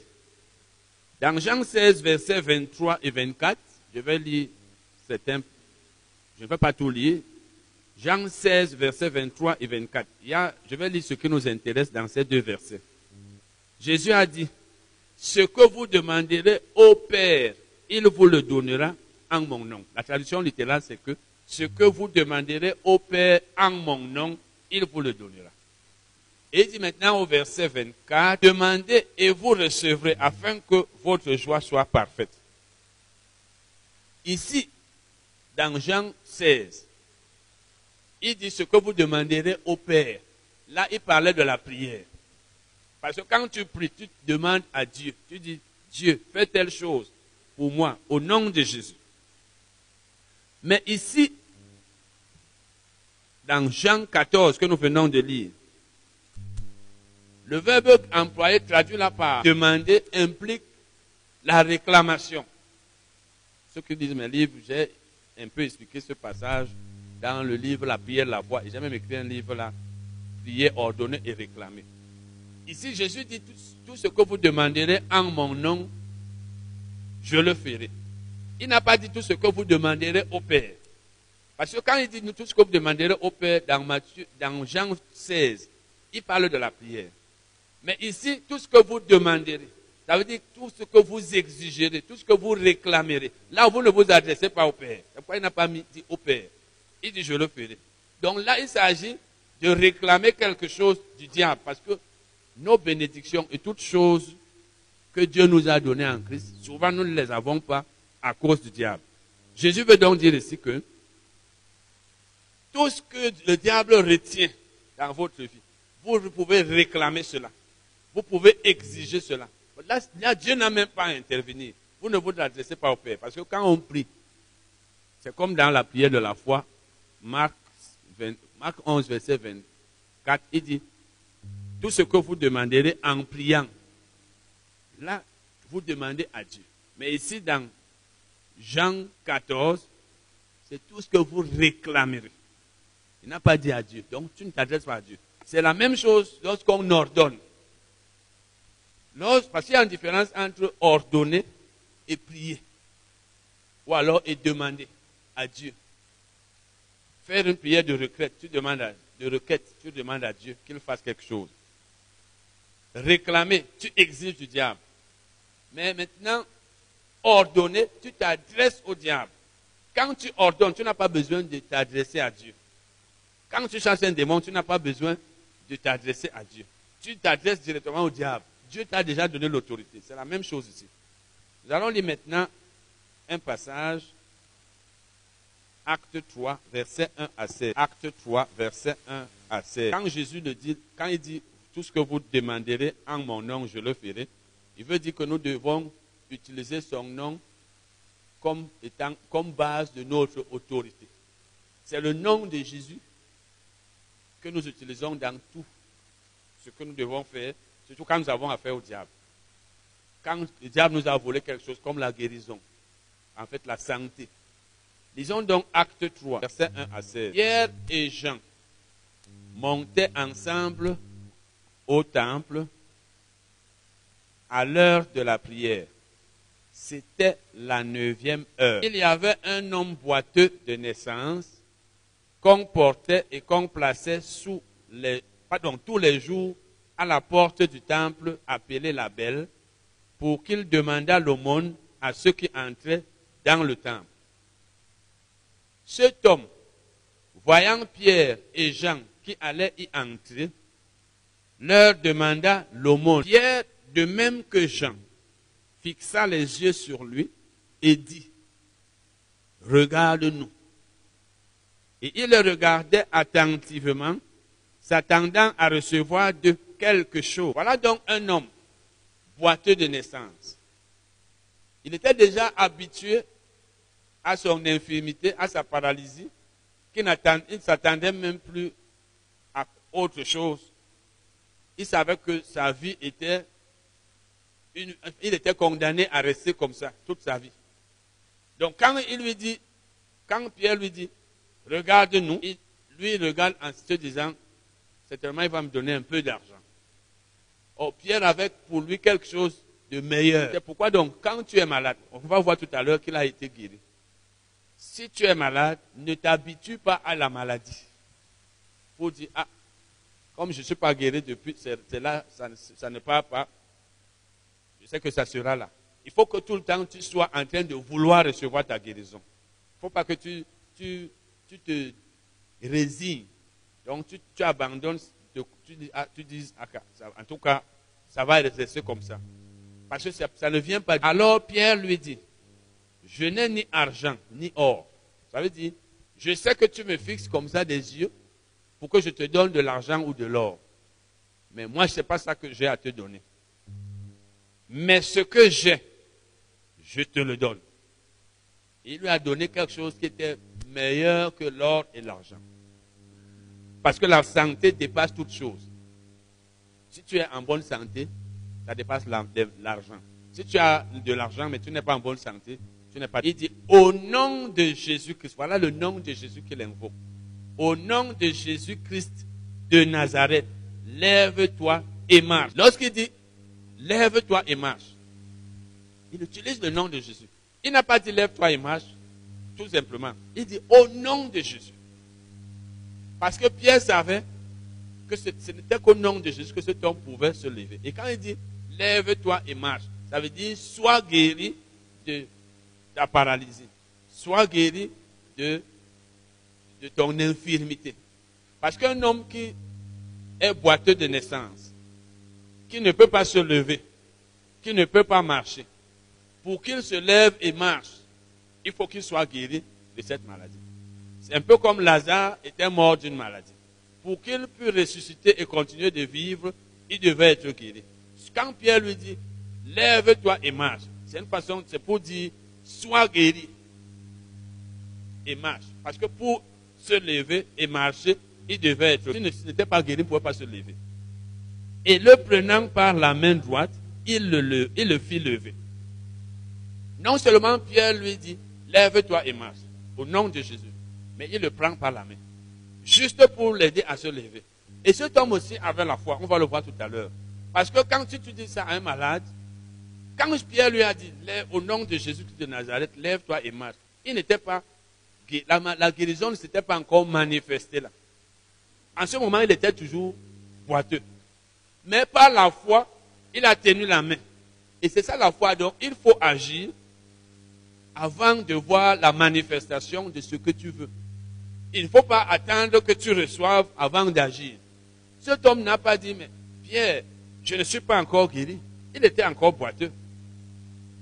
dans Jean 16, versets 23 et 24, je vais lire certains, je ne vais pas tout lire. Jean 16, versets 23 et 24. Il y a, je vais lire ce qui nous intéresse dans ces deux versets. Jésus a dit, ce que vous demanderez au Père, il vous le donnera en mon nom. La traduction littérale, c'est que ce que vous demanderez au Père en mon nom, il vous le donnera. Et il dit maintenant au verset 24, demandez et vous recevrez afin que votre joie soit parfaite. Ici, dans Jean 16, il dit ce que vous demanderez au Père. Là, il parlait de la prière. Parce que quand tu pries, tu demandes à Dieu. Tu dis, Dieu, fais telle chose pour moi, au nom de Jésus. Mais ici, dans Jean 14, que nous venons de lire, le verbe employé traduit là par demander implique la réclamation. Ceux qui disent mes livres, j'ai un peu expliqué ce passage dans le livre La prière, la voix. J'ai même écrit un livre là, prier, ordonner et réclamer. Ici, Jésus dit tout, ce que vous demanderez en mon nom, je le ferai. Il n'a pas dit tout ce que vous demanderez au Père. Parce que quand il dit tout ce que vous demanderez au Père dans, Matthieu, dans Jean 16, il parle de la prière. Mais ici, tout ce que vous demanderez, ça veut dire tout ce que vous exigerez, tout ce que vous réclamerez. Là, vous ne vous adressez pas au Père. Pourquoi il n'a pas dit au Père Il dit je le ferai. Donc là, il s'agit de réclamer quelque chose du diable. Parce que nos bénédictions et toutes choses que Dieu nous a données en Christ, souvent nous ne les avons pas à cause du diable. Jésus veut donc dire ici que tout ce que le diable retient dans votre vie, vous pouvez réclamer cela. Vous pouvez exiger cela. Là, Dieu n'a même pas à intervenir. Vous ne vous adressez pas au Père. Parce que quand on prie, c'est comme dans la prière de la foi, Marc, 11, verset 24, il dit, tout ce que vous demanderez en priant, là, vous demandez à Dieu. Mais ici, dans Jean 14, c'est tout ce que vous réclamerez. Il n'a pas dit à Dieu. Donc, tu ne t'adresses pas à Dieu. C'est la même chose lorsqu'on ordonne. parce qu'il y a une différence entre ordonner et prier. Ou alors et demander à Dieu. Faire une prière de requête, tu demandes à, de requête, tu demandes à Dieu qu'il fasse quelque chose. Réclamer, tu exiges du diable. Mais maintenant, ordonner, tu t'adresses au diable. Quand tu ordonnes, tu n'as pas besoin de t'adresser à Dieu. Quand tu chasses un démon, tu n'as pas besoin de t'adresser à Dieu. Tu t'adresses directement au diable. Dieu t'a déjà donné l'autorité. C'est la même chose ici. Nous allons lire maintenant un passage. Acte 3, verset 1 à 16. Acte 3, verset 1 à 16. Quand Jésus le dit, quand il dit tout ce que vous demanderez en mon nom, je le ferai, il veut dire que nous devons utiliser son nom comme, étant, comme base de notre autorité. C'est le nom de Jésus que nous utilisons dans tout ce que nous devons faire, surtout quand nous avons affaire au diable. Quand le diable nous a volé quelque chose comme la guérison, en fait la santé. Lisons donc acte 3, verset 1 à 16. Pierre et Jean montaient ensemble au temple à l'heure de la prière. C'était la neuvième heure. Il y avait un homme boiteux de naissance qu'on portait et qu'on plaçait sous les, pardon, tous les jours à la porte du temple appelé la Belle pour qu'il demandât l'aumône à ceux qui entraient dans le temple. Cet homme, voyant Pierre et Jean qui allaient y entrer, leur demanda l'aumône. Pierre de même que Jean fixa les yeux sur lui et dit, regarde-nous. Et il le regardait attentivement, s'attendant à recevoir de quelque chose. Voilà donc un homme boiteux de naissance. Il était déjà habitué à son infirmité, à sa paralysie, qu'il ne s'attendait même plus à autre chose. Il savait que sa vie était, il était condamné à rester comme ça toute sa vie. Donc quand il lui dit, quand Pierre lui dit, regarde-nous, lui il regarde en se disant, certainement il va me donner un peu d'argent. Oh, Pierre avait pour lui quelque chose de meilleur. C'est pourquoi donc, quand tu es malade, on va voir tout à l'heure qu'il a été guéri. Si tu es malade, ne t'habitue pas à la maladie. Pour dire, ah, comme je ne suis pas guéri depuis, c'est là, ça, ne part pas. Je sais que ça sera là. Il faut que tout le temps tu sois en train de vouloir recevoir ta guérison. Il ne faut pas que tu, tu, te résignes. Donc tu, tu abandonnes, tu, ah, tu dis ah, en tout cas, ça va rester comme ça. Parce que ça ne vient pas. Alors Pierre lui dit, je n'ai ni argent ni or. Ça veut dire, je sais que tu me fixes comme ça des yeux pour que je te donne de l'argent ou de l'or. Mais moi, ce n'est pas ça que j'ai à te donner. Mais ce que j'ai, je te le donne. Il lui a donné quelque chose qui était meilleur que l'or et l'argent. Parce que la santé dépasse toute chose. Si tu es en bonne santé, ça dépasse l'argent. Si tu as de l'argent, mais tu n'es pas en bonne santé, tu n'es pas. Il dit au nom de Jésus-Christ. Voilà le nom de Jésus qu'il invoque. Au nom de Jésus-Christ de Nazareth, lève-toi et marche. Lorsqu'il dit lève-toi et marche, il utilise le nom de Jésus. Il n'a pas dit lève-toi et marche, tout simplement. Il dit au nom de Jésus. Parce que Pierre savait que ce, n'était qu'au nom de Jésus que cet homme pouvait se lever. Et quand il dit lève-toi et marche, ça veut dire sois guéri de ta paralysie. Sois guéri de, de ton infirmité. Parce qu'un homme qui est boiteux de naissance, qui ne peut pas se lever, qui ne peut pas marcher, pour qu'il se lève et marche, il faut qu'il soit guéri de cette maladie. C'est un peu comme Lazare était mort d'une maladie. Pour qu'il puisse ressusciter et continuer de vivre, il devait être guéri. Quand Pierre lui dit, lève-toi et marche, c'est une façon, c'est pour dire, sois guéri et marche. Parce que pour se lever et marcher, il devait être. S'il n'était pas guéri, il ne pouvait pas se lever. Et le prenant par la main droite, il le, il le fit lever. Non seulement Pierre lui dit, lève-toi et marche, au nom de Jésus, mais il le prend par la main, juste pour l'aider à se lever. Et cet homme aussi avait la foi, on va le voir tout à l'heure. Parce que quand tu dis ça à un malade, quand Pierre lui a dit, au nom de Jésus-Christ de Nazareth, lève-toi et marche, il n'était pas, la, la guérison ne s'était pas encore manifestée là. En ce moment, il était toujours boiteux. Mais par la foi, il a tenu la main. Et c'est ça la foi. Donc, il faut agir avant de voir la manifestation de ce que tu veux. Il ne faut pas attendre que tu reçoives avant d'agir. Cet homme n'a pas dit, mais Pierre, je ne suis pas encore guéri. Il était encore boiteux.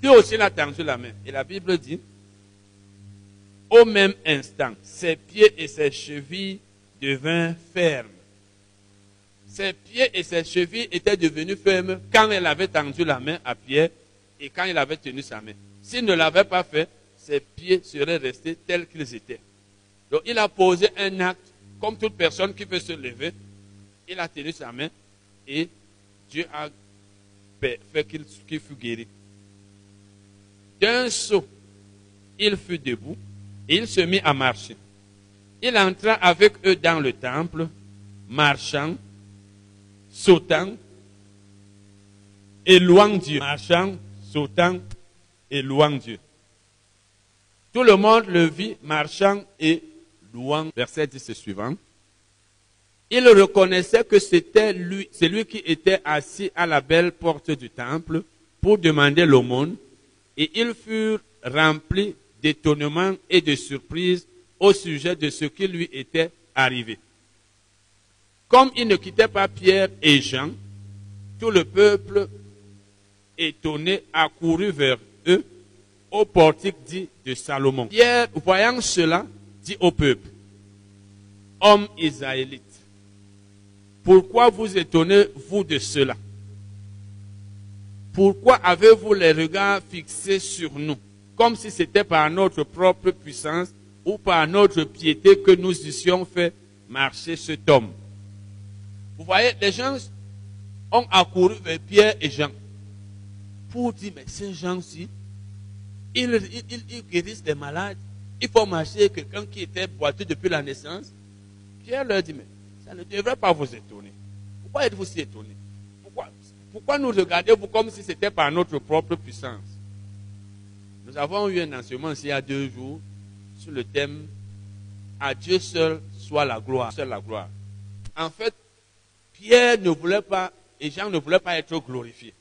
Dieu aussi l'a tendu la main. Et la Bible dit, au même instant, ses pieds et ses chevilles devinrent fermes. Ses pieds et ses chevilles étaient devenus fermes quand elle avait tendu la main à Pierre et quand il avait tenu sa main. S'il ne l'avait pas fait, ses pieds seraient restés tels qu'ils étaient. Donc il a posé un acte, comme toute personne qui veut se lever. Il a tenu sa main et Dieu a fait qu'il fût guéri. D'un saut, il fut debout et il se mit à marcher. Il entra avec eux dans le temple, marchant, sautant et louant Dieu. Marchant, sautant et louant Dieu. Tout le monde le vit marchant et louant. Verset 10 suivant. Il reconnaissait que c'était lui, c'est lui qui était assis à la belle porte du temple pour demander l'aumône, et ils furent remplis d'étonnement et de surprise au sujet de ce qui lui était arrivé. Comme il ne quittait pas Pierre et Jean, tout le peuple étonné accourut vers eux au portique dit de Salomon. Pierre, voyant cela, dit au peuple, Hommes israélites, pourquoi vous étonnez-vous de cela? Pourquoi avez-vous les regards fixés sur nous, comme si c'était par notre propre puissance ou par notre piété que nous eussions fait marcher cet homme? Vous voyez, les gens ont accouru vers Pierre et Jean pour dire, mais ces gens-ci, ils, guérissent des malades. Il faut marcher quelqu'un qui était boiteux depuis la naissance. Pierre leur dit, mais ça ne devrait pas vous étonner. Pourquoi êtes-vous si étonnés pourquoi, nous regardez-vous comme si c'était par notre propre puissance Nous avons eu un enseignement il y a deux jours sur le thème À Dieu seul soit la gloire. En fait, Pierre ne voulait pas, et Jean ne voulait pas être glorifiés.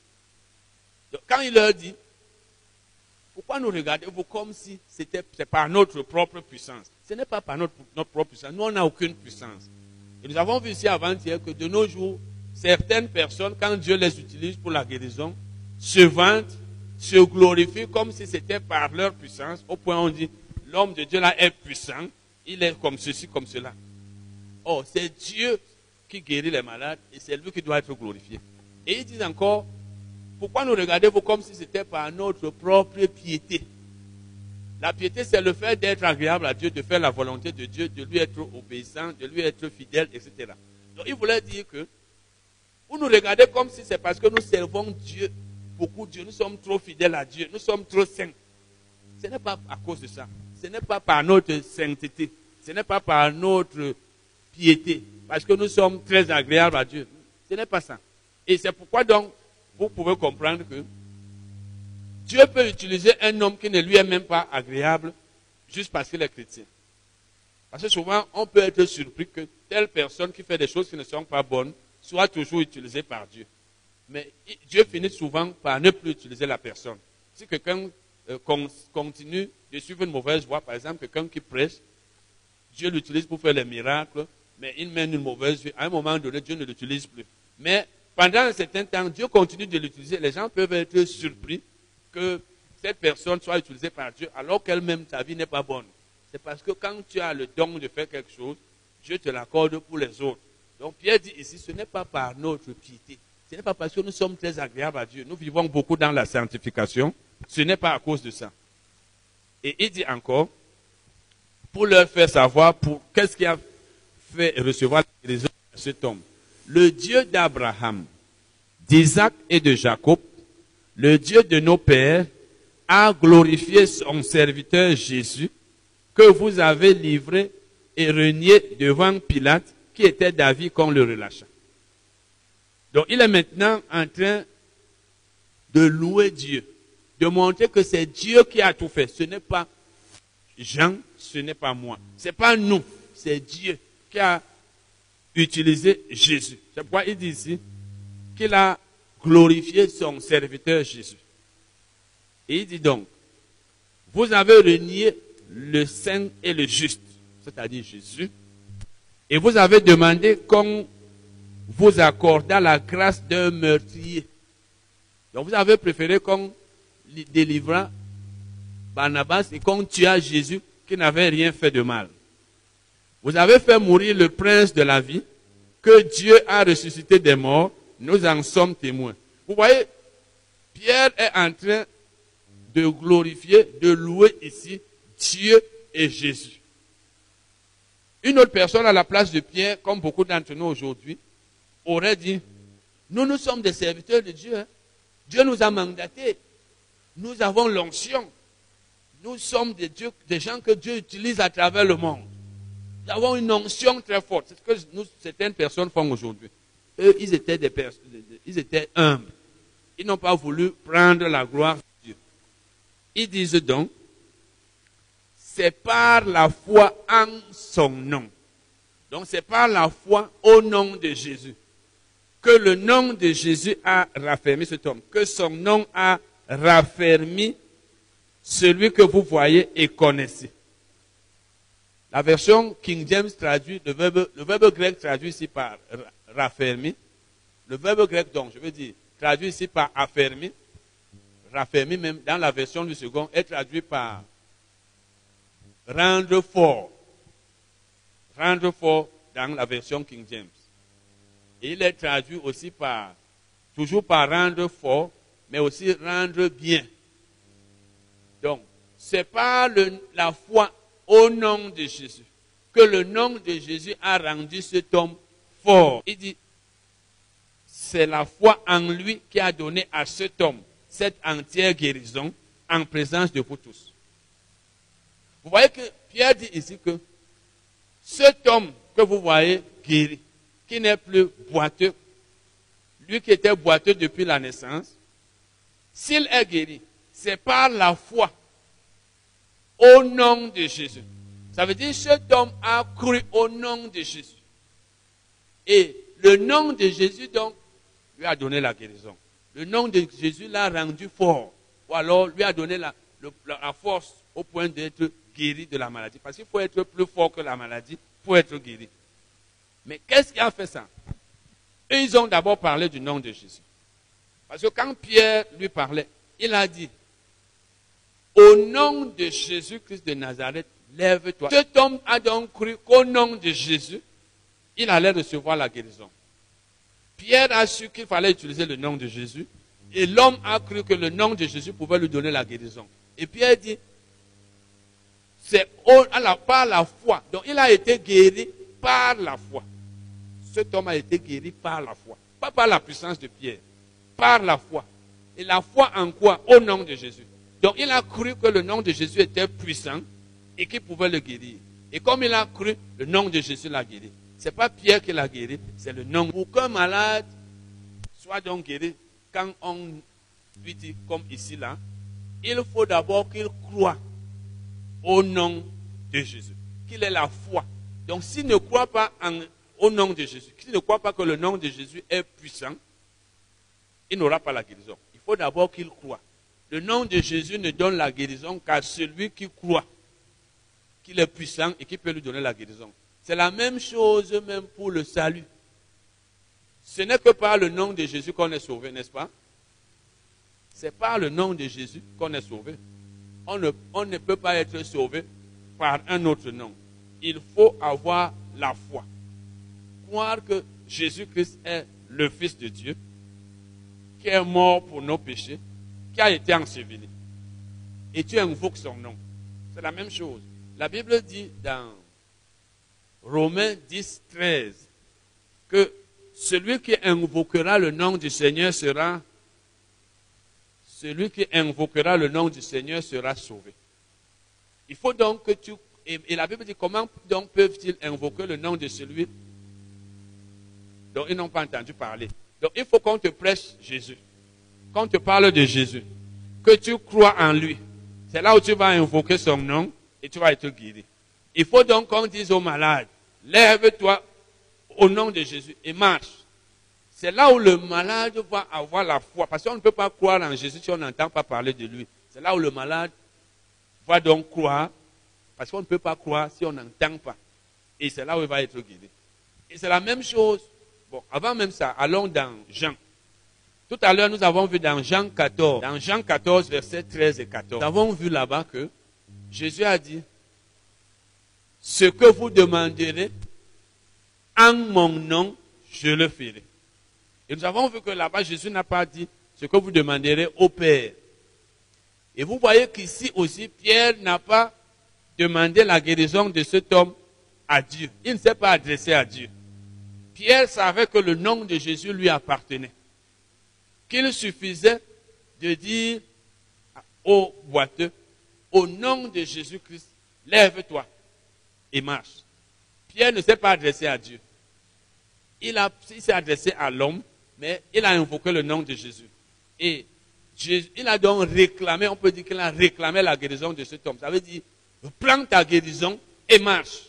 Donc, quand il leur dit, pourquoi nous regardez-vous comme si c'était par notre propre puissance? Ce n'est pas par notre, notre propre puissance. Nous, on n'a aucune puissance. Et nous avons vu ici avant-hier que de nos jours, certaines personnes, quand Dieu les utilise pour la guérison, se vantent, se glorifient comme si c'était par leur puissance, au point où on dit, l'homme de Dieu là est puissant, il est comme ceci, comme cela. Oh, c'est Dieu qui guérit les malades et c'est lui qui doit être glorifié. Et ils disent encore, pourquoi nous regardez-vous comme si c'était par notre propre piété? La piété, c'est le fait d'être agréable à Dieu, de faire la volonté de Dieu, de lui être obéissant, de lui être fidèle, etc. Donc il voulait dire que vous nous regardez comme si c'est parce que nous servons Dieu, beaucoup Dieu, nous sommes trop fidèles à Dieu, nous sommes trop saints. Ce n'est pas à cause de ça. Ce n'est pas par notre sainteté. Ce n'est pas par notre piété. Parce que nous sommes très agréables à Dieu. Ce n'est pas ça. Et c'est pourquoi donc vous pouvez comprendre que Dieu peut utiliser un homme qui ne lui est même pas agréable juste parce qu'il est chrétien. Parce que souvent, on peut être surpris que telle personne qui fait des choses qui ne sont pas bonnes soit toujours utilisée par Dieu. Mais Dieu finit souvent par ne plus utiliser la personne. Si quelqu'un euh, continue de suivre une mauvaise voie, par exemple, quelqu'un qui prêche, Dieu l'utilise pour faire les miracles, mais il mène une mauvaise vie. À un moment donné, Dieu ne l'utilise plus. Mais pendant un certain temps, Dieu continue de l'utiliser. Les gens peuvent être surpris que cette personne soit utilisée par Dieu alors qu'elle-même, sa vie n'est pas bonne. C'est parce que quand tu as le don de faire quelque chose, Dieu te l'accorde pour les autres. Donc Pierre dit ici, ce n'est pas par notre piété. Ce n'est pas parce que nous sommes très agréables à Dieu. Nous vivons beaucoup dans la sanctification. Ce n'est pas à cause de ça. Et il dit encore, pour leur faire savoir pour qu'est-ce qui a fait recevoir la guérison de cet homme le Dieu d'Abraham, d'Isaac et de Jacob, le Dieu de nos pères, a glorifié son serviteur Jésus, que vous avez livré et renié devant Pilate, qui était d'avis qu'on le relâcha. Donc il est maintenant en train de louer Dieu, de montrer que c'est Dieu qui a tout fait. Ce n'est pas Jean, ce n'est pas moi. Ce n'est pas nous, c'est Dieu qui a utiliser Jésus. C'est pourquoi il dit ici qu'il a glorifié son serviteur Jésus. Et il dit donc, vous avez renié le saint et le juste, c'est-à-dire Jésus, et vous avez demandé qu'on vous accordât la grâce d'un meurtrier. Donc vous avez préféré qu'on délivra Barnabas et qu'on tua Jésus qui n'avait rien fait de mal. Vous avez fait mourir le prince de la vie, que Dieu a ressuscité des morts, nous en sommes témoins. Vous voyez, Pierre est en train de glorifier, de louer ici Dieu et Jésus. Une autre personne à la place de Pierre, comme beaucoup d'entre nous aujourd'hui, aurait dit, nous, nous sommes des serviteurs de Dieu. Hein. Dieu nous a mandatés. Nous avons l'onction. Nous sommes des, dieux, des gens que Dieu utilise à travers le monde. Nous avons une onction très forte. C'est ce que certaines personnes font aujourd'hui. Eux, ils étaient, des ils étaient humbles. Ils n'ont pas voulu prendre la gloire de Dieu. Ils disent donc, c'est par la foi en son nom. Donc c'est par la foi au nom de Jésus que le nom de Jésus a raffermi cet homme, que son nom a raffermi celui que vous voyez et connaissez. La version King James traduit le verbe, grec traduit ici par raffermi. Le verbe grec, donc, je veux dire, traduit ici par affermi, raffermi même dans la version du second, est traduit par rendre fort. Rendre fort dans la version King James. Il est traduit aussi par, toujours par rendre fort, mais aussi rendre bien. Donc, c'est par la foi au nom de Jésus que le nom de Jésus a rendu cet homme fort. Il dit, c'est la foi en lui qui a donné à cet homme cette entière guérison en présence de vous tous. Vous voyez que Pierre dit ici que cet homme que vous voyez guéri, qui n'est plus boiteux, lui qui était boiteux depuis la naissance, s'il est guéri, c'est par la foi au nom de Jésus. Ça veut dire cet homme a cru au nom de Jésus. Et le nom de Jésus, donc, lui a donné la guérison. Le nom de Jésus l'a rendu fort. Ou alors lui a donné la, la force au point d'être guéri de la maladie. Parce qu'il faut être plus fort que la maladie pour être guéri. Mais qu'est-ce qui a fait ça? Ils ont d'abord parlé du nom de Jésus. Parce que quand Pierre lui parlait, il a dit, au nom de Jésus-Christ de Nazareth, lève-toi. Cet homme a donc cru qu'au nom de Jésus, il allait recevoir la guérison. Pierre a su qu'il fallait utiliser le nom de Jésus. Et l'homme a cru que le nom de Jésus pouvait lui donner la guérison. Et Pierre dit, c'est par la foi. Donc il a été guéri par la foi. Cet homme a été guéri par la foi. Pas par la puissance de Pierre. Par la foi. Et la foi en quoi? Au nom de Jésus. Donc il a cru que le nom de Jésus était puissant et qu'il pouvait le guérir. Et comme il a cru, le nom de Jésus l'a guéri. Ce n'est pas Pierre qui l'a guéri, c'est le nom. Pour qu'un malade soit donc guéri, quand on lui dit, comme ici là, il faut d'abord qu'il croit au nom de Jésus, qu'il ait la foi. Donc s'il ne croit pas au nom de Jésus, s'il ne croit pas que le nom de Jésus est puissant, il n'aura pas la guérison. Il faut d'abord qu'il croit. Le nom de Jésus ne donne la guérison qu'à celui qui croit qu'il est puissant et qui peut lui donner la guérison. C'est la même chose même pour le salut. Ce n'est que par le nom de Jésus qu'on est sauvé, n'est-ce pas? C'est par le nom de Jésus qu'on est sauvé. On ne, peut pas être sauvé par un autre nom. Il faut avoir la foi. Croire que Jésus-Christ est le Fils de Dieu, qui est mort pour nos péchés, qui a été enseveli. Et tu invoques son nom. C'est la même chose. La Bible dit dans Romains 10, 13 que celui qui invoquera le nom du Seigneur sera celui qui invoquera le nom du Seigneur sera sauvé. Il faut donc que tu et, la Bible dit comment donc peuvent-ils invoquer le nom de celui dont ils n'ont pas entendu parler? Donc il faut qu'on te prêche Jésus, qu'on te parle de Jésus, que tu crois en lui. C'est là où tu vas invoquer son nom et tu vas être guéri. Il faut donc qu'on dise aux malades, lève-toi au nom de Jésus et marche. C'est là où le malade va avoir la foi. Parce qu'on ne peut pas croire en Jésus si on n'entend pas parler de lui. C'est là où le malade va donc croire. Parce qu'on ne peut pas croire si on n'entend pas. Et c'est là où il va être guéri. Et c'est la même chose. Bon, avant même ça, allons dans Jean. Tout à l'heure, nous avons vu dans Jean 14, dans Jean 14, versets 13 et 14, nous avons vu là-bas que Jésus a dit, ce que vous demanderez en mon nom, je le ferai. Et nous avons vu que là-bas, Jésus n'a pas dit ce que vous demanderez au Père. Et vous voyez qu'ici aussi, Pierre n'a pas demandé la guérison de cet homme à Dieu. Il ne s'est pas adressé à Dieu. Pierre savait que le nom de Jésus lui appartenait. Qu'il suffisait de dire au boiteux, au nom de Jésus-Christ, lève-toi et marche. Pierre ne s'est pas adressé à Dieu. Il, s'est adressé à l'homme, mais il a invoqué le nom de Jésus. Et il a donc réclamé, on peut dire qu'il a réclamé la guérison de cet homme. Ça veut dire, prends ta guérison et marche.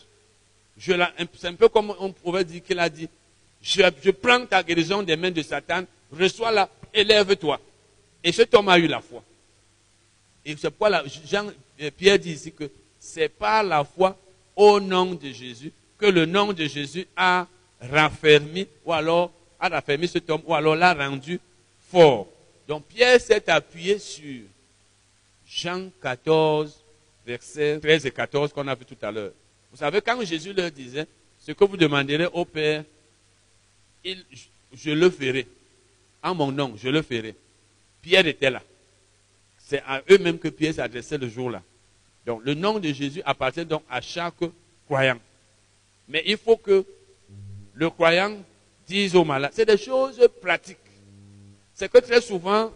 C'est un peu comme on pouvait dire qu'il a dit, je, je, prends ta guérison des mains de Satan, reçois-la, élève-toi. Et cet homme a eu la foi. Et c'est pourquoi Jean, euh, Pierre dit ici que c'est par la foi au nom de Jésus que le nom de Jésus a raffermi, ou alors a raffermi cet homme, ou alors l'a rendu fort. Donc Pierre s'est appuyé sur Jean 14, versets 13 et 14 qu'on a vu tout à l'heure. Vous savez, quand Jésus leur disait, ce que vous demanderez au Père, je le ferai. En mon nom, je le ferai. Pierre était là. C'est à eux-mêmes que Pierre s'adressait le jour-là. Donc, le nom de Jésus appartient donc à chaque croyant. Mais il faut que le croyant dise aux malades. C'est des choses pratiques. C'est que très souvent,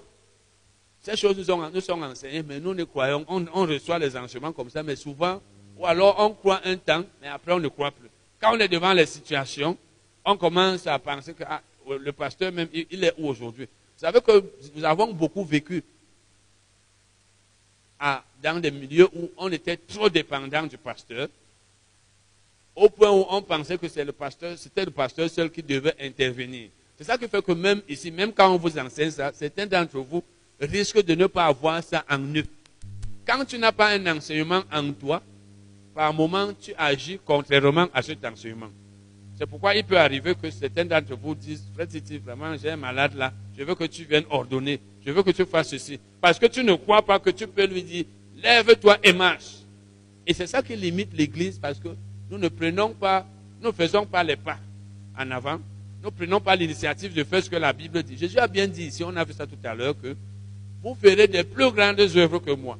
ces choses nous sont, enseignées, mais nous ne croyons, on, reçoit les enseignements comme ça, mais souvent, ou alors on croit un temps, mais après on ne croit plus. Quand on est devant les situations, on commence à penser que ah, le pasteur même, il, est où aujourd'hui? Vous savez que nous avons beaucoup vécu dans des milieux où on était trop dépendant du pasteur, au point où on pensait que c'était le pasteur seul qui devait intervenir. C'est ça qui fait que même ici, même quand on vous enseigne ça, certains d'entre vous risquent de ne pas avoir ça en eux. Quand tu n'as pas un enseignement en toi, par moment, tu agis contrairement à cet enseignement. C'est pourquoi il peut arriver que certains d'entre vous disent, frère Titi, vraiment, j'ai un malade là, je veux que tu viennes ordonner, je veux que tu fasses ceci. Parce que tu ne crois pas que tu peux lui dire, lève-toi et marche. Et c'est ça qui limite l'Église parce que nous ne prenons pas, nous faisons pas les pas en avant. Nous ne prenons pas l'initiative de faire ce que la Bible dit. Jésus a bien dit ici, on a vu ça tout à l'heure, que vous ferez des plus grandes œuvres que moi.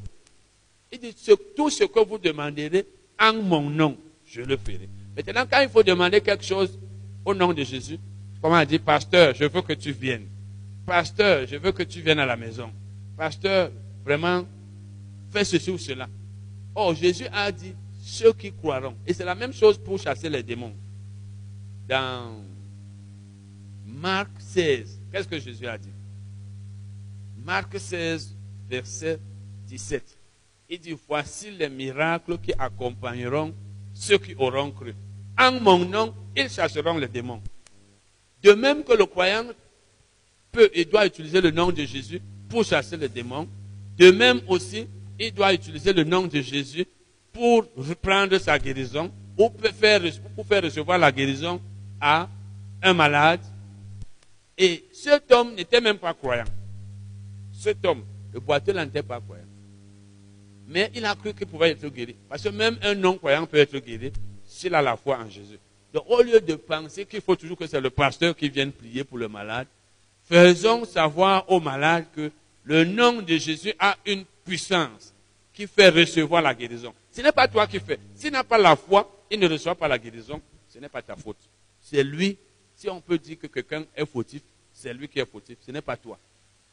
Il dit, tout ce que vous demanderez en mon nom, je le ferai. Maintenant, quand il faut demander quelque chose au nom de Jésus, comment on dit, pasteur, je veux que tu viennes. Pasteur, je veux que tu viennes à la maison. Pasteur, vraiment, fais ceci ou cela. Oh, Jésus a dit, ceux qui croiront. Et c'est la même chose pour chasser les démons. Dans Marc 16, qu'est-ce que Jésus a dit? Marc 16, verset 17. Il dit, voici les miracles qui accompagneront ceux qui auront cru. En mon nom, ils chasseront les démons. De même que le croyant peut et doit utiliser le nom de Jésus pour chasser les démons, de même aussi, il doit utiliser le nom de Jésus pour reprendre sa guérison ou pour faire, recevoir la guérison à un malade. Et cet homme n'était même pas croyant. Cet homme, le boiteux n'était pas croyant. Mais il a cru qu'il pouvait être guéri. Parce que même un non-croyant peut être guéri s'il a la foi en Jésus. Donc au lieu de penser qu'il faut toujours que c'est le pasteur qui vienne prier pour le malade, faisons savoir au malade que le nom de Jésus a une puissance qui fait recevoir la guérison. Ce n'est pas toi qui fais. S'il n'a pas la foi, il ne reçoit pas la guérison. Ce n'est pas ta faute. C'est lui. Si on peut dire que quelqu'un est fautif, c'est lui qui est fautif. Ce n'est pas toi.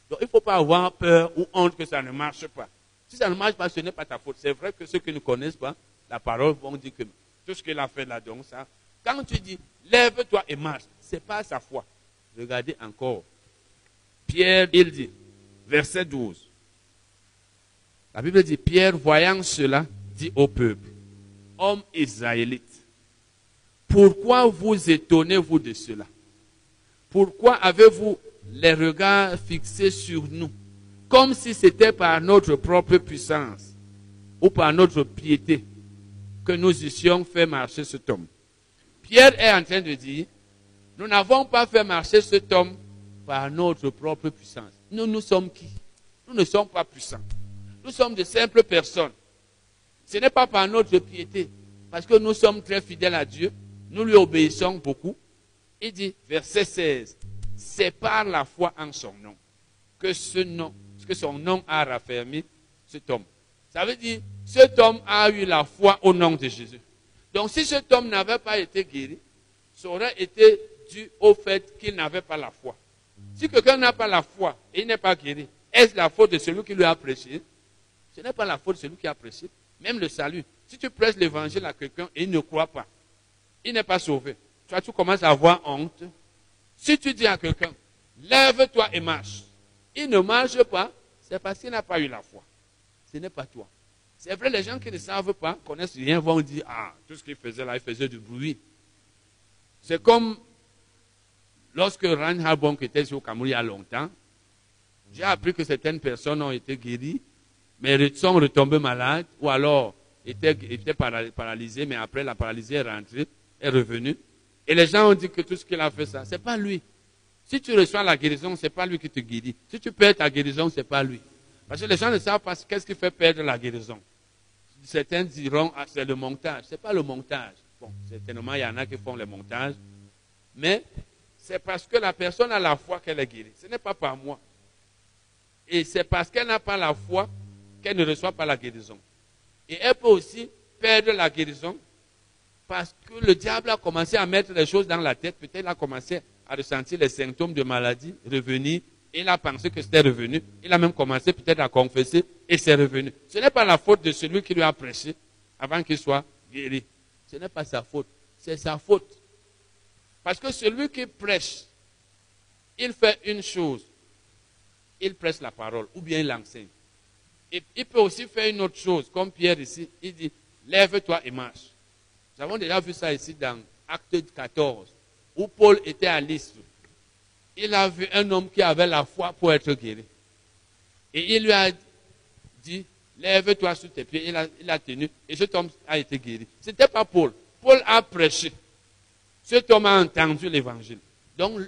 Donc il ne faut pas avoir peur ou honte que ça ne marche pas. Si ça ne marche pas, ce n'est pas ta faute. C'est vrai que ceux qui ne connaissent pas la parole vont dire que tout ce qu'il a fait là, donc ça. Quand tu dis, lève-toi et marche, ce n'est pas sa foi. Regardez encore. Pierre, il dit, verset 12. La Bible dit, Pierre, voyant cela, dit au peuple, Homme israélite, pourquoi vous étonnez-vous de cela? Pourquoi avez-vous les regards fixés sur nous, comme si c'était par notre propre puissance ou par notre piété que nous eussions fait marcher cet homme? Pierre est en train de dire, nous n'avons pas fait marcher cet homme par notre propre puissance. Nous, nous sommes qui? Nous ne sommes pas puissants. Nous sommes de simples personnes. Ce n'est pas par notre piété, parce que nous sommes très fidèles à Dieu, nous lui obéissons beaucoup. Il dit, verset 16, c'est par la foi en son nom que ce nom, que son nom a raffermi cet homme. Ça veut dire, cet homme a eu la foi au nom de Jésus. Donc si cet homme n'avait pas été guéri, ça aurait été dû au fait qu'il n'avait pas la foi. Si quelqu'un n'a pas la foi et il n'est pas guéri, est-ce la faute de celui qui lui a prêché? Ce n'est pas la faute de celui qui a prêché. Même le salut. Si tu prêches l'évangile à quelqu'un et il ne croit pas, il n'est pas sauvé. Toi, tu commences à avoir honte. Si tu dis à quelqu'un, lève-toi et marche, il ne marche pas, c'est parce qu'il n'a pas eu la foi. Ce n'est pas toi. C'est vrai, les gens qui ne savent pas, connaissent rien, vont dire, ah, tout ce qu'il faisait là, il faisait du bruit. C'est comme lorsque Reinhard Bonk était sur Cameroun il y a longtemps, j'ai appris que certaines personnes ont été guéries, mais sont retombées malades, ou alors étaient, étaient paralysées, mais après la paralysie est rentrée, est revenue. Et les gens ont dit que tout ce qu'il a fait ça, c'est pas lui. Si tu reçois la guérison, ce n'est pas lui qui te guérit. Si tu perds ta guérison, ce n'est pas lui. Parce que les gens ne savent pas qu'est-ce qui fait perdre la guérison. Certains diront, ah, c'est le montage. Ce n'est pas le montage. Bon, certainement, il y en a qui font le montage. Mais c'est parce que la personne a la foi qu'elle est guérie. Ce n'est pas par moi. Et c'est parce qu'elle n'a pas la foi qu'elle ne reçoit pas la guérison. Et elle peut aussi perdre la guérison parce que le diable a commencé à mettre les choses dans la tête. Peut-être il a commencé à ressentir les symptômes de maladie revenir. Il a pensé que c'était revenu. Il a même commencé peut-être à confesser et c'est revenu. Ce n'est pas la faute de celui qui lui a prêché avant qu'il soit guéri. Ce n'est pas sa faute. C'est sa faute. Parce que celui qui prêche, il fait une chose. Il prêche la parole ou bien il enseigne. Et il peut aussi faire une autre chose, comme Pierre ici, il dit, lève-toi et marche. Nous avons déjà vu ça ici dans Acte 14, où Paul était à l'Istre. Il a vu un homme qui avait la foi pour être guéri. Et il lui a dit, lève-toi sur tes pieds. Il a, il a tenu et cet homme a été guéri. Ce n'était pas Paul. Paul a prêché. Cet homme a entendu l'évangile. Donc,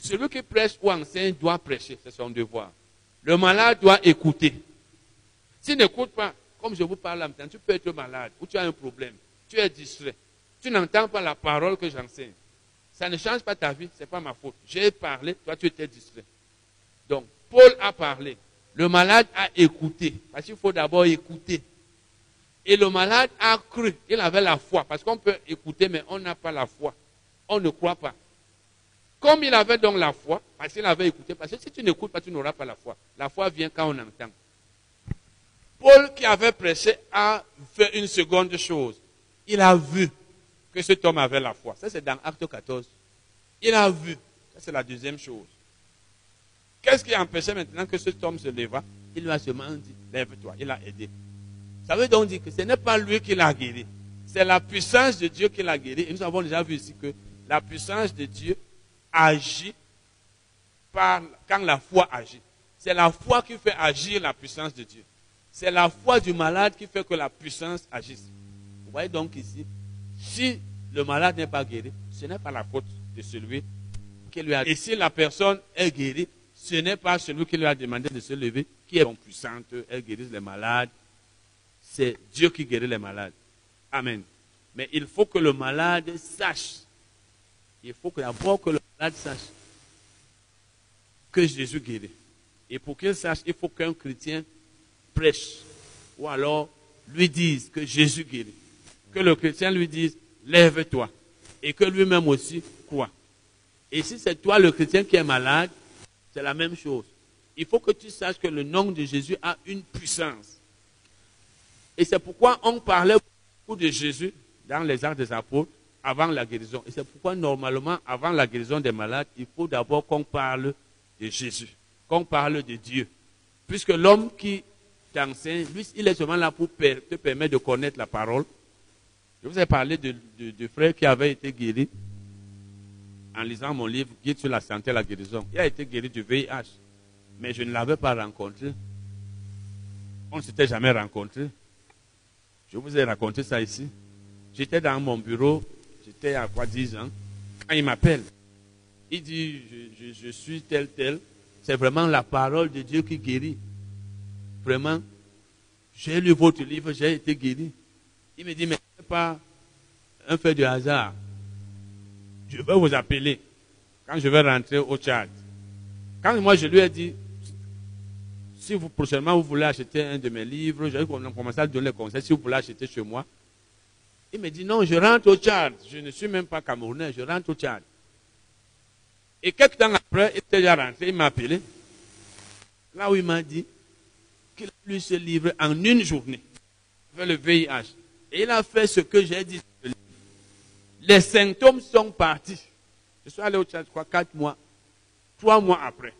celui qui prêche ou enseigne doit prêcher, c'est son devoir. Le malade doit écouter. S'il n'écoute pas, comme je vous parle maintenant, tu peux être malade ou tu as un problème, tu es distrait, tu n'entends pas la parole que j'enseigne. Ça ne change pas ta vie, ce n'est pas ma faute. J'ai parlé, toi tu étais distrait. Donc, Paul a parlé. Le malade a écouté, parce qu'il faut d'abord écouter. Et le malade a cru, il avait la foi, parce qu'on peut écouter, mais on n'a pas la foi on ne croit pas. Comme il avait donc la foi, parce qu'il avait écouté, parce que si tu n'écoutes pas, tu n'auras pas la foi. La foi vient quand on entend. Paul qui avait prêché a fait une seconde chose. Il a vu que cet homme avait la foi. Ça c'est dans Acte 14. Il a vu. Ça c'est la deuxième chose. Qu'est-ce qui a empêché maintenant que cet homme se leva? Il lui a seulement dit, lève-toi. Il a aidé. Ça veut donc dire que ce n'est pas lui qui l'a guéri. C'est la puissance de Dieu qui l'a guéri. Et nous avons déjà vu ici que la puissance de Dieu agit quand la foi agit. C'est la foi qui fait agir la puissance de Dieu. C'est la foi du malade qui fait que la puissance agisse. Vous voyez donc ici, si le malade n'est pas guéri, ce n'est pas la faute de celui qui lui a Et si la personne est guérie, ce n'est pas celui qui lui a demandé de se lever qui est bon puissante, elle guérit les malades. C'est Dieu qui guérit les malades. Amen. Mais il faut que le malade sache il faut que d'abord que le malade sache que Jésus guérit. Et pour qu'il sache, il faut qu'un chrétien prêche. Ou alors lui dise que Jésus guérit. Que le chrétien lui dise, lève-toi. Et que lui-même aussi croit. Et si c'est toi le chrétien qui est malade, c'est la même chose. Il faut que tu saches que le nom de Jésus a une puissance. Et c'est pourquoi on parlait beaucoup de Jésus dans les arts des apôtres avant la guérison. Et c'est pourquoi normalement, avant la guérison des malades, il faut d'abord qu'on parle de Jésus, qu'on parle de Dieu. Puisque l'homme qui t'enseigne, lui, il est seulement là pour te permettre de connaître la parole. Je vous ai parlé de, frère qui avait été guéri en lisant mon livre Guide sur la santé et la guérison. Il a été guéri du VIH, mais je ne l'avais pas rencontré. On ne s'était jamais rencontré. Je vous ai raconté ça ici. J'étais dans mon bureau J'étais à quoi 10 ans. Quand il m'appelle, il dit, je, suis tel, tel. C'est vraiment la parole de Dieu qui guérit. Vraiment, j'ai lu votre livre, j'ai été guéri. Il me dit, mais ce n'est pas un fait de hasard. Je vais vous appeler quand je vais rentrer au Tchad. Quand moi je lui ai dit, si vous prochainement vous voulez acheter un de mes livres, j'ai commencé à donner le conseil, si vous voulez acheter chez moi, il me dit, non, je rentre au Tchad. Je ne suis même pas Camerounais, je rentre au Tchad. Et quelques temps après, il était déjà rentré, il m'a appelé. Là où il m'a dit qu'il a lu ce livre en une journée, avec le VIH. Et il a fait ce que j'ai dit. Les symptômes sont partis. Je suis allé au Tchad, je crois, quatre mois, trois mois après.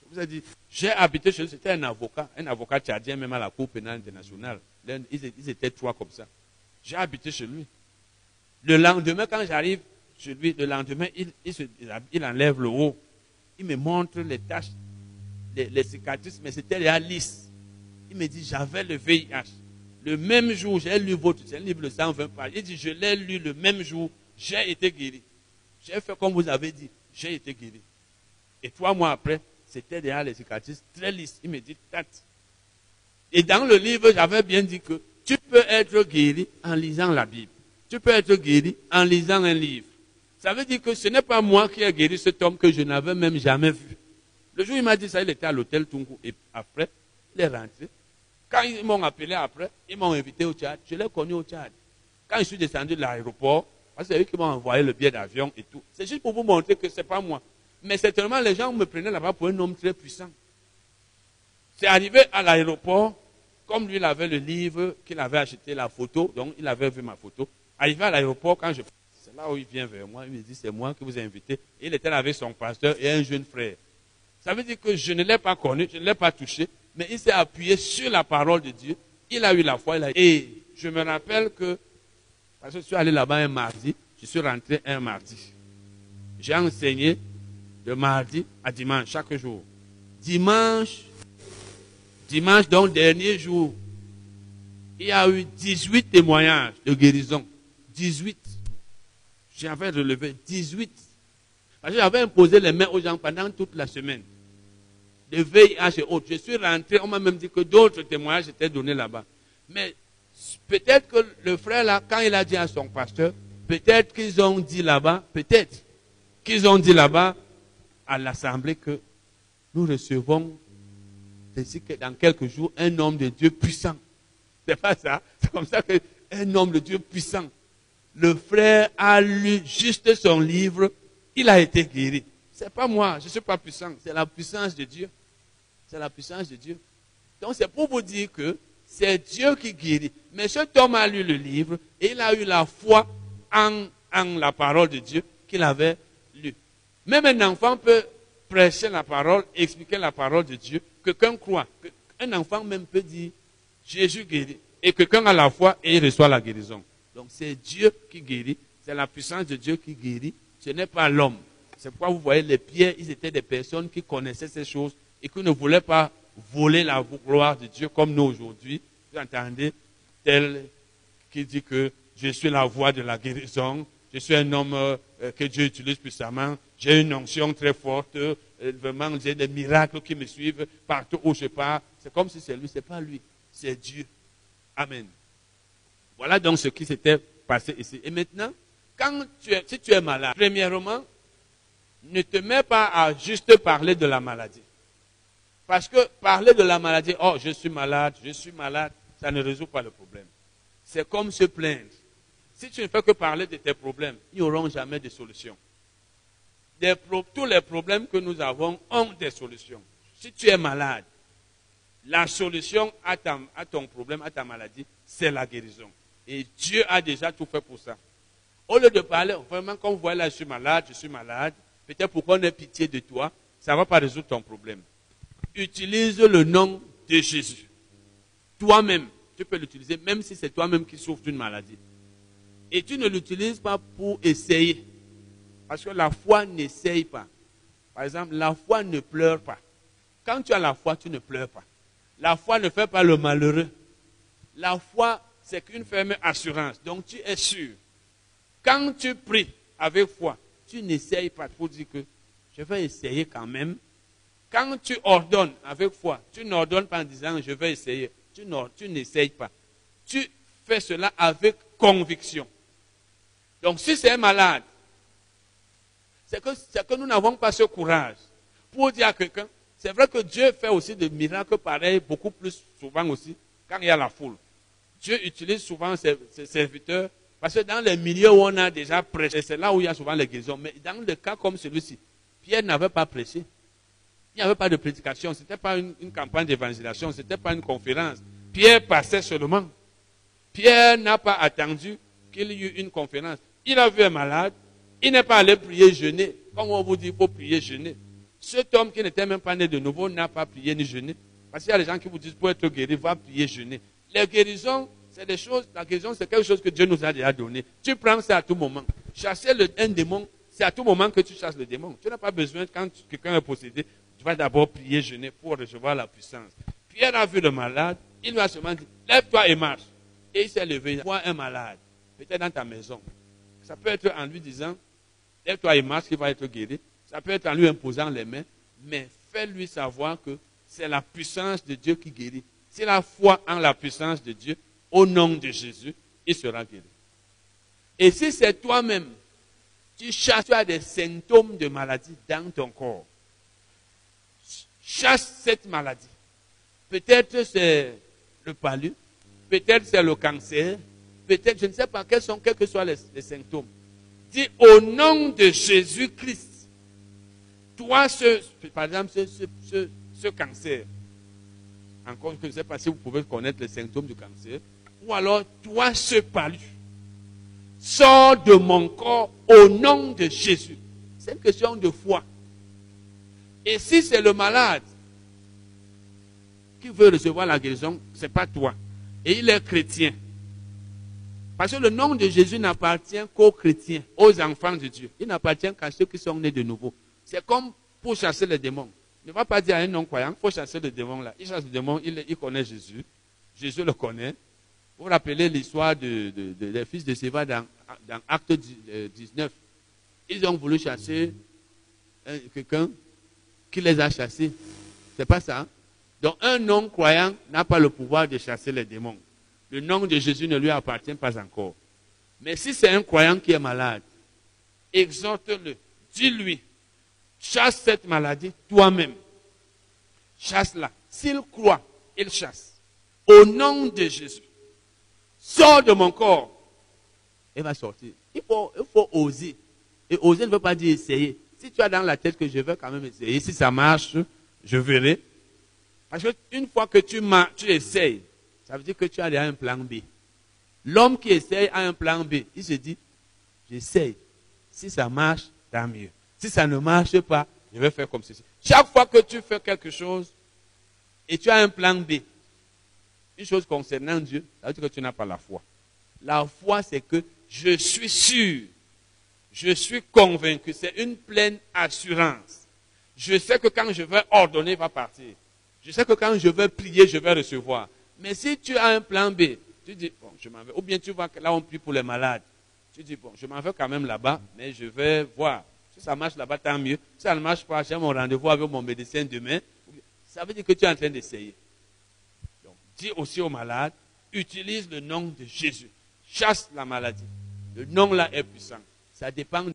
Je vous ai dit, j'ai habité chez lui, c'était un avocat, un avocat tchadien, même à la Cour pénale internationale. Ils étaient trois comme ça. J'ai habité chez lui. Le lendemain, quand j'arrive chez lui, le lendemain, il, enlève le haut. Il me montre les taches, les, cicatrices, mais c'était déjà lisse. Il me dit, j'avais le VIH. Le même jour, j'ai lu votre, livre de 120 pages. Il dit, je l'ai lu le même jour, j'ai été guéri. J'ai fait comme vous avez dit, j'ai été guéri. Et trois mois après, c'était déjà les cicatrices très lisses. Il me dit, tête. Et dans le livre, j'avais bien dit que tu peux être guéri en lisant la Bible. Tu peux être guéri en lisant un livre. Ça veut dire que ce n'est pas moi qui ai guéri cet homme que je n'avais même jamais vu. Le jour où il m'a dit ça, il était à l'hôtel Tungu. Et après, il est rentré. Quand ils m'ont appelé après, ils m'ont invité au Tchad. Je l'ai connu au Tchad. Quand je suis descendu de l'aéroport, c'est eux qui m'ont envoyé le billet d'avion et tout. C'est juste pour vous montrer que ce n'est pas moi. Mais certainement, les gens me prenaient là-bas pour un homme très puissant. C'est arrivé à l'aéroport, comme lui, il avait le livre, qu'il avait acheté la photo, donc il avait vu ma photo. Arrivé à l'aéroport, quand je. C'est là où il vient vers moi, il me dit C'est moi qui vous ai invité. Il était là avec son pasteur et un jeune frère. Ça veut dire que je ne l'ai pas connu, je ne l'ai pas touché, mais il s'est appuyé sur la parole de Dieu. Il a eu la foi. Il a... Et je me rappelle que, parce que je suis allé là-bas un mardi, je suis rentré un mardi. J'ai enseigné de mardi à dimanche, chaque jour. Dimanche, dimanche, donc dernier jour, il y a eu 18 témoignages de guérison. 18. J'avais relevé 18. Parce que j'avais imposé les mains aux gens pendant toute la semaine de VIH et autres. Je suis rentré, on m'a même dit que d'autres témoignages étaient donnés là-bas. Mais peut-être que le frère là, quand il a dit à son pasteur, peut-être qu'ils ont dit là-bas, peut-être qu'ils ont dit là-bas à l'assemblée que nous recevons d'ici que dans quelques jours un homme de Dieu puissant. C'est pas ça. C'est comme ça qu'un homme de Dieu puissant. Le frère a lu juste son livre, il a été guéri. C'est pas moi, je ne suis pas puissant, c'est la puissance de Dieu. C'est la puissance de Dieu. Donc c'est pour vous dire que c'est Dieu qui guérit. Mais cet homme a lu le livre et il a eu la foi en, en la parole de Dieu qu'il avait lu. Même un enfant peut prêcher la parole, expliquer la parole de Dieu. Quelqu'un croit. Un enfant même peut dire Jésus guérit. Et quelqu'un a la foi et il reçoit la guérison. Donc c'est Dieu qui guérit. C'est la puissance de Dieu qui guérit. Ce n'est pas l'homme. C'est pourquoi vous voyez, les pierres, ils étaient des personnes qui connaissaient ces choses et qui ne voulaient pas voler la gloire de Dieu comme nous aujourd'hui. Vous entendez Tel qui dit que je suis la voix de la guérison, je suis un homme euh, que Dieu utilise puissamment, j'ai une onction très forte, euh, vraiment j'ai des miracles qui me suivent partout où je pars. C'est comme si c'est lui, c'est pas lui, c'est Dieu. Amen. Voilà donc ce qui s'était passé ici. Et maintenant, quand tu es, si tu es malade, premièrement, ne te mets pas à juste parler de la maladie. Parce que parler de la maladie, oh, je suis malade, je suis malade, ça ne résout pas le problème. C'est comme se plaindre. Si tu ne fais que parler de tes problèmes, ils n'auront jamais de solution. tous les problèmes que nous avons ont des solutions. Si tu es malade, la solution à, à ton problème, à ta maladie, c'est la guérison. Et Dieu a déjà tout fait pour ça. Au lieu de parler, vraiment, comme vous voyez là, je suis malade, je suis malade, peut-être pour qu'on ait pitié de toi, ça ne va pas résoudre ton problème. Utilise le nom de Jésus. Toi-même, tu peux l'utiliser, même si c'est toi-même qui souffres d'une maladie. Et tu ne l'utilises pas pour essayer. Parce que la foi n'essaye pas. Par exemple, la foi ne pleure pas. Quand tu as la foi, tu ne pleures pas. La foi ne fait pas le malheureux. La foi, c'est qu'une ferme assurance. Donc tu es sûr. Quand tu pries avec foi, tu n'essayes pas pour dire que je vais essayer quand même. Quand tu ordonnes avec foi, tu n'ordonnes pas en disant je vais essayer. Tu n'essayes pas. Tu fais cela avec conviction. Donc si c'est un malade, c'est que, nous n'avons pas ce courage pour dire à quelqu'un, c'est vrai que Dieu fait aussi des miracles pareils, beaucoup plus souvent aussi, quand il y a la foule. Dieu utilise souvent ses serviteurs parce que dans les milieux où on a déjà prêché, c'est là où il y a souvent les guérisons. Mais dans le cas comme celui-ci, Pierre n'avait pas prêché. Il n'y avait pas de prédication. Ce n'était pas une, campagne d'évangélisation. Ce n'était pas une conférence. Pierre passait seulement. Pierre n'a pas attendu qu'il y eût une conférence. Il a vu un malade. Il n'est pas allé prier jeûner. Comme on vous dit, il faut prier jeûner. Cet homme qui n'était même pas né de nouveau n'a pas prié ni jeûné. Parce qu'il y a des gens qui vous disent, pour être guéri, va prier jeûner. Les guérisons c'est des choses, la guérison, c'est quelque chose que Dieu nous a déjà donné. Tu prends ça à tout moment. Chasser le, un démon, c'est à tout moment que tu chasses le démon. Tu n'as pas besoin, quand quelqu'un est possédé, tu vas d'abord prier, jeûner pour recevoir la puissance. Pierre a vu le malade, il lui a seulement dit, lève-toi et marche. Et il s'est levé, il voit un malade, peut-être dans ta maison. Ça peut être en lui disant, lève-toi et marche, qu'il va être guéri. Ça peut être en lui imposant les mains. mais fais-lui savoir que c'est la puissance de Dieu qui guérit. Si la foi en la puissance de Dieu, au nom de Jésus, il sera guéri. Et si c'est toi-même, tu chasses, tu des symptômes de maladie dans ton corps, chasse cette maladie. Peut-être c'est le palu, peut-être c'est le cancer, peut-être, je ne sais pas quels sont, quels que soient les, symptômes. Dis au nom de Jésus-Christ, toi, ce, par exemple, ce, cancer, encore je ne sais pas si vous pouvez connaître les symptômes du cancer, ou alors toi, ce palu, sors de mon corps au nom de Jésus. C'est une question de foi. Et si c'est le malade qui veut recevoir la guérison, ce n'est pas toi. Et il est chrétien. Parce que le nom de Jésus n'appartient qu'aux chrétiens, aux enfants de Dieu. Il n'appartient qu'à ceux qui sont nés de nouveau. C'est comme pour chasser les démons. Ne va pas dire à un non-croyant, il faut chasser le démon là. Il chasse le démon, il, connaît Jésus. Jésus le connaît. Vous vous rappelez l'histoire des fils de Séva dans, Acte 19. Euh, Ils ont voulu chasser quelqu'un qui les a chassés. C'est pas ça. Hein? Donc un non-croyant n'a pas le pouvoir de chasser les démons le nom de Jésus ne lui appartient pas encore. Mais si c'est un croyant qui est malade, exhorte-le, dis-lui, chasse cette maladie toi-même. Chasse-la. S'il croit, il chasse. Au nom de Jésus. Sors de mon corps. Il va sortir. Il faut, il faut oser. Et oser ne veut pas dire essayer. Si tu as dans la tête que je veux quand même essayer, si ça marche, je verrai. Parce qu'une fois que tu, tu essayes, ça veut dire que tu as déjà un plan B. L'homme qui essaye a un plan B. Il se dit, j'essaye. Si ça marche, tant mieux. Si ça ne marche pas, je vais faire comme ceci. Chaque fois que tu fais quelque chose et tu as un plan B, une chose concernant Dieu, ça veut dire que tu n'as pas la foi. La foi, c'est que je suis sûr, je suis convaincu, c'est une pleine assurance. Je sais que quand je vais ordonner, il va partir. Je sais que quand je vais prier, je vais recevoir. Mais si tu as un plan B, tu dis, bon, je m'en vais. Ou bien tu vois que là, on prie pour les malades. Tu dis, bon, je m'en vais quand même là-bas, mais je vais voir. Si ça marche là-bas, tant mieux. Si ça ne marche pas, j'ai mon rendez-vous avec mon médecin demain. Ça veut dire que tu es en train d'essayer. Dis aussi aux malades, utilise le nom de Jésus. Chasse la maladie. Le nom là est puissant. Ça dépend